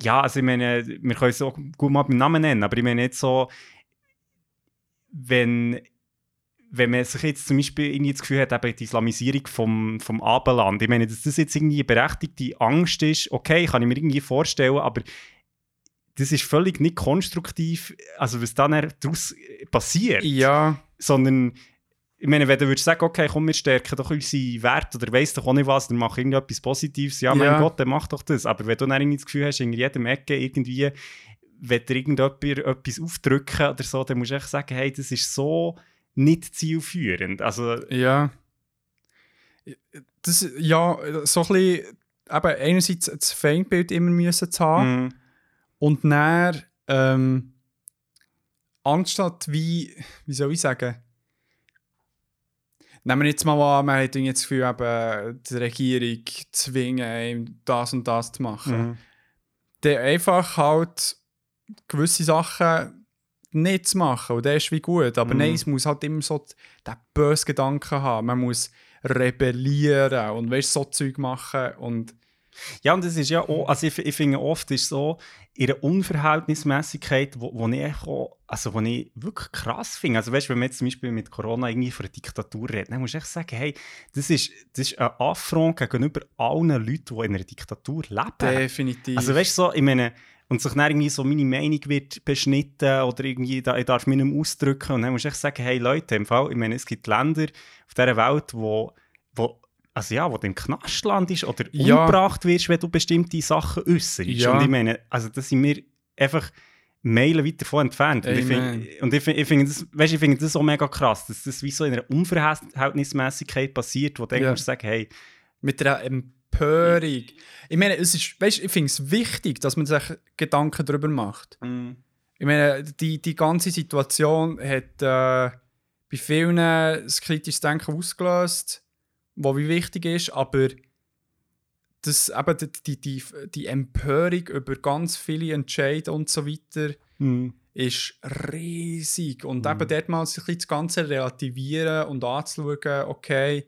ja, also ich meine, wir können es auch gut mal beim Namen nennen, aber ich meine jetzt so, wenn, wenn man sich jetzt zum Beispiel irgendwie das Gefühl hat, eben die Islamisierung vom, vom Abendland, ich meine, dass das jetzt irgendwie eine berechtigte Angst ist, okay, kann ich mir irgendwie vorstellen, aber das ist völlig nicht konstruktiv, also was dann daraus passiert Ja. sondern ich meine, wenn du würdest sagen, okay, komm, wir stärken doch unsere Werte oder weiss doch auch nicht was, dann mach irgendetwas Positives, ja, mein Ja. Gott, dann mach doch das. Aber wenn du dann irgendwie das Gefühl hast, in jedem Ecke irgendwie wenn dir irgendjemand etwas aufdrücken oder so, dann musst du echt sagen, hey, das ist so nicht zielführend. Also, Ja. Das, ja, so ein bisschen, eben einerseits das Feindbild immer müssen zu haben mm, und dann, ähm, anstatt wie, wie soll ich sagen, nehmen wir jetzt mal an, man hat jetzt das Gefühl, eben, die Regierung zwingen, das und das zu machen. mm, Dann einfach halt gewisse Sachen nicht zu machen und das ist wie gut. Aber Mhm. nein, es muss halt immer so den bösen Gedanken haben. Man muss rebellieren und weißt, so Zeug machen und Ja, und das ist ja auch, also ich, ich finde oft ist so ihre Unverhältnismäßigkeit, wo, wo ich auch, also wo ich wirklich krass finde. Also weißt du, wenn man jetzt zum Beispiel mit Corona irgendwie von einer Diktatur redet, dann muss ich sagen, hey, das ist, das ist ein Affront gegenüber allen Leuten, die in einer Diktatur leben. definitiv. Also weißt du, so, ich meine, und sich dann irgendwie so meine Meinung wird beschnitten oder irgendwie, da, ich darf mich nicht mehr ausdrücken und dann muss ich echt sagen, hey Leute, im Fall, ich meine, es gibt Länder auf dieser Welt, wo, wo also ja, wo du im Knast landest oder Ja. umgebracht wirst, wenn du bestimmte Sachen äußerst. Ja. Und ich meine, also das sind wir einfach Meilen weit davon entfernt. Und ich Amen. finde, und ich finde, ich finde das, weißt, ich finde das auch mega krass, dass das wie so in einer Unverhältnismäßigkeit passiert, wo du Ja. musst sagen, hey, mit einer Empörung. Ich meine, es ist, weißt, ich finde es wichtig, dass man sich Gedanken darüber macht. Ich meine, die, die ganze Situation hat äh, bei vielen das kritische Denken ausgelöst, was wie wichtig ist, aber das, eben die, die, die, Empörung über ganz viele Entscheidungen und so weiter ist riesig. Und eben dort mal sich das Ganze relativieren und anzuschauen, okay,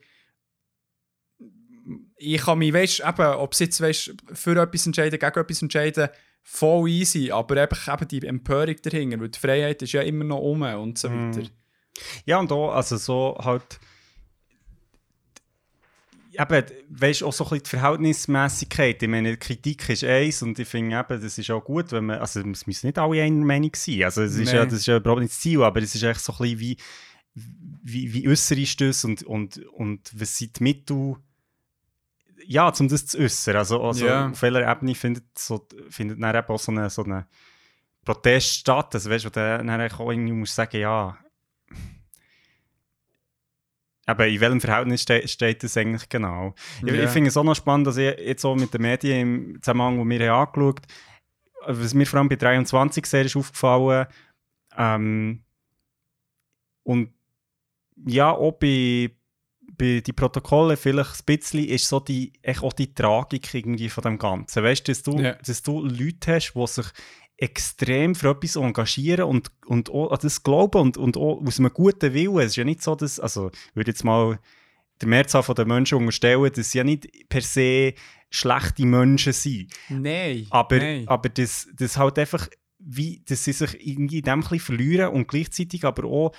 ich kann mich, weißt eben, ob sie jetzt weißt, für etwas entscheiden, gegen etwas entscheiden, voll easy, aber einfach eben die Empörung dahinter, weil die Freiheit ist ja immer noch um und so Mhm. weiter. Ja, und auch, also so halt. Eben, weißt du, auch so ein bisschen die Verhältnismäßigkeit. Ich meine, Kritik ist eins und ich finde eben, das ist auch gut, wenn man. Also, es müssen nicht alle einer Meinung sein. Also, es ist Nee. ja, das ist ja überhaupt nicht das Ziel, aber es ist echt so ein bisschen wie, wie, wie äußere ist das und, und, und was sind die Mittel, ja, um das zu äußern. Also, also Ja. auf welcher Ebene findet, so, findet dann eben auch so eine, so eine Protest statt? Also, weißt du, wo du dann auch irgendwie musst sagen, ja. Aber in welchem Verhältnis ste steht das eigentlich genau? Ich, Ja. ich finde es auch noch spannend, dass ich jetzt auch mit den Medien im Zusammenhang, wo wir haben angeschaut was mir vor allem bei 23 sehr ist aufgefallen, ähm, und ja, auch bei, bei die Protokolle vielleicht ein bisschen ist so die, echt auch die Tragik irgendwie von dem Ganzen. Weißt du, dass du, Ja. dass du Leute hast, die sich extrem für etwas engagieren und, und auch an das glauben und, und auch aus einem guten Willen. Es ist ja nicht so, dass, also ich würde jetzt mal der Mehrzahl der Menschen unterstellen, dass sie ja nicht per se schlechte Menschen sind. Nein. Aber, nein. aber das, das halt einfach, wie, dass sie sich irgendwie in dem ein bisschen verlieren und gleichzeitig aber auch,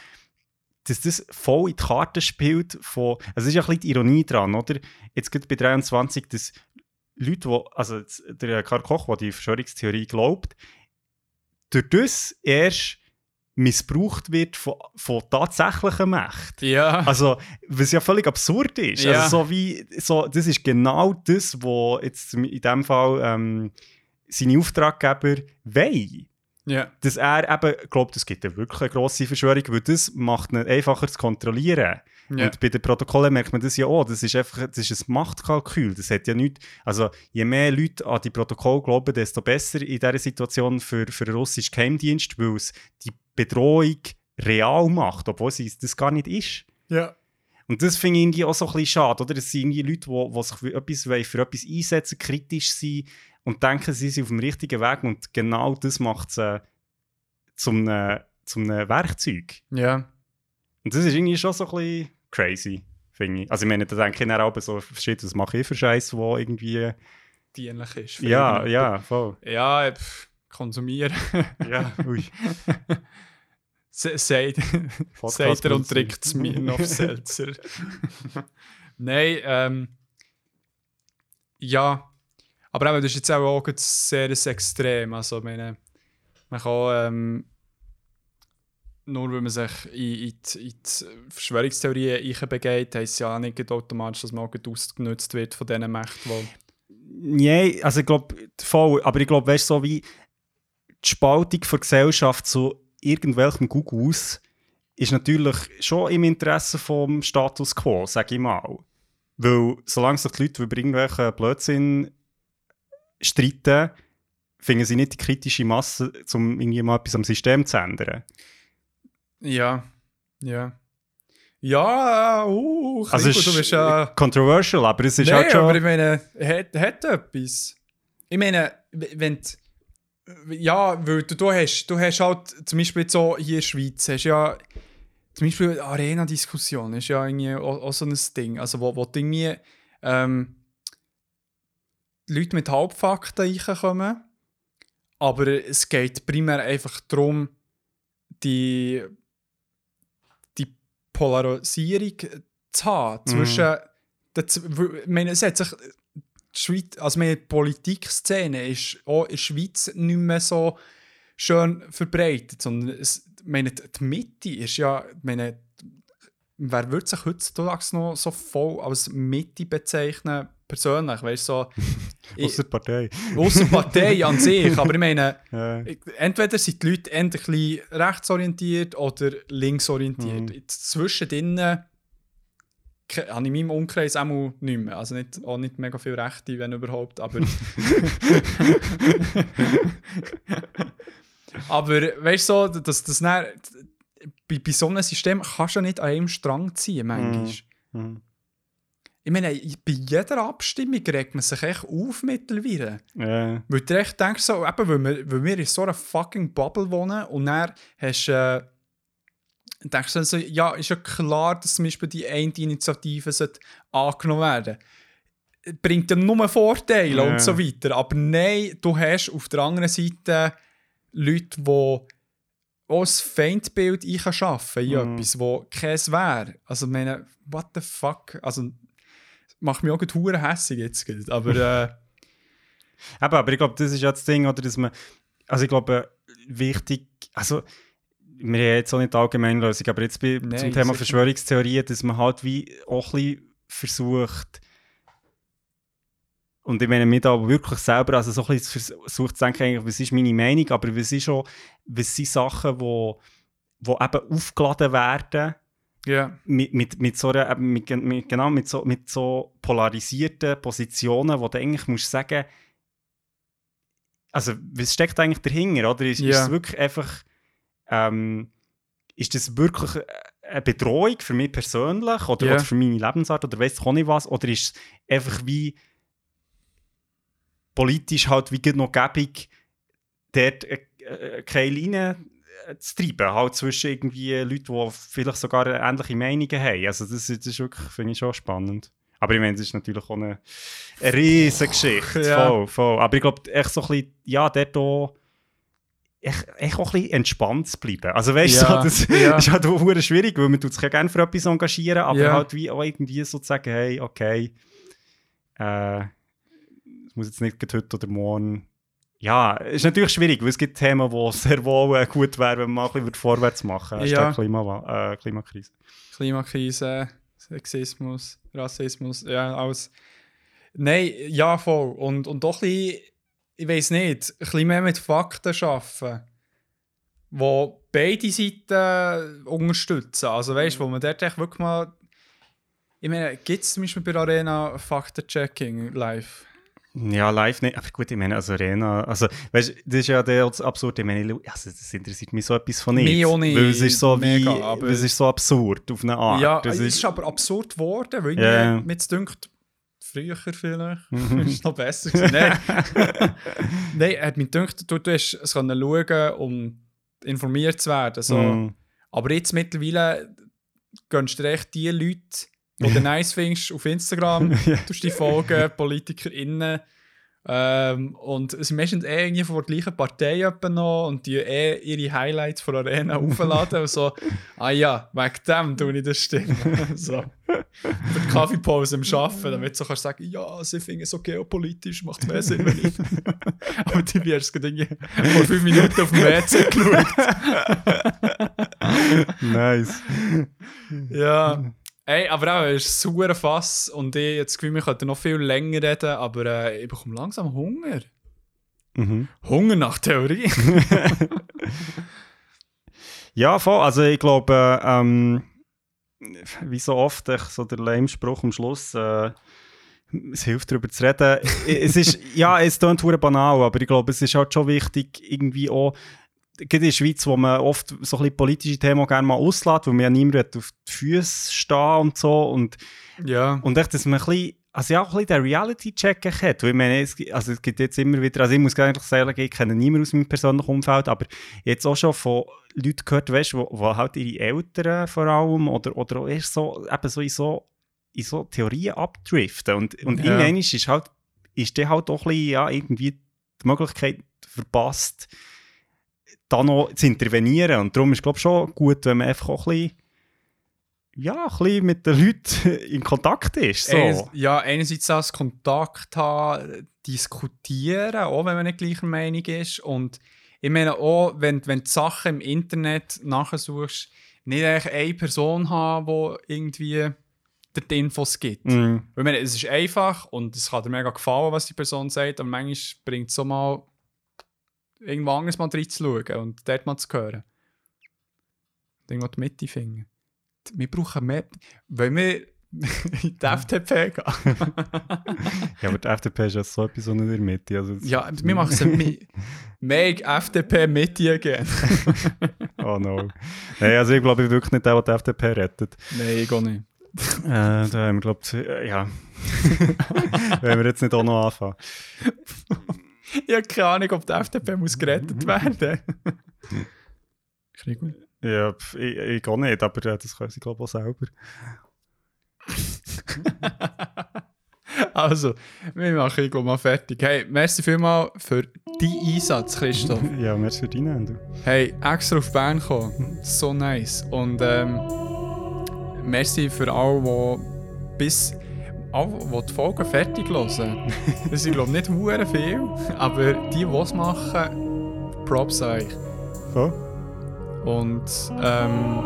dass das voll in die Karten spielt von, also es ist ja ein bisschen die Ironie dran, oder? Jetzt gerade bei 23, dass Leute, die, also der Karl Koch, der die Verschwörungstheorie glaubt, durch das erst missbraucht wird von, von tatsächlichen Mächten. ja. Also, was ja völlig absurd ist. Ja. Also, so wie, so, das ist genau das, was jetzt in dem Fall ähm, seine Auftraggeber wollen. Ja. Dass er eben glaubt, es gibt eine wirklich eine grosse Verschwörung, weil das macht ihn einfacher zu kontrollieren. Ja. Und bei den Protokollen merkt man das ja auch. Das ist einfach das ist ein Machtkalkül. Das hat ja nichts. Also, je mehr Leute an die Protokolle glauben, desto besser in dieser Situation für, für den russischen Geheimdienst, weil es die Bedrohung real macht, obwohl es das gar nicht ist. ja. Und das finde ich irgendwie auch so ein bisschen schade, oder? Es sind irgendwie Leute, die, sich für etwas, für etwas einsetzen, kritisch sind und denken, sie sind auf dem richtigen Weg und genau das macht sie zum, einem- zum einem Werkzeug. Ja. Und das ist irgendwie schon so ein bisschen crazy, finde ich. Also ich meine, da denke ich dann auch so, shit, was mache ich für Scheiß, wo irgendwie... Dienlich ist. Ja, ja, voll. Ja, pff, konsumieren. Ja, ui. Se- Sagt Podcast sagt er und trinkt Smirnoff Seltzer. Nein, ähm. Ja. Aber eben, das ist jetzt auch, auch sehr ein Extrem. Also, meine, man kann. Ähm, nur weil man sich in, in, die, in die Verschwörungstheorien einbegeht, heisst es ja nicht automatisch, dass man ausgenutzt wird von diesen Mächten. Die Nee, also ich glaube, voll, aber ich glaube, weißt so wie die Spaltung der Gesellschaft zu irgendwelchem Gugus ist natürlich schon im Interesse vom Status quo, sage ich mal. Weil solange sich die Leute über irgendwelchen Blödsinn streiten, finden sie nicht die kritische Masse, um irgendwie mal etwas am System zu ändern. Ja, ja. Ja, uh, Also es du ist bist ja... controversial, aber es ist Nein, halt schon... aber ich meine, hat, hat etwas. Ich meine, wenn ja, weil du, du hast, du hast halt, zum Beispiel so hier in der Schweiz, hast ja, zum Beispiel Arena-Diskussion ist ja irgendwie auch, auch so ein Ding, also wo, wo du irgendwie, ähm, Leute mit Halbfakten reinkommen, aber es geht primär einfach darum, die, die Polarisierung zu haben zwischen, den z- w- ich meine, es hat sich die Schweiz, also meine die Politikszene ist auch in der Schweiz nicht mehr so schön verbreitet, sondern es, meine, die Mitte ist ja, meine, wer würde sich heutzutage noch so voll als Mitte bezeichnen, persönlich, weißt du, so, Aus der Partei. außer Partei an sich, aber ich meine, Ja. entweder sind die Leute ein bisschen rechtsorientiert oder linksorientiert. Mhm. Zwischendrin habe ich in meinem Umkreis auch nicht mehr. Also nicht, auch nicht mega viel Rechte, wenn überhaupt, aber... aber weißt du, so, dass das bei, bei so einem System kannst du ja nicht an einem Strang ziehen, manchmal. Mhm. Ich meine, bei jeder Abstimmung regt man sich echt auf mittlerweile. Ja. Weil du echt denkst, so, eben, weil, wir, weil wir in so einer fucking Bubble wohnen und dann hast äh, denkst du so, ja, ist ja klar, dass zum Beispiel die eine Initiative sollte angenommen werden Bringt ja nur Vorteile Ja. und so weiter. Aber nein, du hast auf der anderen Seite Leute, die auch ein Feindbild einschaffen in Mhm. etwas, wo keins wäre. Also, ich meine, what the fuck? Also, macht mich auch gerade hässig jetzt. Aber äh, Eben, aber ich glaube, das ist ja das Ding, oder, dass man, also ich glaube, wichtig, also wir haben jetzt auch nicht die Allgemeinlösung, aber jetzt bei, Nein, zum Thema. Verschwörungstheorien, dass man halt wie auch ein bisschen versucht, und ich meine, mir da wirklich selber, also so ein bisschen vers- versucht zu denken, eigentlich, was ist meine Meinung, aber was ist auch, was sind Sachen, wo, wo eben aufgeladen werden, ja. mit, mit, mit so einer, eben mit, mit, genau, mit so, mit so polarisierten Positionen, wo du eigentlich musst sagen, also was steckt eigentlich dahinter, oder? Ist, ist Ja. es wirklich einfach, ähm, ist das wirklich eine Bedrohung für mich persönlich oder, Ja. oder für meine Lebensart oder weiss ich auch nicht was, oder ist es einfach wie politisch halt wie noch gäbig, dort äh, äh, keine Linie äh, zu treiben, halt zwischen irgendwie Leuten, die vielleicht sogar ähnliche Meinungen haben. Also das, das ist wirklich, finde ich schon spannend. Aber ich meine, das ist natürlich auch eine, eine riesige Geschichte. Ja. Voll, voll. Aber ich glaube, echt so ein bisschen, ja, dort auch, echt, echt auch ein bisschen entspannt zu bleiben. Also weißt du, Ja, so, das ja. ist halt auch schwierig, weil man tut sich ja gerne für etwas engagieren, aber Ja. halt wie auch irgendwie so zu sagen, hey, okay, äh, es muss jetzt nicht heute oder morgen. Ja, ist natürlich schwierig, weil es gibt Themen, die sehr wohl äh, gut wären, wenn man mal ein bisschen vorwärts machen würde. Ja. Klima, äh, Klimakrise. Klimakrise, Sexismus, Rassismus, ja, alles. Nein, ja, voll. Und, und doch ein bisschen, ich weiß nicht, ein bisschen mehr mit Fakten arbeiten, wo beide Seiten unterstützen. Also weißt du, wo man dort echt wirklich mal. Ich meine, gibt es zum Beispiel bei Arena Faktenchecking live? Ja, live nicht. Aber gut, ich meine, also Arena, also, weißt du, das ist ja der absurd. Ich meine, also, das interessiert mich so etwas von nicht. Mich auch nicht, Weil es ist so mega, wie, aber- es ist so absurd auf eine Art. ja, das es ist aber absurd geworden, weil yeah. mir jetzt dünkt, früher vielleicht, Mhm. ist noch besser gewesen. Nein, Nein hat mir gedacht, du, du hast es können schauen, um informiert zu werden. So. Mm. Aber jetzt mittlerweile gönnst du dir echt die Leute, die du nice findest auf Instagram, Ja. du die folgen, PolitikerInnen. Ähm, und es sind meistens eh irgendwie von der gleichen Partei noch und die eh ihre Highlights von der Arena aufladen und so, ah ja, wegen dem tue ich das stimmen. so. Für die Kaffeepause im Arbeiten, damit du so kannst sagen, ja, sie finden es so geopolitisch, macht mehr Sinn, wenn ich. Aber die wirst gerade irgendwie vor fünf Minuten auf dem WC geschaut. nice. Ja. Ey, aber auch, es ist ein Fass und ich das Gefühl, wir könnten noch viel länger reden, aber äh, ich bekomme langsam Hunger. Mhm. Hunger nach Theorie. Ja, voll. Also ich glaube, ähm, wie so oft, echt so der Lame-Spruch am Schluss, äh, es hilft darüber zu reden. es ist, ja, es klingt banal, aber ich glaube, es ist halt schon wichtig, irgendwie auch, in der Schweiz, wo man oft so ein bisschen politische Themen gerne mal auslässt, weil man ja niemand auf die Füße stehen und so und ja. und echt, dass man ein bisschen, also ja, auch ein bisschen den Reality-Check hat. Weil ich meine, es, gibt- also es gibt jetzt immer wieder, also ich muss nicht sagen, ich kenne niemanden aus meinem persönlichen Umfeld, aber jetzt auch schon von Leuten gehört, weißt wo, wo halt ihre Eltern vor allem oder, oder auch erst so, eben so in so, in so Theorien abdriften. Und, und Ja. irgendwann ist halt, ist dann halt auch ein bisschen, ja, irgendwie die Möglichkeit verpasst, da noch zu intervenieren. Und darum ist es, glaube ich, schon gut, wenn man einfach auch ein bisschen ja, ein bisschen mit den Leuten in Kontakt ist. So. Eines- ja, einerseits das Kontakt haben, diskutieren, auch wenn man nicht gleicher Meinung ist. Und ich meine auch, wenn, wenn du Sachen im Internet nachsuchst, nicht eigentlich eine Person haben, die irgendwie dir die Infos gibt. Mm, Weil Ich meine, es ist einfach und es kann dir mega gefallen, was die Person sagt, aber manchmal bringt es so mal irgendwo anderes mal reinzuschauen und dort mal zu hören. Und Irgendwo die Mitte finden. Wir brauchen mehr. Wollen wir in die FDP gehen? ja, aber die FDP ist ja so etwas in der Mitte. Also ja, wir machen es. Make FDP Mitte gehen. Oh no. Nein, also ich glaube wirklich nicht der, der die FDP rettet. Nein, ich auch nicht. Äh, da haben wir, glaube ich, ja. Wenn wir jetzt nicht auch noch anfangen. Ich habe keine Ahnung, ob die FDP muss gerettet werden. Krieg Ja, pf, ich, ich gar nicht, aber äh, das können sie, glaube ich, auch selber. Also, wir machen ich mal fertig. Hey, merci vielmal für deinen Einsatz, Christoph. Ja, merci für deine Ende. Hey, extra auf Bern kommen. So nice. Und ähm, merci für alle, die bis alle, die die Folgen fertig hören. Das sind, glaube ich, nicht hure viel, aber die, die es machen, Props euch. So? Und ähm,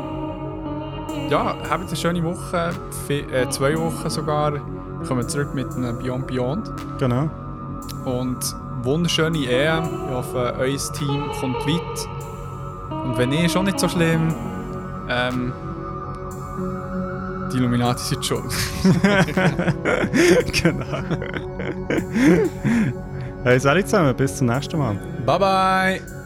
ja, habt eine schöne Woche, äh, zwei Wochen sogar. Kommen wir zurück mit einem Beyond Beyond. Genau. Und wunderschöne EM. Ich hoffe, euer Team kommt weit. Und wenn nicht, schon nicht so schlimm. Ähm, die Illuminati sind schuld. genau. hey, salut zusammen, bis zum nächsten Mal. bye bye!